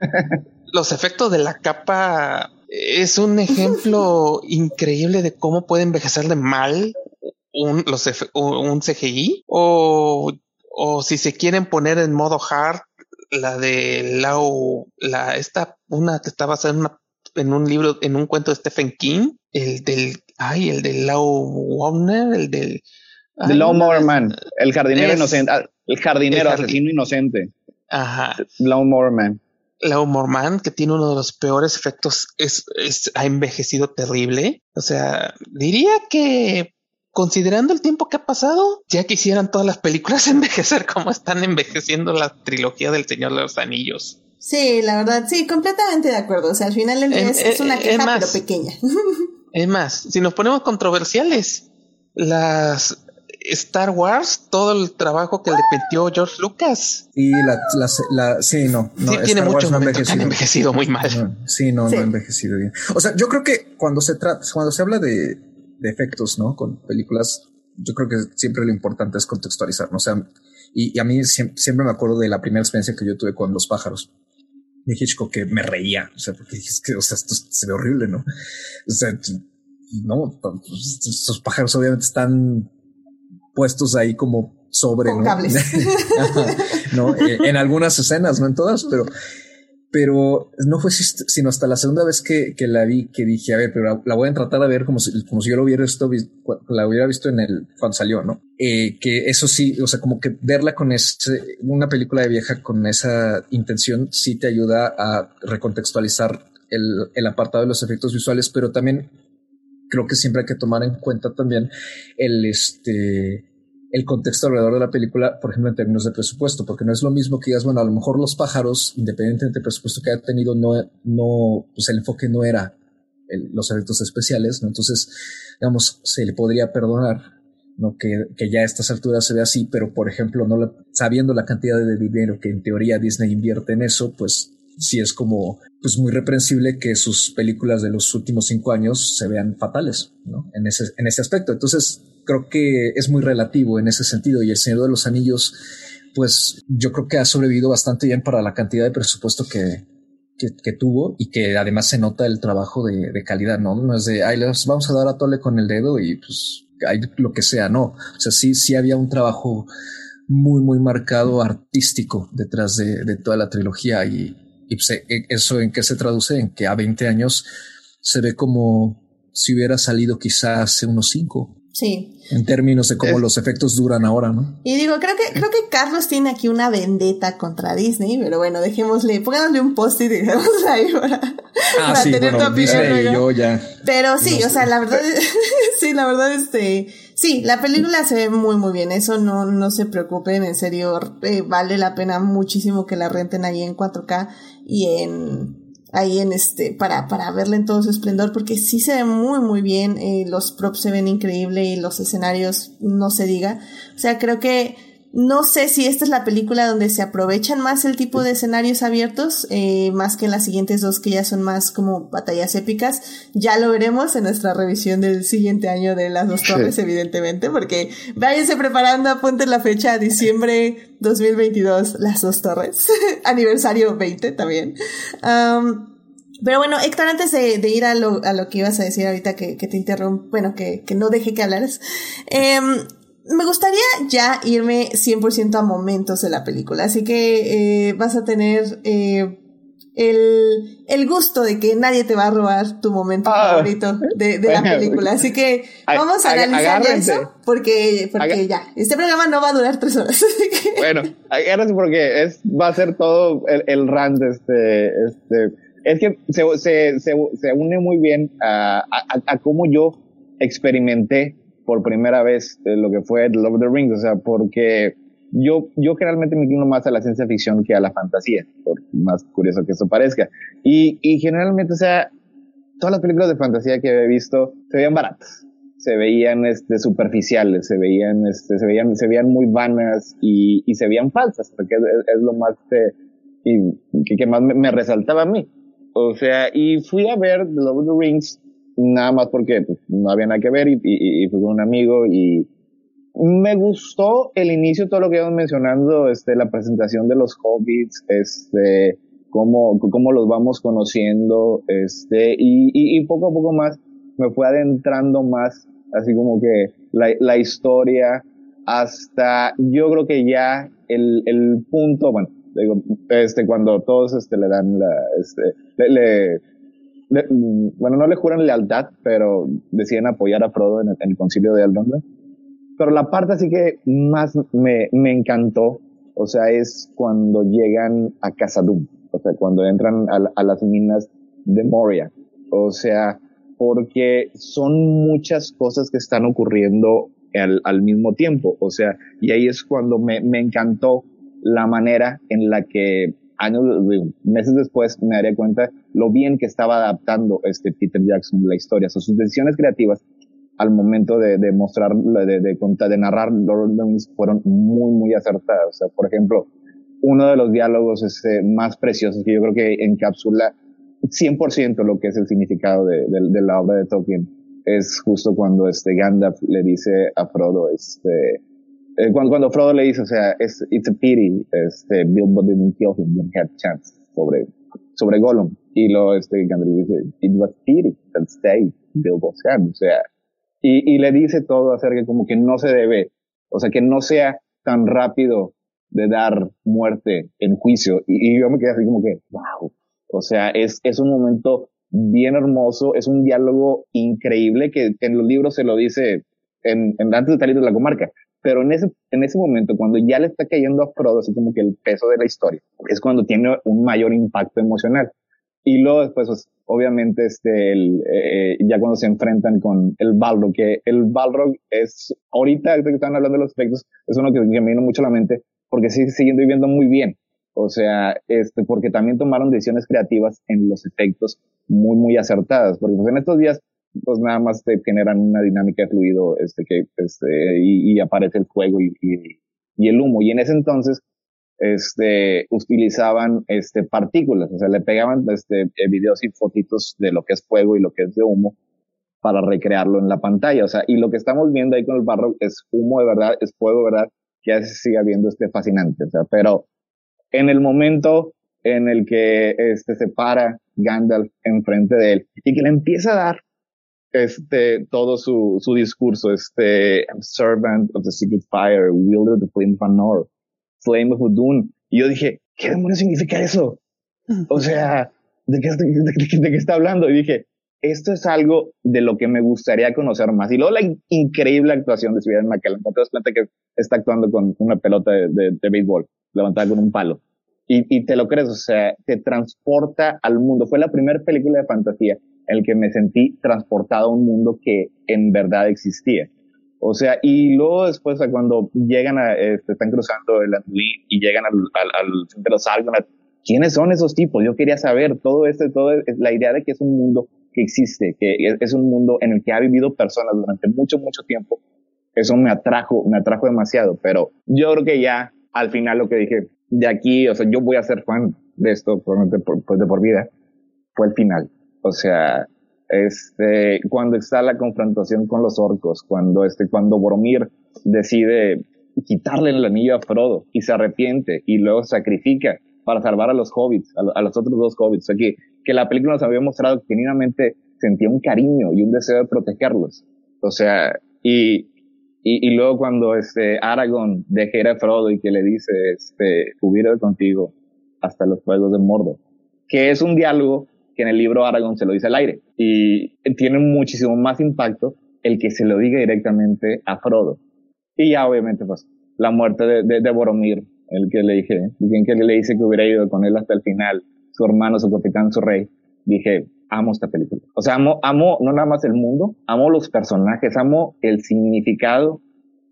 *laughs* Los efectos de la capa es un *laughs* ejemplo increíble de cómo puede envejecer de mal un, los un CGI. O, o si se quieren poner en modo hard, la de Lau, la, esta, una que está basada en una en un libro, en un cuento de Stephen King, el del, ay, el de Lau Warner, el del... The Lawnmower Man, el jardinero Es- inocente, ah, el jardinero el jardin- asesino inocente, Ajá, Lawnmower Man. Lau Morman, que tiene uno de los peores efectos, es, es, ha envejecido terrible. O sea, diría que considerando el tiempo que ha pasado, ya quisieran todas las películas *laughs* envejecer como están envejeciendo la trilogía del Señor de los Anillos. Sí, la verdad, sí, completamente de acuerdo. O sea, al final día Eh, es, es una eh, queja, más. pero pequeña. *laughs* Es más, si nos ponemos controversiales, las Star Wars, todo el trabajo que le metió George Lucas, y la, la, la- sí, no, no sí tiene muchos no que han envejecido muy mal. No, sí, no, Sí. no ha envejecido bien. O sea, yo creo que cuando se trata, cuando se habla de, de efectos, ¿no? Con películas, yo creo que siempre lo importante es contextualizar, ¿no? O sea, y, y a mí siempre, siempre me acuerdo de la primera experiencia que yo tuve con Los pájaros de Hitchcock que me reía, o sea, porque dije, es que, o sea, esto se ve horrible, ¿no? O sea, no, estos pájaros obviamente están puestos ahí como sobre, Con ¿no? cables. *laughs* No, Eh, en algunas escenas, no en todas, pero pero no fue si- sino hasta la segunda vez que, que la vi que dije, a ver, pero la, voy a tratar de ver como si, como si yo lo hubiera visto, la hubiera visto en el, cuando salió, ¿no? Eh, que eso sí, o sea, como que verla con ese, una película de vieja con esa intención sí te ayuda a recontextualizar el, el apartado de los efectos visuales, pero también creo que siempre hay que tomar en cuenta también el, este, el contexto alrededor de la película, por ejemplo, en términos de presupuesto, porque no es lo mismo que digas, bueno, a lo mejor los pájaros, independientemente del presupuesto que haya tenido, no, no, pues el enfoque no era los efectos especiales, ¿no? Entonces, digamos, se le podría perdonar, ¿no? Que, que ya a estas alturas se ve así, pero por ejemplo, no la- sabiendo la cantidad de dinero que en teoría Disney invierte en eso, pues sí es como pues muy reprensible que sus películas de los últimos cinco años se vean fatales, ¿no? En ese, en ese aspecto. Entonces, creo que es muy relativo en ese sentido y el Señor de los Anillos, pues yo creo que ha sobrevivido bastante bien para la cantidad de presupuesto que, que, tuvo y que además se nota el trabajo de, de, calidad, ¿no? No es de, ay, les vamos a dar a tole con el dedo y pues hay lo que sea, no. O sea, sí, sí había un trabajo muy, muy marcado artístico detrás de, de toda la trilogía y, y pues, e, eso en qué se traduce en que a 20 años se ve como si hubiera salido quizás hace unos 5. Sí. En términos de cómo los efectos duran ahora, ¿no? Y digo, creo que, creo que Carlos tiene aquí una vendetta contra Disney, pero bueno, dejémosle, pongámosle un post-it y dejémosle ahí *laughs* para, ah, sí, tener bueno, tu opinión. yo ya. Pero sí, o sea, la verdad, *laughs* *laughs* sí, la verdad, este, sí, la película se ve muy, muy bien. Eso no, no se preocupen, en serio, eh, vale la pena muchísimo que la renten ahí en 4K y en, ahí en este, para, para verla en todo su esplendor, porque sí se ve muy, muy bien, eh, los props se ven increíble y los escenarios no se diga. O sea, creo que no sé si esta es la película donde se aprovechan más el tipo de escenarios abiertos, eh, más que en las siguientes dos que ya son más como batallas épicas. Ya lo veremos en nuestra revisión del siguiente año de las dos torres, evidentemente, porque váyanse preparando, apunten la fecha, diciembre 2022, las dos torres, *laughs* aniversario 20 también. pero bueno, Héctor, antes de, ir a lo, a lo que ibas a decir ahorita que, que te interrumpo, bueno, que, que no deje que hablaras, eh, me gustaría ya irme 100% a momentos de la película, así que eh, vas a tener eh, el, el, gusto de que nadie te va a robar tu momento ah. favorito de, de la película. Así que vamos a analizar eso porque, porque ya, este programa no va a durar tres horas. *laughs* Bueno, agárrense porque es, va a ser todo el, el rant, este, este, es que se, se, se, se une muy bien a, a, a cómo yo experimenté por primera vez eh, lo que fue The Lord of the Rings, o sea, porque yo, yo generalmente me inclino más a la ciencia ficción que a la fantasía, por más curioso que eso parezca. Y, y generalmente, o sea, todas las películas de fantasía que he visto se veían baratas, se veían este, superficiales, se veían, este, se veían, se veían muy vanas y, y se veían falsas, porque es, lo más este, y, que, que, más me, me, resaltaba a mí. O sea, y fui a ver The Lord of the Rings nada más porque pues, no había nada que ver y, y, fui con un amigo y me gustó el inicio, todo lo que íbamos mencionando, este, la presentación de los hobbits, este, cómo, cómo los vamos conociendo, este, y, y, y poco a poco más me fue adentrando más, así como que la, la historia, hasta yo creo que ya el, el punto, bueno, digo, este, cuando todos este, le dan la, este, le bueno, no le juran lealtad, pero deciden apoyar a Frodo en el, concilio de Eldon. Pero la parte así que más me, me encantó, o sea, es cuando llegan a Casadum, o sea, cuando entran a, a las minas de Moria. O sea, porque son muchas cosas que están ocurriendo al, al, mismo tiempo. O sea, y ahí es cuando me, me encantó la manera en la que años, meses después me daría cuenta lo bien que estaba adaptando este Peter Jackson la historia. sus decisiones creativas al momento de, de mostrar, de, de, de, narrar Lord of the Rings fueron muy, muy acertadas. O sea, por ejemplo, uno de los diálogos este, más preciosos que yo creo que encapsula 100% lo que es el significado de, de, la obra de Tolkien es justo cuando este Gandalf le dice a Frodo, este, eh, cuando, cuando Frodo le dice, o sea, es, it's a pity, este, Bilbo didn't kill him when he had chance sobre, sobre Gollum. Y lo, este, Gandalf dice, it was pity that stayed Bilbo's hand. O sea, y, y le dice todo acerca como que no se debe, o sea, que no sea tan rápido de dar muerte en juicio. Y, y yo me quedé así como que, wow. O sea, es, es un momento bien hermoso, es un diálogo increíble que en los libros se lo dice en, en antes de salir de la comarca pero en ese, en ese momento, cuando ya le está cayendo a Frodo, así como que el peso de la historia, es cuando tiene un mayor impacto emocional. Y luego después, pues, obviamente, este, el, eh, ya cuando se enfrentan con el Balrog, que el Balrog es, ahorita que están hablando de los efectos, es uno que, me vino mucho a la mente, porque sigue siguiendo viviendo muy bien. O sea, este, porque también tomaron decisiones creativas en los efectos muy, muy acertadas. Porque pues, en estos días pues nada más te generan una dinámica de fluido, este, que, este, y, y aparece el fuego y, y, y, el humo. Y en ese entonces, este, utilizaban este, partículas, o sea, le pegaban este, videos y fotitos de lo que es fuego y lo que es de humo para recrearlo en la pantalla. O sea, y lo que estamos viendo ahí con el barro es humo de verdad, es fuego de verdad, que ya se siga viendo este fascinante. O sea, pero en el momento en el que este, se para Gandalf enfrente de él y que le empieza a dar este, todo su, su discurso, este, servant of the secret fire, wielder of the flame of Anor, flame of Udun. Y yo dije, ¿qué demonios significa eso? O sea, ¿de qué, de, de- de qué está hablando? Y dije, esto es algo de lo que me gustaría conocer más. Y luego la in- increíble actuación de Steven McKellen. Te das cuenta que está actuando con una pelota de, de, de béisbol, levantada con un palo. Y, y te lo crees, o sea, te transporta al mundo. Fue la primera película de fantasía en la que me sentí transportado a un mundo que en verdad existía. O sea, y luego después, cuando llegan a, este, están cruzando el Anduin y llegan al, centro de los Argonath, ¿quiénes son esos tipos? Yo quería saber todo esto, todo, la idea de que es un mundo que existe, que es, un mundo en el que ha vivido personas durante mucho, mucho tiempo. Eso me atrajo, me atrajo demasiado, pero yo creo que ya al final lo que dije, de aquí, o sea, yo voy a ser fan de esto probablemente pues de por vida, fue el final. O sea, este, cuando está la confrontación con los orcos, cuando este, cuando Boromir decide quitarle el anillo a Frodo y se arrepiente y luego sacrifica para salvar a los hobbits, a, lo- a los otros dos hobbits. O que, que la película nos había mostrado que genuinamente sentía un cariño y un deseo de protegerlos. O sea, y, y, y luego cuando este Aragorn deja ir a Frodo y que le dice, este, hubiera contigo hasta los pueblos de Mordor, que es un diálogo que en el libro Aragorn se lo dice al aire y tiene muchísimo más impacto el que se lo diga directamente a Frodo. Y ya obviamente pues la muerte de, de, de Boromir, el que le dije, quien que le dice que hubiera ido con él hasta el final, su hermano, su capitán, su rey, dije, amo esta película. O sea, amo, amo no nada más el mundo, amo los personajes, amo el significado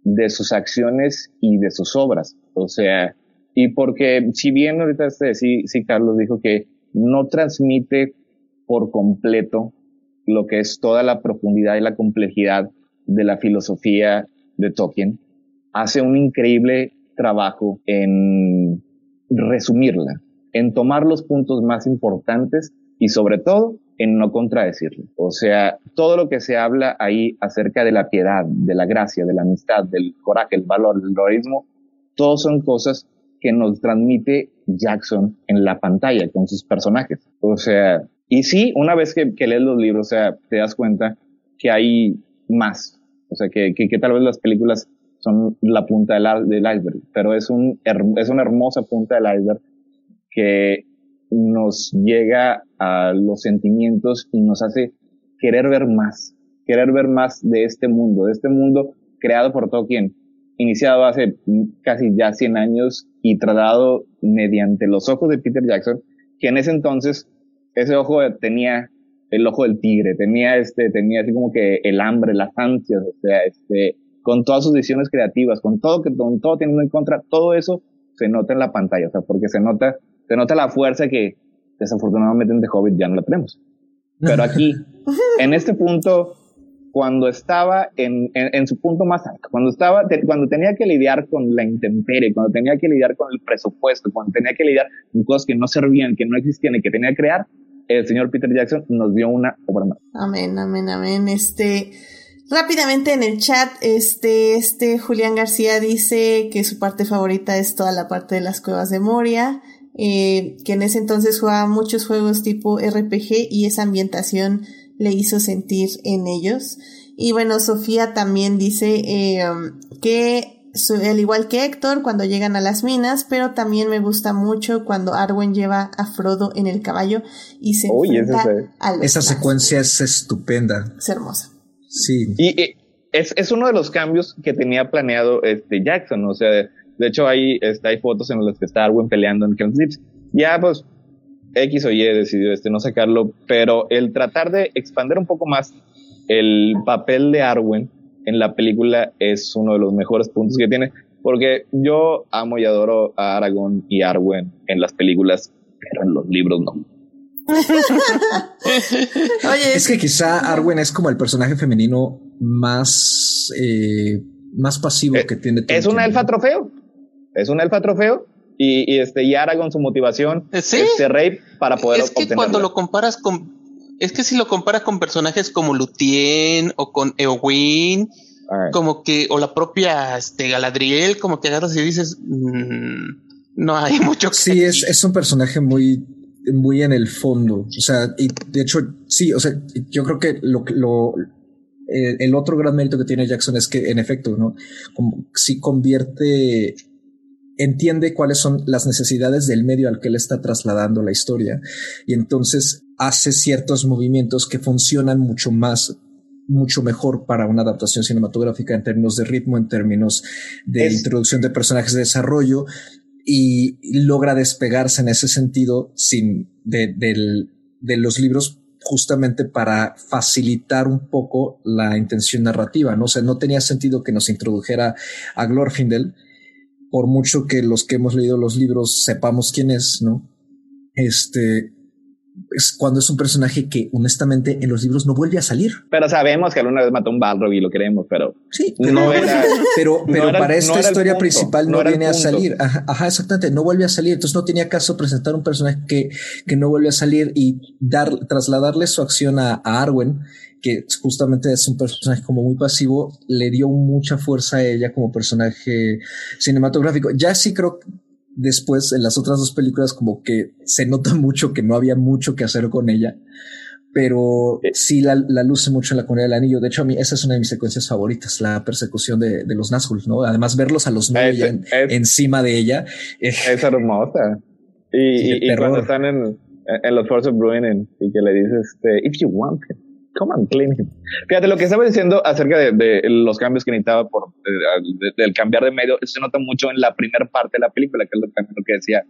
de sus acciones y de sus obras. O sea, y porque si bien ahorita este, sí, sí Carlos dijo que no transmite por completo lo que es toda la profundidad y la complejidad de la filosofía de Tolkien, hace un increíble trabajo en resumirla, en tomar los puntos más importantes y sobre todo en no contradecirlo. O sea, todo lo que se habla ahí acerca de la piedad, de la gracia, de la amistad, del coraje, el valor, el heroísmo, todos son cosas que nos transmite Jackson en la pantalla con sus personajes. O sea, y sí, una vez que, que lees los libros, o sea, te das cuenta que hay más. O sea, que, que, tal vez las películas son la punta del, del iceberg, pero es, un, es una hermosa punta del iceberg que nos llega a los sentimientos y nos hace querer ver más, querer ver más de este mundo, de este mundo creado por Tolkien, iniciado hace casi ya 100 años y tratado mediante los ojos de Peter Jackson, que en ese entonces ese ojo tenía el ojo del tigre, tenía este, tenía así como que el hambre, las ansias, o sea, este, con todas sus decisiones creativas, con todo que, con todo teniendo en contra, todo eso se nota en la pantalla, o sea, porque se nota, se nota la fuerza que desafortunadamente en The Hobbit ya no la tenemos. Pero aquí, *laughs* en este punto, cuando estaba en, en, su punto más alto, cuando estaba, cuando tenía que lidiar con la intemperie, cuando tenía que lidiar con el presupuesto, cuando tenía que lidiar con cosas que no servían, que no existían y que tenía que crear, el señor Peter Jackson nos dio una obra más. Amén, amén, amén. Este, rápidamente en el chat, este, este Julián García dice que su parte favorita es toda la parte de las cuevas de Moria. Eh, que en ese entonces jugaba muchos juegos tipo RPG y esa ambientación le hizo sentir en ellos. Y bueno, Sofía también dice eh, que al igual que Héctor cuando llegan a las minas, pero también me gusta mucho cuando Arwen lleva a Frodo en el caballo y se Uy, enfrenta ese a los Esa secuencia es estupenda. Es hermosa. Sí. Y, y es, es uno de los cambios que tenía planeado este Jackson, o sea, de, de hecho hay, este, hay fotos en las que está Arwen peleando en Helm's. Ya pues X o Y decidió este no sacarlo, pero el tratar de expandir un poco más el papel de Arwen en la película es uno de los mejores puntos que tiene, porque yo amo y adoro a Aragorn y Arwen en las películas, pero en los libros no. *laughs* Oye, Es que quizá Arwen es como el personaje femenino más, eh, más pasivo Eh, que tiene. Es una elfa trofeo. Es una elfa trofeo y, y este y Aragorn su motivación Eh, sí. este rey para poder es que obtenerlo. cuando lo comparas con es que si lo comparas con personajes como Lutien o con Eowyn, como que o la propia este Galadriel, como que agarras y dices mm, no hay *laughs* mucho que Sí, es, es un personaje muy, muy en el fondo. O sea, y de hecho, sí, o sea, yo creo que lo, lo, eh, el otro gran mérito que tiene Jackson es que, en efecto, ¿no? Como si convierte, entiende cuáles son las necesidades del medio al que él está trasladando la historia. Y entonces hace ciertos movimientos que funcionan mucho más mucho mejor para una adaptación cinematográfica en términos de ritmo, en términos de Es- introducción de personajes de desarrollo y logra despegarse en ese sentido sin de, del- de los libros justamente para facilitar un poco la intención narrativa, ¿no? O sea, no tenía sentido que nos introdujera a Glorfindel, por mucho que los que hemos leído los libros sepamos quién es, ¿no? Este es cuando es un personaje que honestamente en los libros no vuelve a salir. Pero sabemos que alguna vez mató un Balrog y lo queremos, pero Sí, No era- *laughs* pero, no pero era- para no esta historia punto, principal no, viene a salir. Ajá, ajá, exactamente, no vuelve a salir. Entonces no tenía caso presentar un personaje que, que no vuelve a salir y dar, trasladarle su acción a, a Arwen, que justamente es un personaje como muy pasivo, le dio mucha fuerza a ella como personaje cinematográfico. Ya sí creo que después en las otras dos películas como que se nota *laughs* mucho que no había mucho que hacer con ella. Pero Eh. sí la, la luce mucho en la comunidad del anillo. De hecho, a mí esa es una de mis secuencias favoritas, la persecución de, de los Nazgûl, ¿no? Además, verlos a los nueve en- encima de ella. eh, es hermosa. Y, *laughs* cuando están en, en los Force of Ruin y que le dices, este, if you want come and clean. Fíjate, lo que estaba diciendo acerca de, de los cambios que necesitaba por eh, de- del cambiar de medio, se nota mucho en la primera parte de la película, que es lo, que decía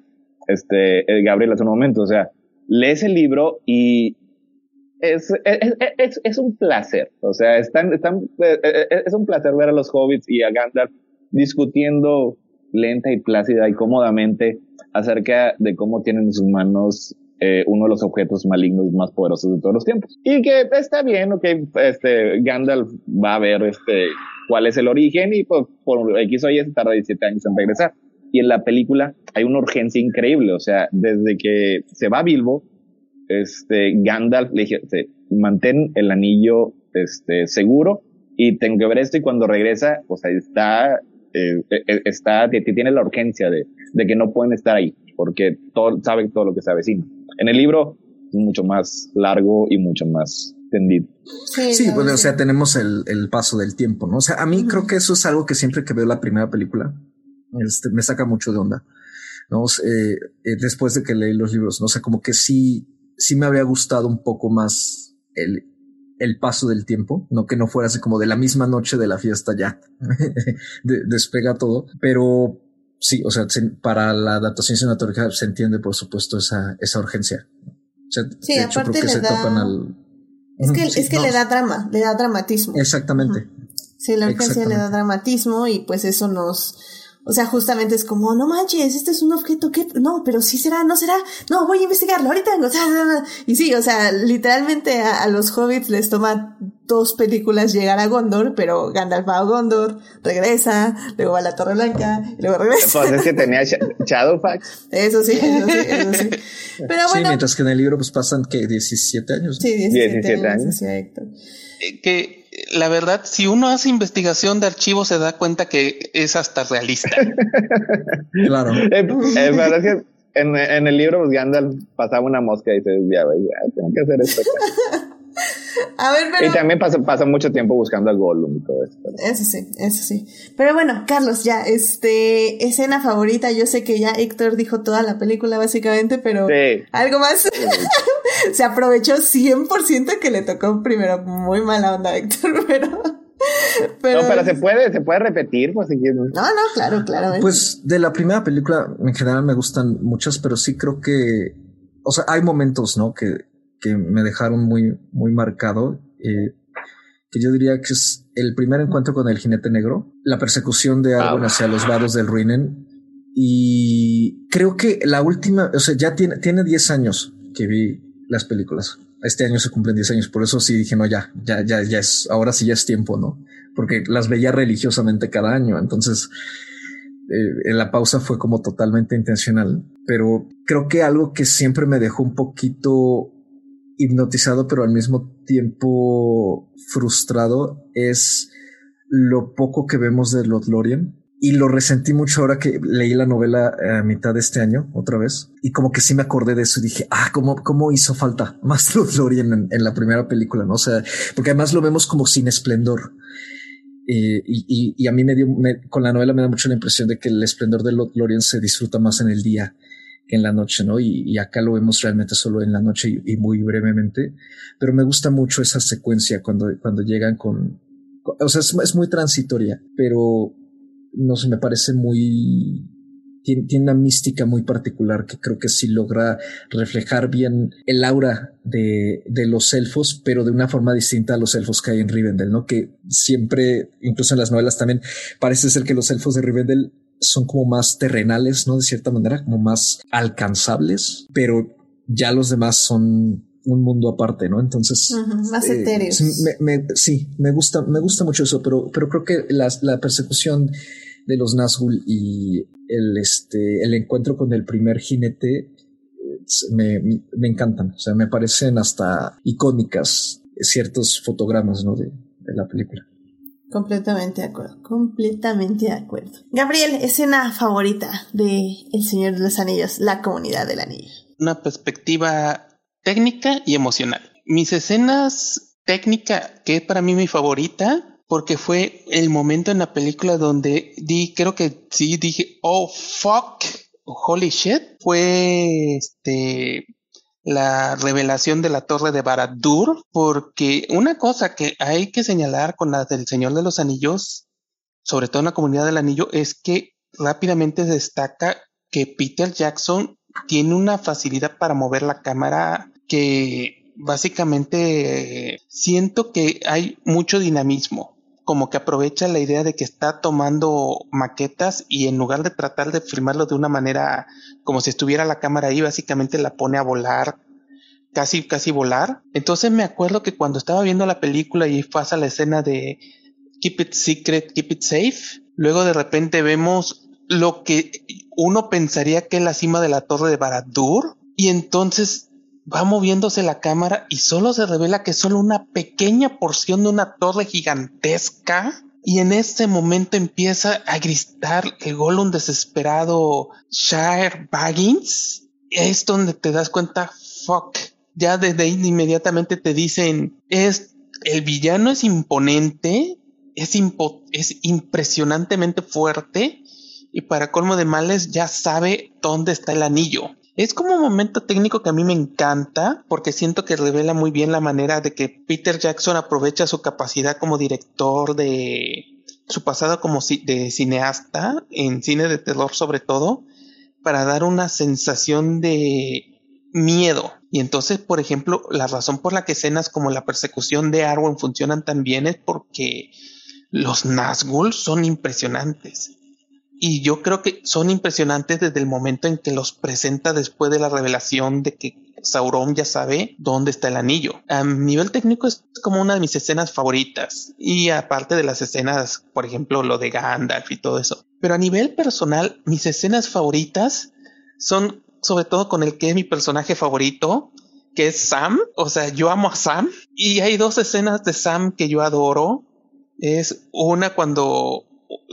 este, eh, Gabriel hace un momento. O sea, lees el libro y es, es, es, es un placer. O sea, están, están, eh, es un placer ver a los hobbits y a Gandalf discutiendo lenta y plácida y cómodamente acerca de cómo tienen en sus manos eh, uno de los objetos malignos más poderosos de todos los tiempos. Y que está bien, ok, este, Gandalf va a ver este, cuál es el origen y pues, por X o Y se tarda 17 años en regresar. Y en la película hay una urgencia increíble, o sea, desde que se va Bilbo, este, Gandalf le dice, "Sí, mantén el anillo, este, seguro y tengo que ver esto y cuando regresa, pues ahí está, eh, eh, está, tiene la urgencia de, de que no pueden estar ahí, porque todo, sabe todo lo que se avecina. En el libro es mucho más largo y mucho más tendido. Sí, la pues, o sea, tenemos el, el paso del tiempo, ¿no? O sea, a mí creo que eso es algo que siempre que veo la primera película, este, me saca mucho de onda, ¿no? O sea, eh, eh, después de que leí los libros, ¿no? O sea, como que sí, sí me habría gustado un poco más el, el paso del tiempo, no que no fuera así como de la misma noche de la fiesta ya, *laughs* de- despega todo, pero sí, o sea, se- para la adaptación cinematográfica se entiende, por supuesto, esa, esa urgencia. O sea, Sí, de hecho, aparte creo que le se da- topan al... Es que, Ujú, sí, es que no, le da drama, le da dramatismo. Exactamente. Sí, la urgencia le da dramatismo y pues eso nos, o sea, justamente es como, no manches, este es un objeto que, no, pero sí será, no será, no, voy a investigarlo, ahorita vengo, *laughs* y sí, o sea, literalmente a, a los hobbits les toma dos películas llegar a Gondor, pero Gandalf va a Gondor, regresa, luego va a la Torre Blanca, y luego regresa. Pues es que tenía Sh- Shadowfax. Eso sí, eso sí, eso sí. *laughs* Pero Sí, bueno, mientras que en el libro pues pasan que 17 años. ¿no? sí, 17, 17 años, años. decía Héctor. Eh, que la verdad, si uno hace investigación de archivos, se da cuenta que es hasta realista. *laughs* Claro. Eh, eh, verdad es que en, en el libro pues, Gandalf pasaba una mosca y dices, ya, ya, tengo que hacer esto. A ver, pero... Y también pasa, pasa mucho tiempo buscando al Gollum y todo esto. Eso sí, eso sí. Pero bueno, Carlos, ya, este, escena favorita, yo sé que ya Héctor dijo toda la película básicamente, pero Sí. algo más. *laughs* Se aprovechó 100% que le tocó primero muy mala onda a Héctor, *laughs* pero... pero No, pero se puede, se puede repetir, pues si quieres. No, no, claro, claramente. Pues de la primera película en general me gustan muchas, pero sí creo que, o sea, hay momentos, ¿no? Que, que me dejaron muy, muy marcado. eh, que yo diría que es el primer encuentro con el jinete negro, la persecución de Arwen hacia los vados del Ruinen. Y creo que la última, o sea, ya tiene, tiene 10 años que vi las películas. Este año se cumplen 10 años, por eso sí dije, no, ya, ya, ya, ya es, ahora sí ya es tiempo, ¿no? Porque las veía religiosamente cada año. Entonces, eh, en la pausa fue como totalmente intencional, pero creo que algo que siempre me dejó un poquito hipnotizado, pero al mismo tiempo frustrado, es lo poco que vemos de Lothlorien. Y lo resentí mucho ahora que leí la novela a mitad de este año, otra vez. Y como que sí me acordé de eso y dije, ah, cómo, cómo hizo falta más *laughs* Lothlorien en, en la primera película, ¿no? O sea, porque además lo vemos como sin esplendor. Eh, y, y, a mí me dio, me, con la novela me da mucho la impresión de que el esplendor de Lothlorien se disfruta más en el día en la noche, ¿no? Y, acá lo vemos realmente solo en la noche y, muy brevemente. Pero me gusta mucho esa secuencia cuando, cuando llegan con, o sea, es, es muy transitoria, pero no sé, me parece muy, tiene, tiene, una mística muy particular que creo que sí logra reflejar bien el aura de, de, los elfos, pero de una forma distinta a los elfos que hay en Rivendell, ¿no? Que siempre, incluso en las novelas también, parece ser que los elfos de Rivendell son como más terrenales, ¿no? De cierta manera, como más alcanzables, pero ya los demás son un mundo aparte, ¿no? Entonces, uh -huh, más eh, etéreos. Me, me, sí, me gusta, me gusta mucho eso, pero, pero creo que la, la persecución de los Nazgûl y el, este, el encuentro con el primer jinete me, me encantan. O sea, me parecen hasta icónicas ciertos fotogramas, ¿no? De, de la película. Completamente de acuerdo, completamente de acuerdo. Gabriel, escena favorita de El Señor de los Anillos, la comunidad del anillo. Una perspectiva técnica y emocional. Mis escenas técnica, que es para mí mi favorita, porque fue el momento en la película donde di, creo que sí dije, oh fuck, holy shit, fue este la revelación de la torre de Barad-dûr, porque una cosa que hay que señalar con la del Señor de los Anillos, sobre todo en la comunidad del anillo, es que rápidamente destaca que Peter Jackson tiene una facilidad para mover la cámara que básicamente siento que hay mucho dinamismo, como que aprovecha la idea de que está tomando maquetas y en lugar de tratar de filmarlo de una manera como si estuviera la cámara ahí, básicamente la pone a volar, casi, casi volar. Entonces me acuerdo que cuando estaba viendo la película y pasa la escena de Keep it secret, keep it safe, luego de repente vemos lo que uno pensaría que es la cima de la torre de Barad-dûr y entonces va moviéndose la cámara y solo se revela que es solo una pequeña porción de una torre gigantesca. Y en este momento empieza a gritar el Gollum desesperado Shire Baggins. Es donde te das cuenta, fuck. Ya desde ahí inmediatamente te dicen, es, el villano es imponente, es, impo es impresionantemente fuerte y para colmo de males ya sabe dónde está el anillo. Es como un momento técnico que a mí me encanta porque siento que revela muy bien la manera de que Peter Jackson aprovecha su capacidad como director de su pasado como de cineasta en cine de terror sobre todo para dar una sensación de miedo. Y entonces, por ejemplo, la razón por la que escenas como la persecución de Arwen funcionan tan bien es porque los Nazgûl son impresionantes y yo creo que son impresionantes desde el momento en que los presenta después de la revelación de que Sauron ya sabe dónde está el anillo. A nivel técnico es como una de mis escenas favoritas y aparte de las escenas, por ejemplo, lo de Gandalf y todo eso. Pero a nivel personal, mis escenas favoritas son sobre todo con el que es mi personaje favorito, que es Sam. O sea, yo amo a Sam y hay dos escenas de Sam que yo adoro. Es una cuando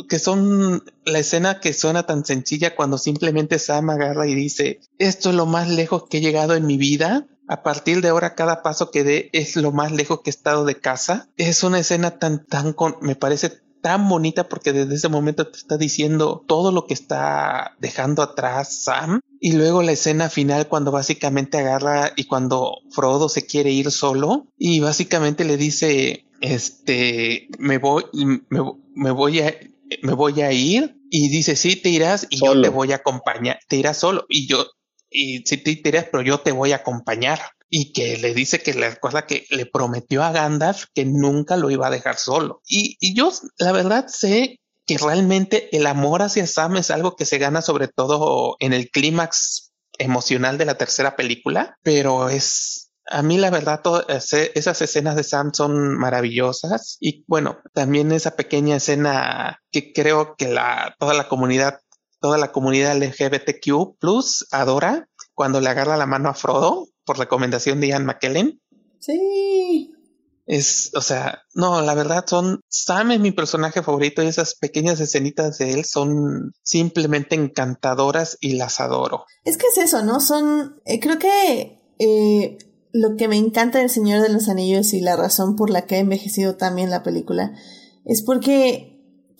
que son la escena que suena tan sencilla cuando simplemente Sam agarra y dice, esto es lo más lejos que he llegado en mi vida. A partir de ahora cada paso que dé es lo más lejos que he estado de casa. Es una escena tan, tan, con, me parece tan bonita porque desde ese momento te está diciendo todo lo que está dejando atrás Sam. Y luego la escena final cuando básicamente agarra y cuando Frodo se quiere ir solo y básicamente le dice, este, me voy, me, me voy a, me voy a ir y dice, sí, te irás y solo. yo te voy a acompañar, te irás solo y yo, y sí te irás, pero yo te voy a acompañar. Y que le dice que la cosa que le prometió a Gandalf que nunca lo iba a dejar solo. Y, y yo, la verdad, sé que realmente el amor hacia Sam es algo que se gana sobre todo en el clímax emocional de la tercera película, pero es a mí la verdad esas escenas de Sam son maravillosas y bueno, también esa pequeña escena que creo que la toda la comunidad toda la comunidad LGBTQ adora cuando le agarra la mano a Frodo por recomendación de Ian McKellen. Sí. Es, o sea, no, la verdad son, Sam es mi personaje favorito y esas pequeñas escenitas de él son simplemente encantadoras y las adoro. Es que es eso, ¿no? Son, eh, creo que eh, lo que me encanta del Señor de los Anillos y la razón por la que ha envejecido también la película es porque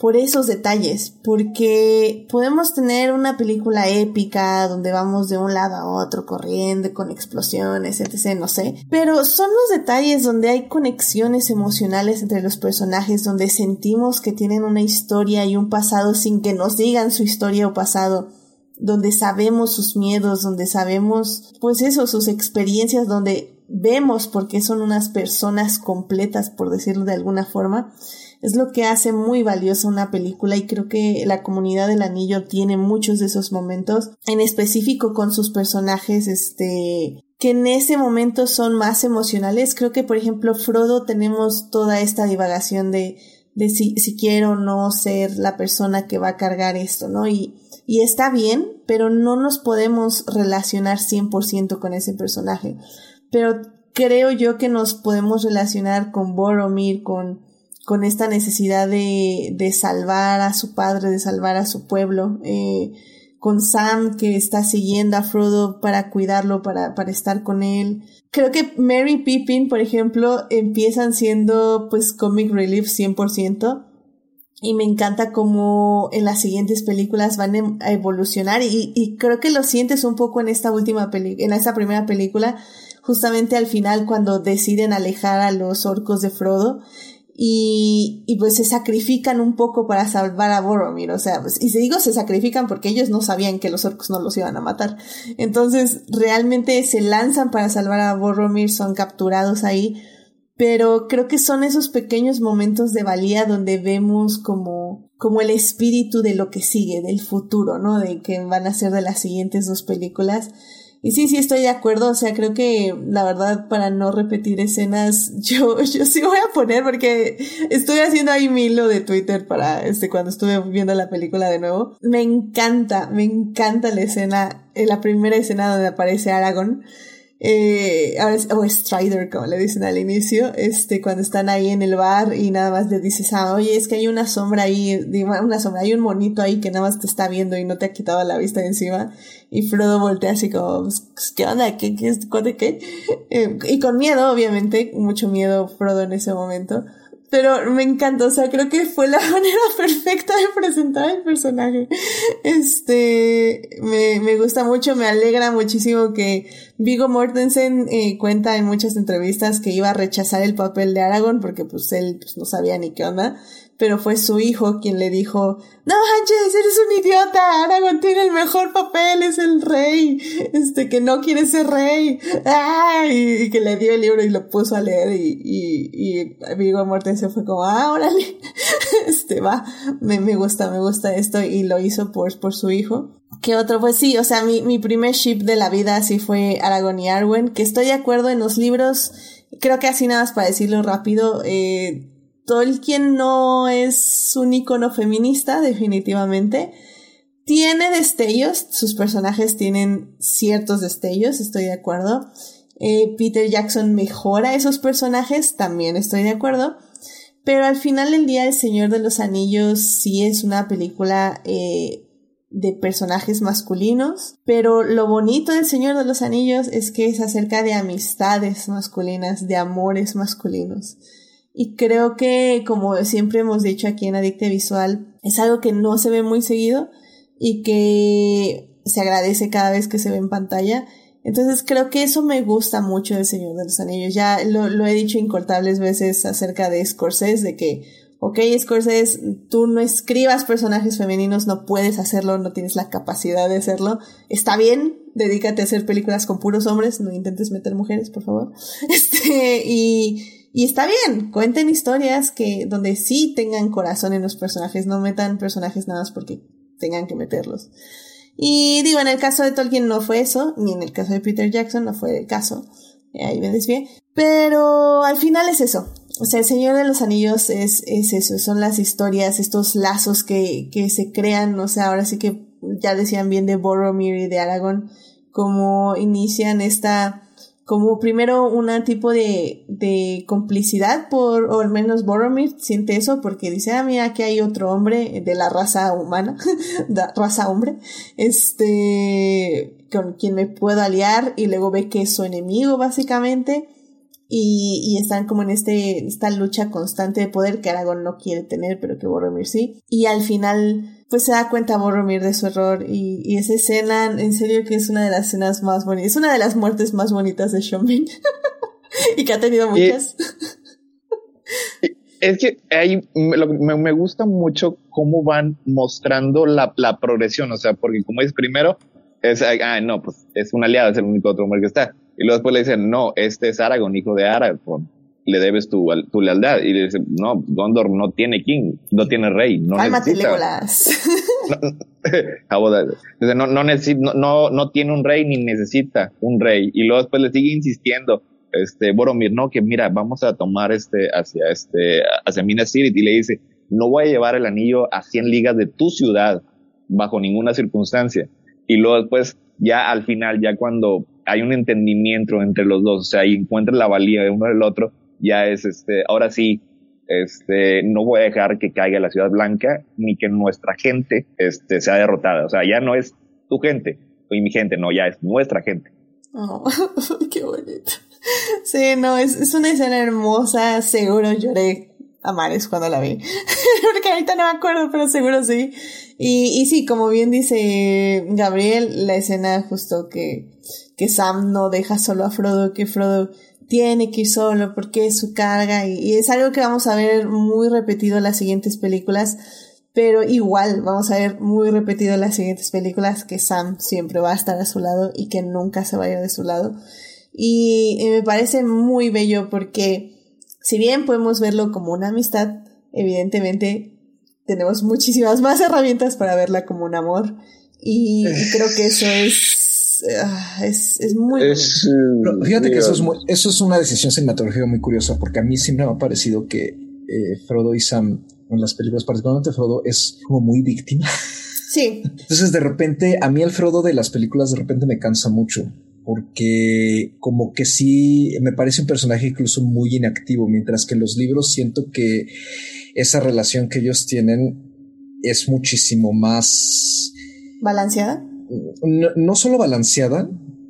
por esos detalles, porque podemos tener una película épica donde vamos de un lado a otro corriendo con explosiones, etc., no sé, pero son los detalles donde hay conexiones emocionales entre los personajes, donde sentimos que tienen una historia y un pasado sin que nos digan su historia o pasado donde sabemos sus miedos, donde sabemos, pues eso, sus experiencias, donde vemos por qué son unas personas completas, por decirlo de alguna forma es lo que hace muy valiosa una película y creo que la comunidad del anillo tiene muchos de esos momentos, en específico con sus personajes, este, que en ese momento son más emocionales. Creo que, por ejemplo, Frodo tenemos toda esta divagación de, de si, quiero o no ser la persona que va a cargar esto, ¿no? Y, y está bien, pero no nos podemos relacionar 100% con ese personaje. Pero creo yo que nos podemos relacionar con Boromir, con, con esta necesidad de, de salvar a su padre, de salvar a su pueblo, eh, con Sam que está siguiendo a Frodo para cuidarlo, para, para estar con él. Creo que Mary Pippin, por ejemplo, empiezan siendo pues comic relief 100%. Y me encanta cómo en las siguientes películas van em, a evolucionar y, y creo que lo sientes un poco en esta última película, en esta primera película, justamente al final cuando deciden alejar a los orcos de Frodo y, y pues se sacrifican un poco para salvar a Boromir, o sea, pues, y se digo se sacrifican porque ellos no sabían que los orcos no los iban a matar. Entonces, realmente se lanzan para salvar a Boromir, son capturados ahí, pero creo que son esos pequeños momentos de valía donde vemos como, como el espíritu de lo que sigue, del futuro, ¿no? De que van a ser de las siguientes dos películas. Y sí, sí estoy de acuerdo, o sea, creo que la verdad para no repetir escenas, *laughs* yo, yo sí voy a poner porque estoy haciendo ahí mi hilo de Twitter para este cuando estuve viendo la película de nuevo. Me encanta, me encanta la escena, en la primera escena donde aparece Aragorn eh, o Strider, como le dicen al inicio, este, cuando están ahí en el bar y nada más le dices, ah, oye, es que hay una sombra ahí, una sombra, hay un monito ahí que nada más te está viendo y no te ha quitado la vista de encima. Y Frodo voltea así como, pues, ¿qué onda? ¿Qué, qué, qué, qué? Eh, y con miedo, obviamente, mucho miedo Frodo en ese momento. Pero me encantó, o sea, creo que fue la *laughs* manera perfecta de presentar el personaje. Este, me, me gusta mucho, me alegra muchísimo que Vigo Mortensen eh, cuenta en muchas entrevistas que iba a rechazar el papel de Aragorn porque pues él pues, no sabía ni qué onda pero fue su hijo quien le dijo, no manches, eres un idiota, Aragorn tiene el mejor papel, es el rey, este, que no quiere ser rey, y, que le dio el libro y lo puso a leer y, y, y Viggo Mortensen fue como, ah, órale, *laughs* este, va, me, me gusta, me gusta esto y lo hizo por, por su hijo. ¿Qué otro? Pues sí, o sea, mi, mi primer ship de la vida sí fue Aragorn y Arwen, que estoy de acuerdo en los libros, creo que así nada más para decirlo rápido, eh, Tolkien no es un icono feminista, definitivamente. Tiene destellos, sus personajes tienen ciertos destellos, estoy de acuerdo. Eh, Peter Jackson mejora esos personajes, también estoy de acuerdo. Pero al final del día, El Señor de los Anillos sí es una película eh, de personajes masculinos, pero lo bonito del Señor de los Anillos es que es acerca de amistades masculinas, de amores masculinos. Y creo que, como siempre hemos dicho aquí en Adicte Visual, es algo que no se ve muy seguido y que se agradece cada vez que se ve en pantalla. Entonces creo que eso me gusta mucho del Señor de los Anillos. Ya lo, lo he dicho incortables veces acerca de Scorsese, de que, ok, Scorsese, tú no escribas personajes femeninos, no puedes hacerlo, no tienes la capacidad de hacerlo. Está bien, dedícate a hacer películas con puros hombres, no intentes meter mujeres, por favor. *laughs* Este, y, y está bien, cuenten historias que, donde sí tengan corazón en los personajes, no metan personajes nada más porque tengan que meterlos. Y digo, en el caso de Tolkien no fue eso, ni en el caso de Peter Jackson no fue el caso. ahí me desvié. Pero al final es eso. O sea, el Señor de los Anillos es, es eso, son las historias, estos lazos que, que se crean, o sea, ahora sí que ya decían bien de Boromir y de Aragorn, como inician esta, como primero un tipo de, de complicidad por, o al menos Boromir siente eso porque dice, ah, mira, aquí hay otro hombre de la raza humana, *laughs* de raza hombre, este, con quien me puedo aliar y luego ve que es su enemigo básicamente y, y, están como en este, esta lucha constante de poder que Aragorn no quiere tener, pero que Boromir sí. Y al final, pues se da cuenta Boromir de su error y, y esa escena, en serio que es una de las escenas más bonitas, es una de las muertes más bonitas de Sean Bean *laughs* y que ha tenido muchas. *laughs* es que ahí me, me, gusta mucho cómo van mostrando la, la progresión, o sea, porque como es primero, es, ah, no, pues es un aliado, es el único otro hombre que está y luego después le dicen, no, este es Aragorn, hijo de Aragorn. Le debes tu, tu lealtad. Y le dicen, no, Gondor no tiene king, no tiene rey. No Cálmate, *laughs* no, no, no, necesita, no, no, tiene un rey ni necesita un rey. Y luego después le sigue insistiendo, este, Boromir, no, que mira, vamos a tomar este, hacia este, hacia Minas Tirith. Y le dice, no voy a llevar el anillo a 100 ligas de tu ciudad bajo ninguna circunstancia. Y luego después, ya al final, ya cuando hay un entendimiento entre los dos, o sea, y encuentran la valía de uno del otro, ya es este, ahora sí, este, no voy a dejar que caiga la ciudad blanca ni que nuestra gente este, sea derrotada. O sea, ya no es tu gente y mi gente, no, ya es nuestra gente. Oh, *laughs* qué bonito. Sí, no, es, es una escena hermosa, seguro lloré a mares cuando la vi. *laughs* Porque ahorita no me acuerdo, pero seguro sí. Y, y sí, como bien dice Gabriel, la escena justo que, que Sam no deja solo a Frodo, que Frodo tiene que ir solo porque es su carga y, es algo que vamos a ver muy repetido en las siguientes películas, pero igual vamos a ver muy repetido en las siguientes películas que Sam siempre va a estar a su lado y que nunca se vaya de su lado. Y, y me parece muy bello porque si bien podemos verlo como una amistad, evidentemente tenemos muchísimas más herramientas para verla como un amor y creo que eso es Ah, es, es muy... Es, fíjate que eso es, eso es una decisión cinematográfica muy curiosa, porque a mí siempre me ha parecido que eh, Frodo y Sam en las películas, particularmente Frodo, es como muy víctima. *laughs* Sí. Entonces de repente, a mí el Frodo de las películas de repente me cansa mucho, porque como que sí, me parece un personaje incluso muy inactivo, mientras que en los libros siento que esa relación que ellos tienen es muchísimo más... ¿Balanceada? No, solo balanceada,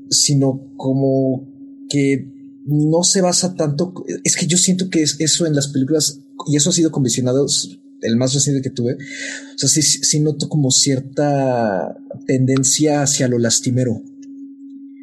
sino como que no se basa tanto. Es que yo siento que es eso en las películas, y eso ha sido condicionado el más reciente que tuve. O sea, sí, sí noto como cierta tendencia hacia lo lastimero.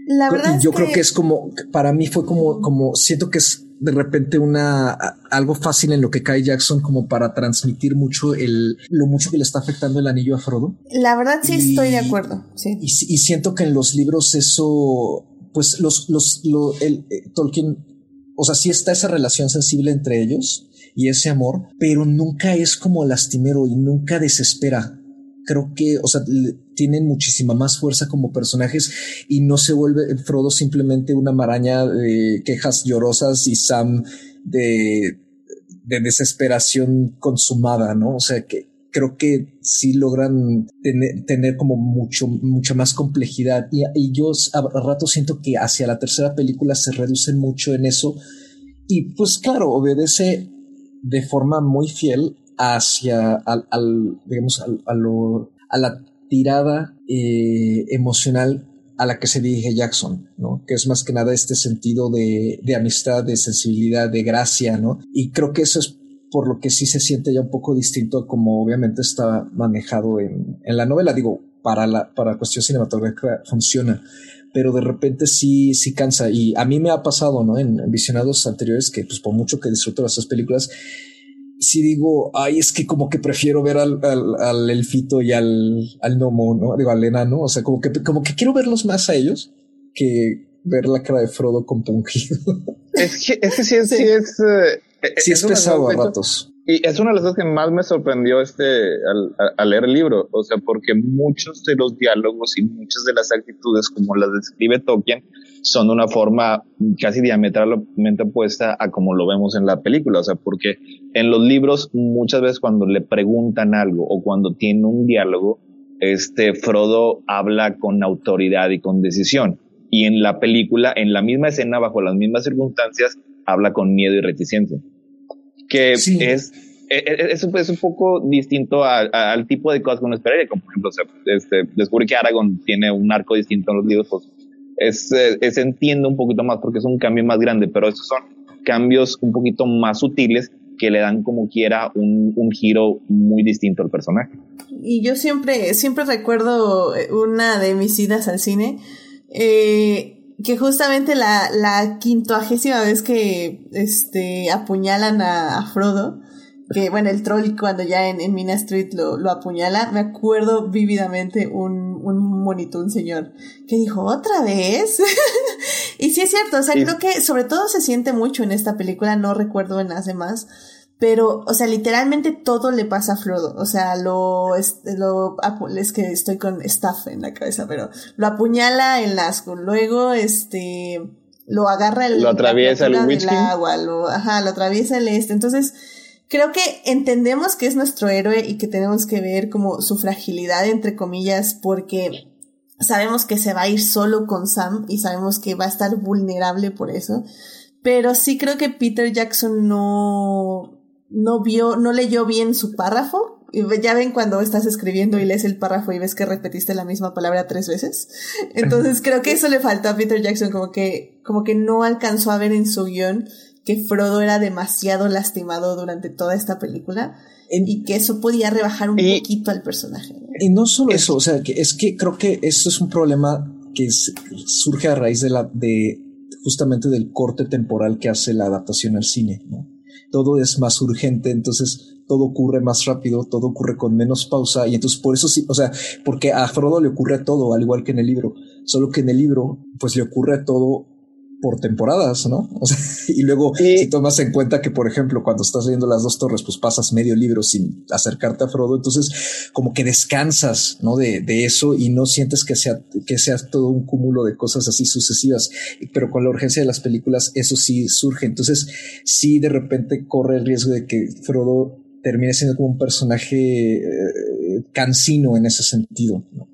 La verdad. yo creo que es como, para mí fue como, como siento que es de repente una algo fácil en lo que cae Jackson como para transmitir mucho el lo mucho que le está afectando el anillo a Frodo. La verdad sí estoy de acuerdo, sí. Y, siento que en los libros eso pues los los el eh, Tolkien o sea, sí está esa relación sensible entre ellos y ese amor, pero nunca es como lastimero y nunca desespera creo que, o sea, tienen muchísima más fuerza como personajes y no se vuelve Frodo simplemente una maraña de quejas llorosas y Sam de, de desesperación consumada, ¿no? O sea, que creo que sí logran tener, tener como mucho, mucha más complejidad y, y yo a, rato siento que hacia la tercera película se reducen mucho en eso y pues claro, obedece de forma muy fiel hacia al, digamos, al, a, lo, a la tirada eh, emocional a la que se dirige Jackson, ¿no? Que es más que nada este sentido de, amistad, de sensibilidad, de gracia, ¿no? Y creo que eso es por lo que sí se siente ya un poco distinto como obviamente está manejado en, en la novela. Digo, para la para cuestión cinematográfica funciona, pero de repente sí, sí cansa. Y a mí me ha pasado, ¿no? En, en visionados anteriores que, pues, por mucho que disfruto de esas películas, si digo, ay, es que como que prefiero ver al, al, elfito y al, al gnomo, ¿no? Digo, al enano, o sea, como que, como que quiero verlos más a ellos que ver la cara de Frodo compungido. *laughs* Es que, es que sí es, sí, es, eh, sí es, pesado a ratos. Y es una de las cosas que más me sorprendió este, al, al, leer el libro, o sea, porque muchos de los diálogos y muchas de las actitudes como las describe Tolkien, son de una forma casi diametralmente opuesta a como lo vemos en la película. O sea, porque en los libros muchas veces cuando le preguntan algo o cuando tiene un diálogo, este Frodo habla con autoridad y con decisión. Y en la película, en la misma escena, bajo las mismas circunstancias, habla con miedo y reticencia. Que es, es, es, es, un poco distinto al tipo de cosas que uno esperaría. Como por ejemplo, este, descubrí que Aragorn tiene un arco distinto en los libros, pues es, es entiendo un poquito más porque es un cambio más grande, pero esos son cambios un poquito más sutiles que le dan como quiera un, un giro muy distinto al personaje. Y yo siempre, siempre recuerdo una de mis idas al cine, eh, que justamente la, la quintoagésima vez que este, apuñalan a, a Frodo, que bueno, el troll cuando ya en, en Mina Street lo, lo, apuñala, me acuerdo vívidamente un, un monito, un señor, que dijo, ¿otra vez? *laughs* y sí es cierto, o sea, sí. creo que sobre todo se siente mucho en esta película, no recuerdo en las demás, pero, o sea, literalmente todo le pasa a Frodo, o sea, lo, es, lo, es que estoy con staff en la cabeza, pero lo apuñala en Nazgûl, luego, este, lo agarra el, lo atraviesa el agua, lo, ajá, lo atraviesa el este, entonces, creo que entendemos que es nuestro héroe y que tenemos que ver como su fragilidad, entre comillas, porque sabemos que se va a ir solo con Sam y sabemos que va a estar vulnerable por eso. Pero sí creo que Peter Jackson no, no vio, no leyó bien su párrafo. Ya ven cuando estás escribiendo y lees el párrafo y ves que repetiste la misma palabra tres veces. Entonces creo que eso le faltó a Peter Jackson, como que, como que no alcanzó a ver en su guion que Frodo era demasiado lastimado durante toda esta película en, y que eso podía rebajar un y, poquito al personaje. ¿no? Y no solo eso, o sea, que es que creo que esto es un problema que es, surge a raíz de la de justamente del corte temporal que hace la adaptación al cine, ¿no? Todo es más urgente, entonces todo ocurre más rápido, todo ocurre con menos pausa y entonces por eso sí, o sea, porque a Frodo le ocurre todo, al igual que en el libro, solo que en el libro pues le ocurre todo por temporadas, ¿no? O sea, *laughs* y luego si tomas en cuenta que, por ejemplo, cuando estás leyendo las dos torres, pues pasas medio libro sin acercarte a Frodo, entonces como que descansas, ¿no? De, de eso y no sientes que sea, que sea todo un cúmulo de cosas así sucesivas, pero con la urgencia de las películas eso sí surge, entonces sí de repente corre el riesgo de que Frodo termine siendo como un personaje eh, cansino en ese sentido, ¿no?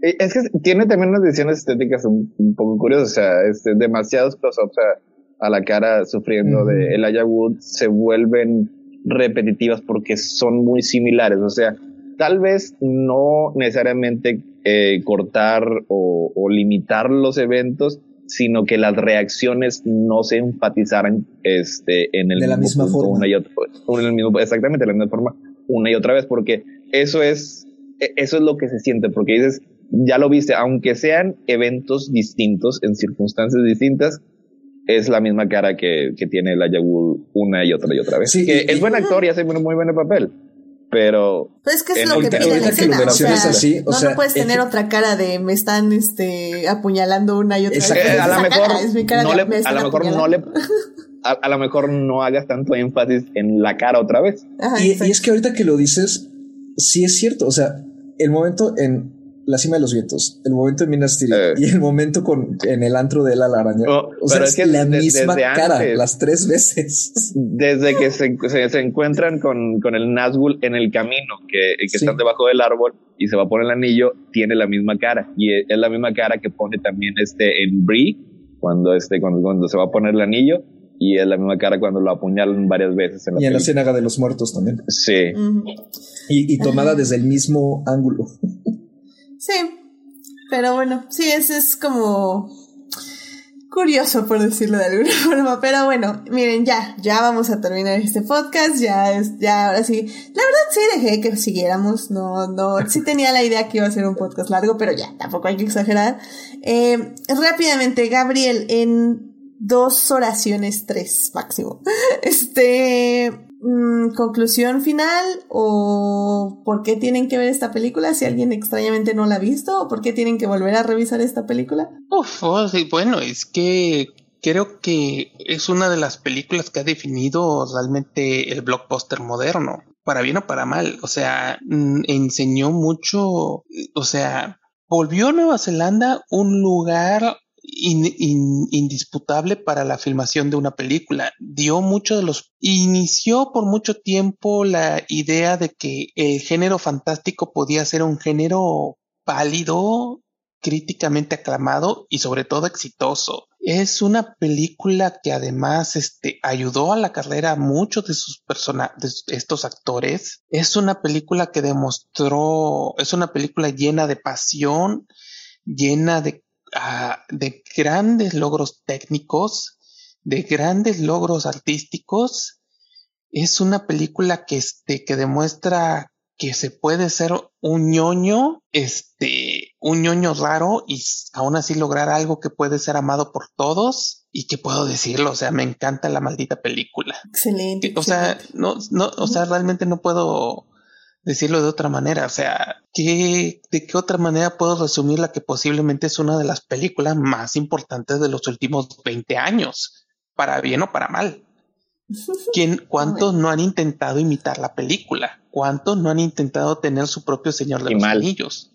Es que tiene también unas decisiones estéticas un, un poco curiosas, o sea, este, demasiados close-ups a, a, la cara sufriendo de Elijah Wood se vuelven repetitivas porque son muy similares, o sea, tal vez no necesariamente eh, cortar o, o, limitar los eventos, sino que las reacciones no se enfatizaran este, en el de la misma forma. Una y otra, en el mismo, exactamente, de la misma forma, una y otra vez, porque eso es, eso es lo que se siente, porque dices, ya lo viste, aunque sean eventos distintos, en circunstancias distintas, es la misma cara que, que tiene el Wood una y otra y otra vez. Sí, que y, es buen actor y hace muy, muy buen papel. Pero. Pues es que es lo que pide la escena. O sea, así, o no, sea, no puedes tener otra cara de me están este, apuñalando una y otra vez. Eh, a lo mejor, no le, a lo mejor no le. A, a, lo mejor no hagas tanto énfasis en la cara otra vez. Ajá, y, y, es que ahorita que lo dices, sí es cierto. O sea, el momento en la cima de los vientos, el momento en Minas Tirith eh. y el momento con en el antro de la araña. Oh, o sea, es, que la de, misma cara, antes, las tres veces. *laughs* Desde que se, se, se, encuentran con, con el Nazgûl en el camino, que, que sí. están debajo del árbol y se va a poner el anillo, tiene la misma cara. Y es, es la misma cara que pone también este en Brie, cuando, este, cuando, cuando se va a poner el anillo. Y es la misma cara cuando lo apuñalan varias veces. En la y en la ciénaga de los muertos también. Sí. Mm. Y, y tomada desde el mismo ángulo. *laughs* Sí, pero bueno, sí, es, es como curioso por decirlo de alguna *laughs* forma, pero bueno, miren, ya, ya vamos a terminar este podcast, ya es, ya ahora sí, la verdad sí dejé que siguiéramos, no, no, sí tenía la idea que iba a ser un podcast largo, pero ya, tampoco hay que exagerar. Eh, rápidamente, Gabriel, en dos oraciones, tres máximo, *laughs* este, Mm, conclusión final o por qué tienen que ver esta película si alguien extrañamente no la ha visto o por qué tienen que volver a revisar esta película. Uf, oh, sí, bueno, es que creo que es una de las películas que ha definido realmente el blockbuster moderno, para bien o para mal. O sea, mm, enseñó mucho, o sea, volvió a Nueva Zelanda un lugar indisputable para la filmación de una película. Dio mucho de los, inició por mucho tiempo la idea de que el género fantástico podía ser un género pálido, críticamente aclamado y sobre todo exitoso. Es una película que además este, ayudó a la carrera a muchos de sus personajes, de estos actores. Es una película que demostró, es una película llena de pasión, llena de, uh, de grandes logros técnicos, de grandes logros artísticos. Es una película que, este, que demuestra que se puede ser un ñoño, este, un ñoño raro y aún así lograr algo que puede ser amado por todos y que puedo decirlo, o sea, me encanta la maldita película. Excelente. o sea, no, no, o sea, realmente no puedo decirlo de otra manera, o sea, ¿qué, de qué otra manera puedo resumir la que posiblemente es una de las películas más importantes de los últimos 20 años, para bien o para mal. *laughs* ¿Quién, ¿Cuántos no han intentado imitar la película? ¿Cuántos no han intentado tener su propio Señor de los Anillos?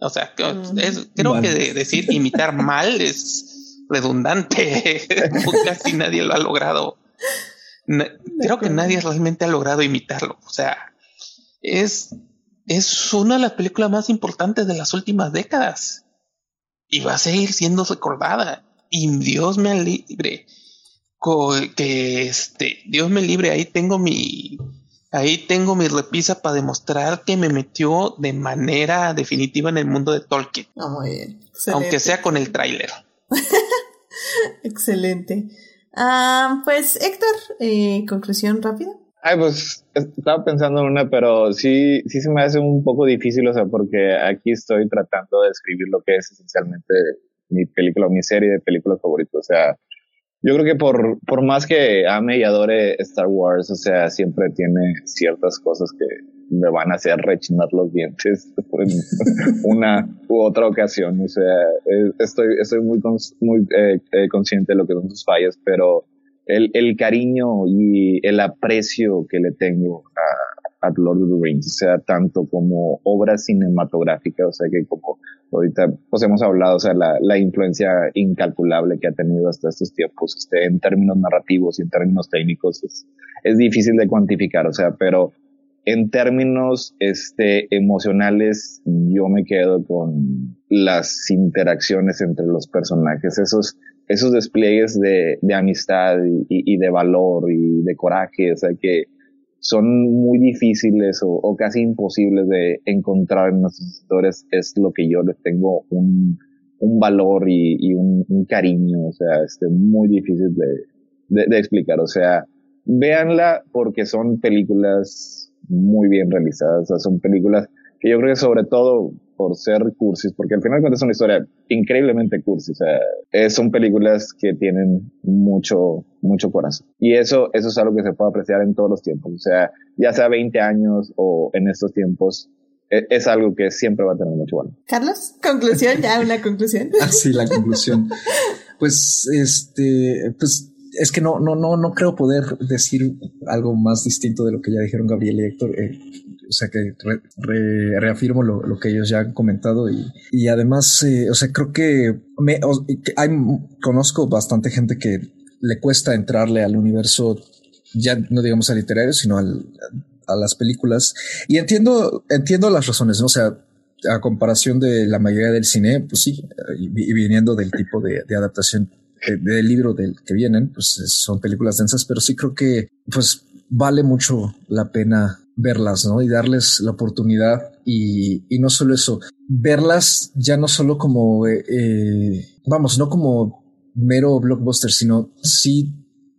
O sea, creo que decir imitar mal es redundante. *laughs* Casi nadie lo ha logrado. creo que nadie realmente ha logrado imitarlo. O sea, es, es una de las películas más importantes de las últimas décadas. Y va a seguir siendo recordada. Y Dios me libre que este, Dios me libre, ahí tengo mi, ahí tengo mi repisa para demostrar que me metió de manera definitiva en el mundo de Tolkien. Ah, Aunque sea con el tráiler. *laughs* Excelente. Ah, pues Héctor, eh, conclusión rápida. Ay, pues estaba pensando en una, pero sí, sí se me hace un poco difícil, o sea, porque aquí estoy tratando de escribir lo que es esencialmente mi película, mi serie de películas favoritas. O sea, yo creo que por, por más que ame y adore Star Wars, o sea, siempre tiene ciertas cosas que me van a hacer rechinar los dientes *laughs* por una u otra ocasión. O sea, eh, estoy, estoy muy, muy eh, eh, consciente de lo que son sus fallas, pero el, el cariño y el aprecio que le tengo a, Lord of the Rings, o sea, tanto como obra cinematográfica, o sea, que como ahorita pues hemos hablado, o sea, la, la influencia incalculable que ha tenido hasta estos tiempos, este, en términos narrativos y en términos técnicos, es, es difícil de cuantificar, o sea, pero en términos este, emocionales, yo me quedo con las interacciones entre los personajes, esos, esos despliegues de, amistad y, de valor y de coraje, o sea, que, son muy difíciles o, casi imposibles de encontrar en nuestras historias, es lo que yo les tengo un, un valor y, un, cariño, o sea, este, muy difícil de, de, explicar. O sea, véanla porque son películas muy bien realizadas, o sea, son películas que yo creo que sobre todo por ser cursis, porque al final cuentas es una historia increíblemente cursi, o sea, son películas que tienen mucho, mucho corazón. Y eso, eso es algo que se puede apreciar en todos los tiempos, o sea, ya sea 20 años o en estos tiempos, e, es, algo que siempre va a tener mucho valor. Carlos, conclusión, ya una conclusión. *laughs* ah, sí, la conclusión. pues, este, pues es que no, no, no, no creo poder decir algo más distinto de lo que ya dijeron Gabriel y Héctor. Eh, o sea que reafirmo lo, que ellos ya han comentado y, y además, eh, o sea, creo que, me, hay, conozco bastante gente que le cuesta entrarle al universo, ya no digamos al literario, sino al, a las películas. Y entiendo, entiendo las razones, ¿no? O sea, a comparación de la mayoría del cine, pues sí, y, viniendo del tipo de, de adaptación eh, del libro del que vienen, pues son películas densas, pero sí creo que, pues vale mucho la pena verlas, ¿no? Y darles la oportunidad y, y no solo eso, verlas ya no solo como, eh, eh, vamos, no como mero blockbuster, sino sí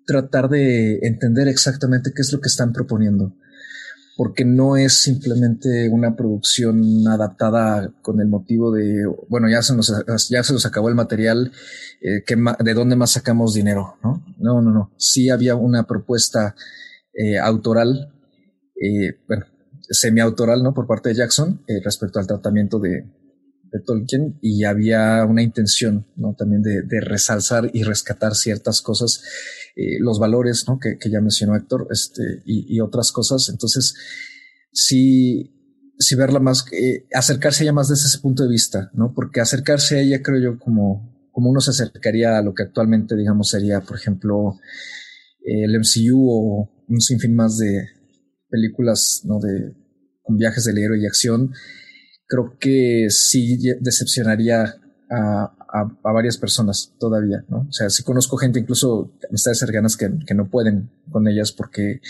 tratar de entender exactamente qué es lo que están proponiendo. Porque no es simplemente una producción adaptada con el motivo de, bueno, ya se nos, ya se nos acabó el material, eh, de dónde más sacamos dinero, ¿no? No, no, no. Sí había una propuesta eh, autoral eh, bueno, semi-autoral, ¿no? Por parte de Jackson eh, respecto al tratamiento de, Tolkien y había una intención, ¿no? También de, resalzar y rescatar ciertas cosas, eh, los valores, ¿no? Que, ya mencionó Héctor, este, y, otras cosas. Entonces, sí, sí verla más, eh, acercarse a ella más desde ese punto de vista, ¿no? Porque acercarse a ella, creo yo, como, como uno se acercaría a lo que actualmente, digamos, sería, por ejemplo, el MCU o un sinfín más de películas, ¿no? De con viajes del héroe y acción, creo que sí decepcionaría a, a, varias personas todavía, ¿no? O sea, sí conozco gente, incluso amistades cercanas que, que no pueden con ellas porque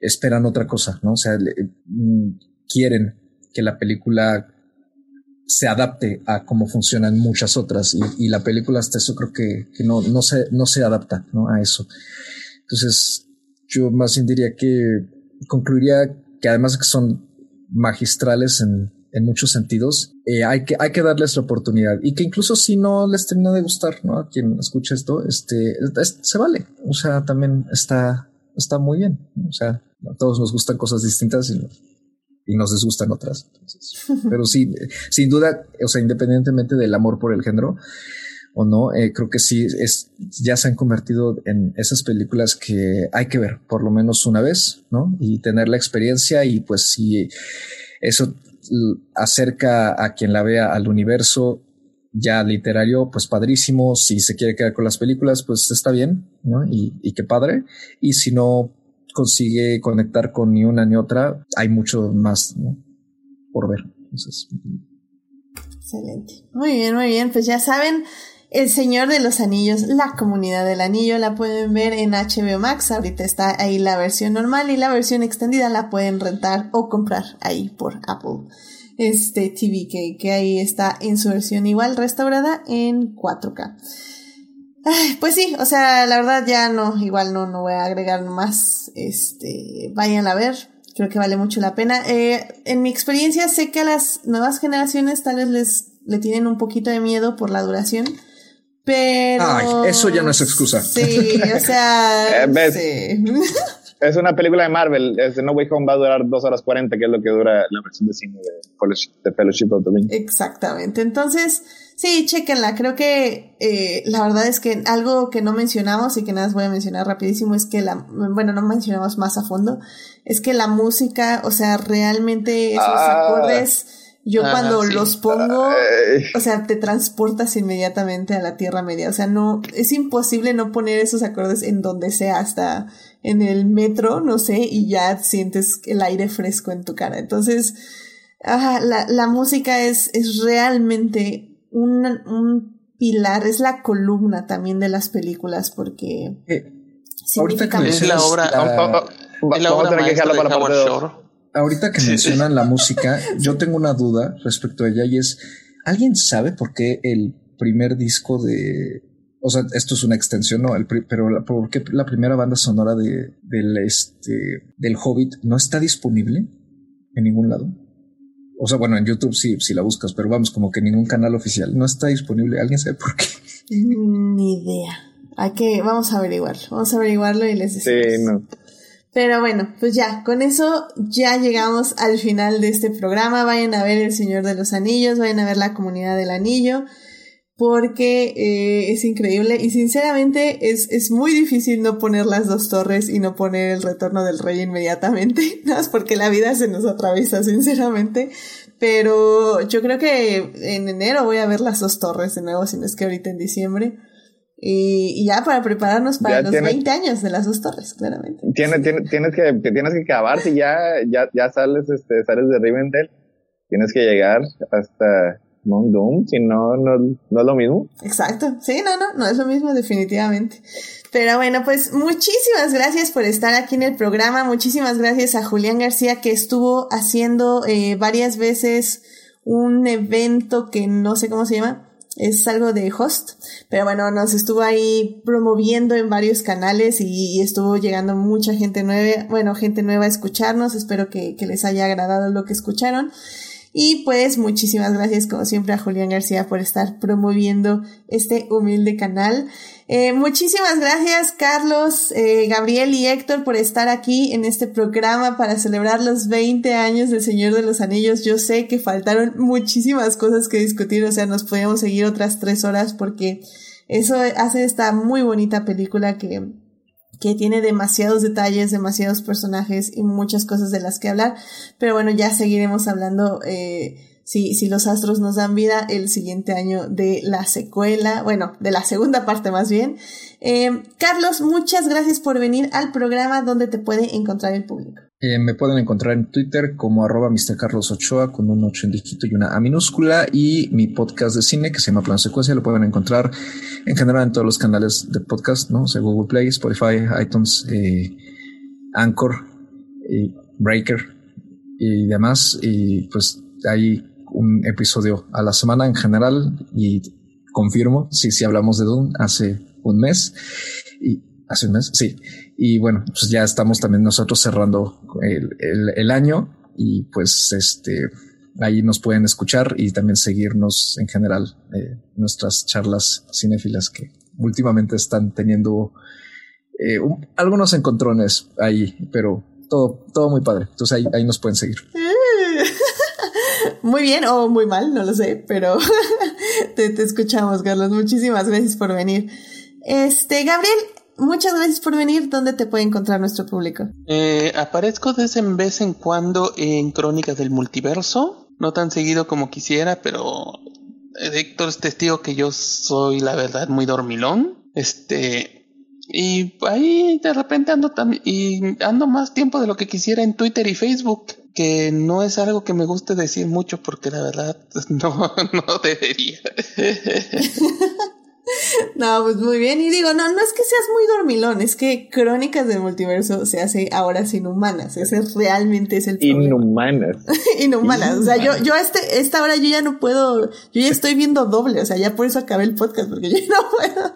esperan otra cosa, ¿no? O sea, mm, quieren que la película se adapte a cómo funcionan muchas otras y, la película hasta eso creo que, que, no, no, se, no se adapta ¿no? a eso. Entonces, yo más bien diría que concluiría que además de que son magistrales en, en muchos sentidos, eh, hay, que, hay que darles la oportunidad y que incluso si no les termina de gustar, ¿no? A quien escucha esto, este, se vale. O sea, también está, está muy bien. O sea, a todos nos gustan cosas distintas y, y nos disgustan otras. *laughs* pero sí, sin duda, o sea, independientemente del amor por el género, o no, eh, creo que sí es, ya se han convertido en esas películas que hay que ver por lo menos una vez, ¿no? Y tener la experiencia y pues si eso acerca a quien la vea al universo ya literario, pues padrísimo. Si se quiere quedar con las películas, pues está bien, ¿no? Y, y qué padre. Y si no consigue conectar con ni una ni otra, hay mucho más por ver. Entonces, Excelente. Muy bien, muy bien. Pues ya saben, el Señor de los Anillos, la comunidad del anillo, la pueden ver en HBO Max. Ahorita está ahí la versión normal y la versión extendida la pueden rentar o comprar ahí por Apple este TV, que, que ahí está en su versión igual restaurada en 4K. pues sí, o sea, la verdad ya no, igual no, no voy a agregar más. Este, vayan a ver, creo que vale mucho la pena. Eh, en mi experiencia sé que a las nuevas generaciones tal vez les le tienen un poquito de miedo por la duración. Pero. eso ya no es excusa. Sí, o sea. *laughs* Eh, es una película de Marvel. Este No Way Home va a durar dos horas 40, que es lo que dura la versión de cine de Fellowship, of the Ring. Exactamente. Entonces, sí, chequenla. Creo que eh, la verdad es que algo que no mencionamos y que nada más voy a mencionar rapidísimo es que la. Bueno, no mencionamos más a fondo. Es que la música, o sea, realmente esos ah. acordes yo cuando los pongo, o sea, te transportas inmediatamente a la Tierra Media. O sea, no, es imposible no poner esos acordes en donde sea, hasta en el metro, no sé, y ya sientes el aire fresco en tu cara. Entonces, la, la música es, es realmente un, un pilar, es la columna también de las películas, porque eh, ahorita es la obra, es la obra maestra de Howard Shore ahorita que mencionan la música, yo tengo una duda respecto a ella y es, ¿alguien sabe por qué el primer disco de... O sea, esto es una extensión, ¿no? El pero ¿por qué la primera banda sonora de, del, este, del Hobbit no está disponible en ningún lado? O sea, bueno, en YouTube sí, si la buscas, pero vamos, como que ningún canal oficial no está disponible. ¿Alguien sabe por qué? Ni idea. Que, vamos a averiguarlo. Vamos a averiguarlo y les decimos. Sí, no. Pero bueno, pues ya, con eso ya llegamos al final de este programa. Vayan a ver El Señor de los Anillos, vayan a ver la comunidad del anillo, porque eh, es increíble y sinceramente es, es muy difícil no poner las dos torres y no poner el retorno del rey inmediatamente, *laughs* no porque la vida se nos atraviesa, sinceramente. Pero yo creo que en enero voy a ver las dos torres de nuevo, si no es que ahorita en diciembre. Y, ya para prepararnos para los 20 años de las dos torres, claramente. Tienes, tienes, tienes que, tienes que acabar si ya, ya, ya sales, este, sales de Rivendell. Tienes que llegar hasta Mount Doom, si no, no, no es lo mismo. Exacto. Sí, no, no, no es lo mismo definitivamente. Pero bueno, pues muchísimas gracias por estar aquí en el programa. Muchísimas gracias a Julián García que estuvo haciendo eh, varias veces un evento que no sé cómo se llama es algo de host, pero bueno, nos estuvo ahí promoviendo en varios canales y, estuvo llegando mucha gente nueva, bueno, gente nueva a escucharnos, espero que, que les haya agradado lo que escucharon. Y pues muchísimas gracias como siempre a Julián García por estar promoviendo este humilde canal. Eh, muchísimas gracias Carlos, eh, Gabriel y Héctor por estar aquí en este programa para celebrar los 20 años del Señor de los Anillos. Yo sé que faltaron muchísimas cosas que discutir, o sea, nos podíamos seguir otras tres horas porque eso hace esta muy bonita película que que tiene demasiados detalles, demasiados personajes y muchas cosas de las que hablar. Pero bueno, ya seguiremos hablando eh, si, si los astros nos dan vida, el siguiente año de la secuela, bueno, de la segunda parte más bien. Eh, Carlos, muchas gracias por venir al programa donde te puede encontrar el público. Eh, me pueden encontrar en Twitter como arroba. Carlos Ochoa con un 8 en dígito y una A minúscula y mi podcast de cine que se llama Plan Secuencia lo pueden encontrar en general en todos los canales de podcast, ¿no? O sea, Google Play, Spotify, iTunes, eh, Anchor, Breaker y demás. Y pues hay un episodio a la semana en general y confirmo, sí, sí hablamos de Dune hace un mes y hace un mes, sí. Y bueno, pues ya estamos también nosotros cerrando el, año y pues este ahí nos pueden escuchar y también seguirnos en general eh, nuestras charlas cinéfilas que últimamente están teniendo eh, algunos encontrones ahí, pero todo, todo muy padre. Entonces ahí, ahí nos pueden seguir. Muy bien o muy mal, no lo sé, pero *laughs* te, te, escuchamos, Carlos. Muchísimas gracias por venir. Este, Gabriel, muchas gracias por venir. ¿Dónde te puede encontrar nuestro público? Eh, aparezco de vez en vez en cuando en Crónicas del Multiverso. No tan seguido como quisiera, pero Héctor es testigo que yo soy, la verdad, muy dormilón. Este, y ahí de repente ando también, y ando más tiempo de lo que quisiera en Twitter y Facebook que no es algo que me guste decir mucho porque la verdad *laughs* no, no debería. *laughs* *laughs* No, pues muy bien. Y digo, no, no es que seas muy dormilón, es que Crónicas del Multiverso se hace ahora sin humanas. Ese realmente es el Inhumanas. *laughs* Inhumanas. O sea, yo, yo a este, esta hora yo ya no puedo, yo ya estoy viendo doble, o sea, ya por eso acabé el podcast, porque yo *laughs* no puedo.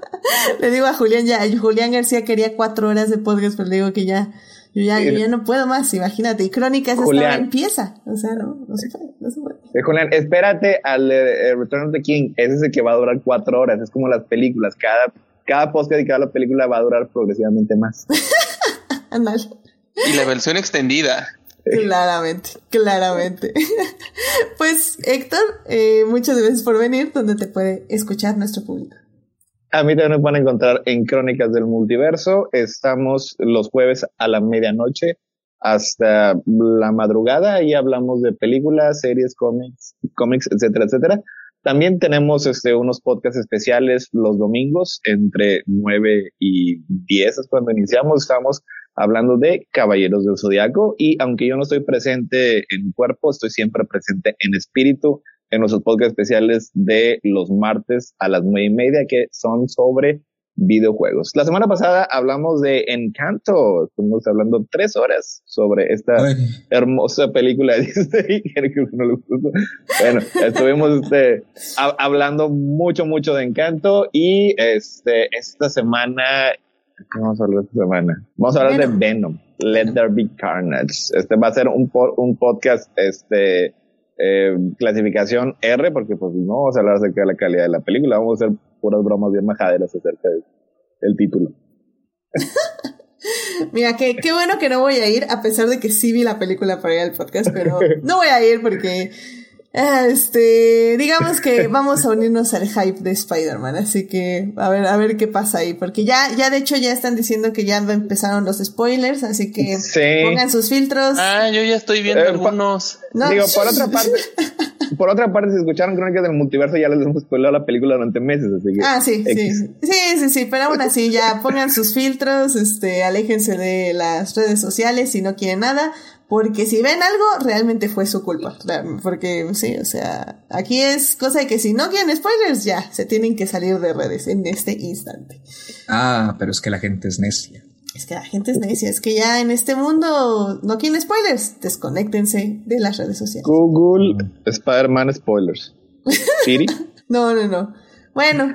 Le digo a Julián ya, Julián García quería cuatro horas de podcast, pero le digo que ya, yo ya, yo ya no puedo más, imagínate. Y Crónicas esta empieza. O sea, no, no se puede, no se puede. Eh, Julián, espérate al eh, Return of the King. Ese es el que va a durar cuatro horas. Es como las películas. Cada, cada post dedicado a la película va a durar progresivamente más. *laughs* y la versión extendida. Claramente, claramente. *laughs* pues Héctor, eh, muchas gracias por venir, donde te puede escuchar nuestro público. A mí también nos van a encontrar en Crónicas del Multiverso. Estamos los jueves a la medianoche hasta la madrugada y hablamos de películas, series, cómics, cómics, etcétera, etcétera. También tenemos este, unos podcasts especiales los domingos entre 9 y 10 es cuando iniciamos. Estamos hablando de Caballeros del Zodiaco y aunque yo no estoy presente en cuerpo, estoy siempre presente en espíritu en nuestros podcasts especiales de los martes a las nueve y media que son sobre videojuegos. La semana pasada hablamos de Encanto, estuvimos hablando tres horas sobre esta hermosa película de *laughs* Disney. bueno, *laughs* estuvimos este, hablando mucho, mucho de Encanto y este, esta semana, ¿qué vamos a hablar esta semana? Vamos a hablar de Venom, Let There Be Carnage. Este va a ser un, un podcast, este, eh, clasificación R, porque pues no vamos a hablar acerca de la calidad de la película, vamos a hacer puras bromas bien majaderas acerca del título. *laughs* Mira, qué, qué bueno que no voy a ir, a pesar de que sí vi la película para ir al podcast, pero no voy a ir porque este, digamos que *laughs* vamos a unirnos al hype de Spider-Man, así que a ver, a ver qué pasa ahí, porque ya, ya de hecho ya están diciendo que ya empezaron los spoilers, así que pongan sus filtros. Ah, yo ya estoy viendo eh, algunos. Digo, por otra parte, por otra parte, si escucharon Crónicas del Multiverso, ya les hemos spoilado la película durante meses, así que. Ah, sí, sí. Sí, sí, sí, pero aún así ya pongan sus filtros, este, aléjense de las redes sociales si no quieren nada porque si ven algo, realmente fue su culpa. Porque sí, o sea, aquí es cosa de que si no quieren spoilers, ya, se tienen que salir de redes en este instante. Ah, pero es que la gente es necia. Es que la gente es necia, es que ya en este mundo no quieren spoilers, desconéctense de las redes sociales. Google Spider-Man spoilers. ¿Siri? no, no, no. Bueno.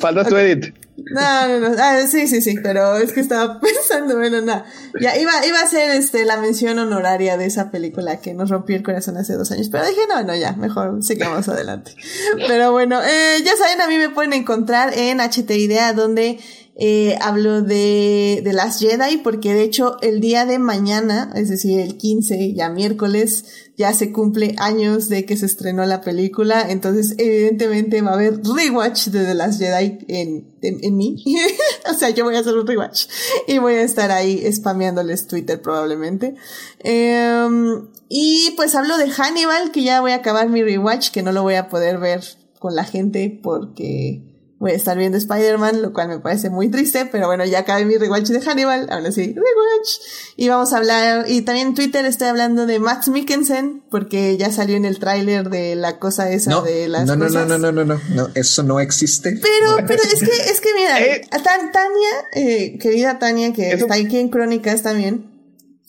Falta tu edit. No, no, no. Ah, sí, sí, sí, pero es que estaba *laughs* pensando, bueno, nada. Ya iba, iba a ser este, la mención honoraria de esa película que nos rompió el corazón hace dos años, pero dije, no, no, ya, mejor sigamos adelante. *laughs* Pero bueno, eh, ya saben, a mí me pueden encontrar en HT Idea, donde eh, hablo de, de las Jedi, porque de hecho el día de mañana, es decir, el 15, ya miércoles, ya se cumple años de que se estrenó la película, entonces evidentemente va a haber rewatch de The Last Jedi en, en, mí. *laughs* o sea, yo voy a hacer un rewatch y voy a estar ahí spameándoles Twitter probablemente. Em, y pues hablo de Hannibal, que ya voy a acabar mi rewatch, que no lo voy a poder ver con la gente porque voy a estar viendo Spider-Man, lo cual me parece muy triste, pero bueno, ya acabé mi rewatch de Hannibal, ahora sí, rewatch. Y vamos a hablar, y también en Twitter estoy hablando de Max Mikkelsen, porque ya salió en el tráiler de la cosa esa No, de las no, no, cosas. no, no, no, no, no, no, eso no existe. Pero, pero es que, es que mira, Eh. a Tan- Tania, eh, querida Tania, que Eso- está aquí en Crónicas también,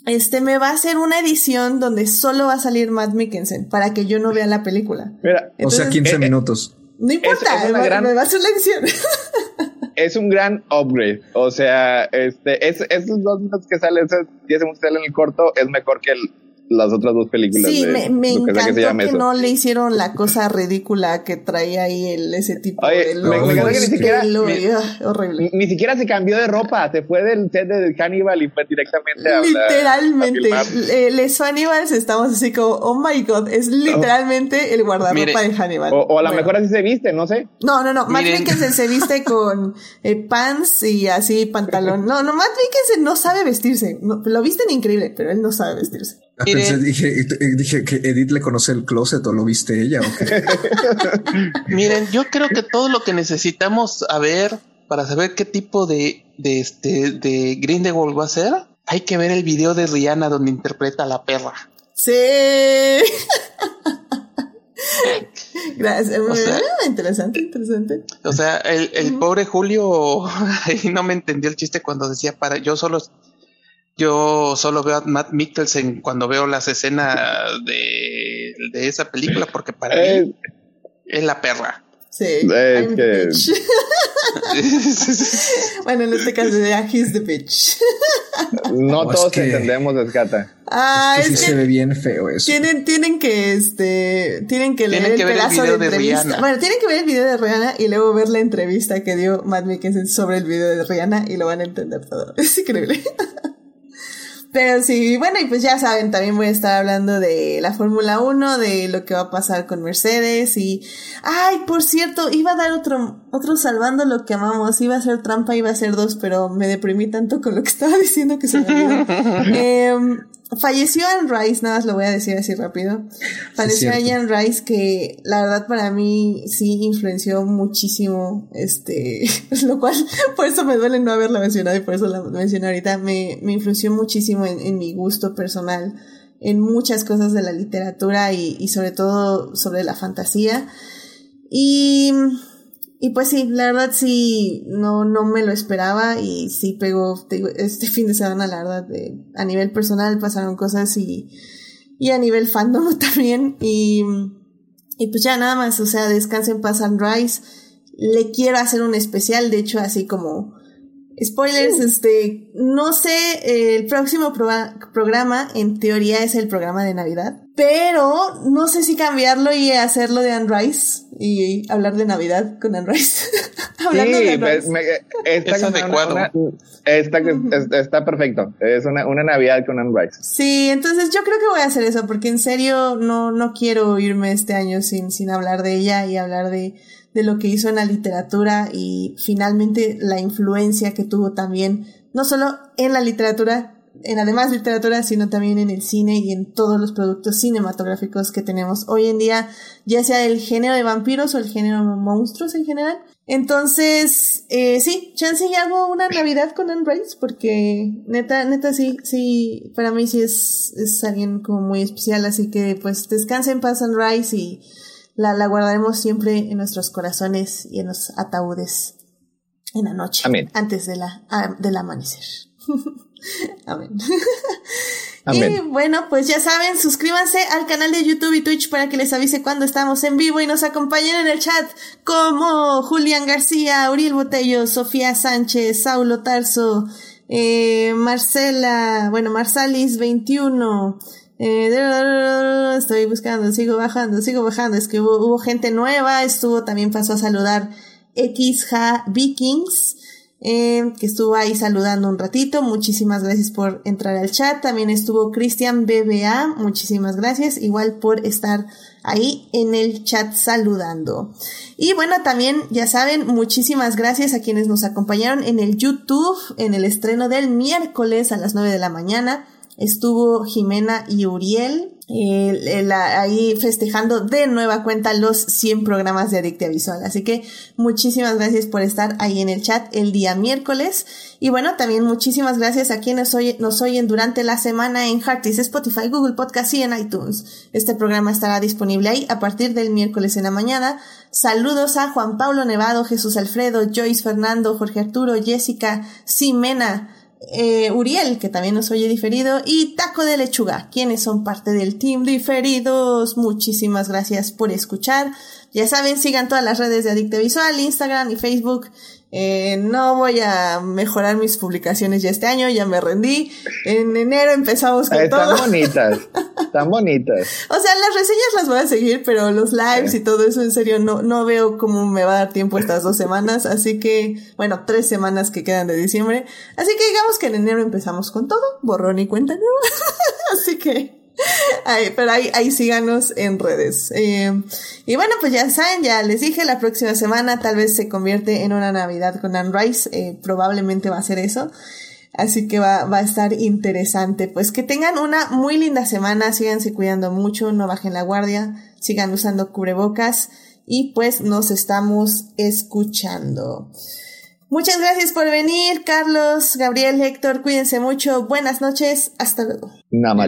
este me va a hacer una edición donde solo va a salir Matt Mikkelsen para que yo no vea la película. Mira, O sea, Entonces- 15 eh, eh, minutos. No importa, es me- gran- me va a hacer la edición. *laughs* es un gran upgrade. O sea, este, es, esos dos minutos que salen, esos 10 segundos que salen en el corto, es mejor que el- las otras dos películas. Sí, de me, me lo que encantó que se que, eso. no le hicieron la cosa ridícula que traía ahí el, ese tipo Oye, de me- logo, me encanta que ni siquiera- me- ah, horrible. Ni, ni siquiera se cambió de ropa, se fue del set de Hannibal y fue directamente a Literalmente, eh, les Hannibals estamos así como, oh my god, es literalmente el guardarropa Mire, de Hannibal. O, o a lo Bueno. mejor así se viste, no sé. No, no, no, Matt Miren. Mikkelsen se viste *laughs* con eh, pants y así pantalón. No, no, Matt Mikkelsen no sabe vestirse. No, lo visten increíble, pero él no sabe vestirse. Ah. Pensé, dije, dije que Edith le conoce el closet o lo viste ella o qué. *laughs* Miren, yo creo que todo lo que necesitamos saber para saber qué tipo de, de este de Grindelwald va a ser, hay que ver el video de Rihanna donde interpreta a la perra. Sí. *laughs* Gracias. O sea- Ah, interesante, interesante. O sea, el, el pobre Julio *laughs* ahí no me entendió el chiste cuando decía para yo solo yo solo veo a Matt Mikkelsen cuando veo las escenas de, de esa película porque para mí Eh, es la perra. Sí. Es I'm the que- bitch. *laughs* bueno, en este caso de He's the bitch. no todos que- entendemos, Escata. Ah, es que es sí que se ve bien feo eso. Tienen, tienen que, este, tienen que leer Tienen que el ver el pedazo video de de entrevista. Rihanna. Bueno, tienen que ver el video de Rihanna y luego ver la entrevista que dio Matt Mikkelsen sobre el video de Rihanna y lo van a entender todo. *laughs* Es increíble. Pero sí, bueno, y pues ya saben, también voy a estar hablando de la Fórmula 1, de lo que va a pasar con Mercedes y... Ay, por cierto, iba a dar otro, otro salvando lo que amamos, iba a ser trampa, iba a ser dos, pero me deprimí tanto con lo que estaba *laughs* diciendo que se me olvidó. *laughs* Em, falleció Anne Rice, nada más lo voy a decir así rápido. Falleció cierto. Anne Rice, que la verdad para mí sí influenció muchísimo, este, *laughs* lo cual, por eso me duele no haberla mencionado y por eso la mencioné ahorita, me, me influenció muchísimo en, en mi gusto personal, en muchas cosas de la literatura y, y sobre todo sobre la fantasía. Y, y pues sí, la verdad sí, no, no me lo esperaba y sí pegó, te digo, este *laughs* fin de semana, la verdad, de- a nivel personal pasaron cosas y, y a nivel fandom *laughs* también. Y, y pues ya nada más, o sea, descansen en paz Sunrise. Le quiero hacer un especial, de hecho, así como spoilers, este, no sé, el próximo proba- programa en teoría es el programa de Navidad, pero no sé si cambiarlo y hacerlo de Anne Rice y hablar de Navidad con Anne Rice. *laughs* Hablando de Sí, Anne me- Rice. me- está, Es adecuado. está perfecto. Es una, una Navidad con Anne Rice. Sí, entonces yo creo que voy a hacer eso, porque en serio no, no quiero irme este año sin, sin hablar de ella y hablar de, de lo que hizo en la literatura y finalmente la influencia que tuvo también, no solo en la literatura, en además literatura, sino también en el cine y en todos los productos cinematográficos que tenemos hoy en día, ya sea el género de vampiros o el género de monstruos en general. Entonces, eh, sí, chance y hago una Navidad con Anne Rice, porque neta, neta, sí, sí, para mí sí es, es alguien como muy especial, así que pues descansa en paz Anne Rice y la, la guardaremos siempre en nuestros corazones y en los ataúdes en la noche, Amén. antes de la, del amanecer. *laughs* Amén. *laughs* Amén. Y bueno, pues ya saben, suscríbanse al canal de YouTube y Twitch para que les avise cuando estamos en vivo y nos acompañen en el chat como Julián García, Uriel Botello, Sofía Sánchez, Saulo Tarso, eh, Marcela, bueno, Marsalis 21. Eh, estoy buscando, sigo bajando, sigo bajando. Es que hubo, hubo gente nueva, estuvo, también pasó a saludar XJ Vikings. Eh, que estuvo ahí saludando un ratito. Muchísimas gracias por entrar al chat. También estuvo Cristian BBA. Muchísimas gracias. Igual por estar ahí en el chat saludando. Y bueno, también ya saben, muchísimas gracias a quienes nos acompañaron en el YouTube, en el estreno del miércoles a las 9 de la mañana. Estuvo Jimena y Uriel ahí festejando de nueva cuenta los 100 programas de Adictia Visual. Así que muchísimas gracias por estar ahí en el chat el día miércoles. Y bueno, también muchísimas gracias a quienes nos oyen durante la semana en Heartis, Spotify, Google Podcast y en iTunes. Este programa estará disponible ahí a partir del miércoles en la mañana. Saludos a Juan Pablo Nevado, Jesús Alfredo, Joyce Fernando, Jorge Arturo, Jessica, Simena, eh, Uriel, que también nos oye diferido, y Taco de Lechuga, quienes son parte del team diferidos. Muchísimas gracias por escuchar. Ya saben, sigan todas las redes de Adicte Visual, Instagram y Facebook. Eh, no voy a mejorar mis publicaciones ya este año, ya me rendí. En enero empezamos con Están bonitas, *laughs* están bonitas. o sea, las reseñas las voy a seguir, pero los lives y todo eso, en serio, no, no veo cómo me va a dar tiempo estas dos semanas. Así que, bueno, tres semanas que quedan de diciembre. Así que digamos que en enero empezamos con todo, borrón y cuenta nueva. *laughs* así que pero ahí, síganos en redes. Eh, y bueno, pues ya saben, ya les dije, la próxima semana tal vez se convierte en una Navidad con Anne Rice. Eh, probablemente va a ser eso. Así que va, va a estar interesante. Pues que tengan una muy linda semana, síganse cuidando mucho, no bajen la guardia, sigan usando cubrebocas y pues nos estamos escuchando. Muchas gracias por venir, Carlos, Gabriel, Héctor, cuídense mucho, buenas noches, hasta luego. Nada,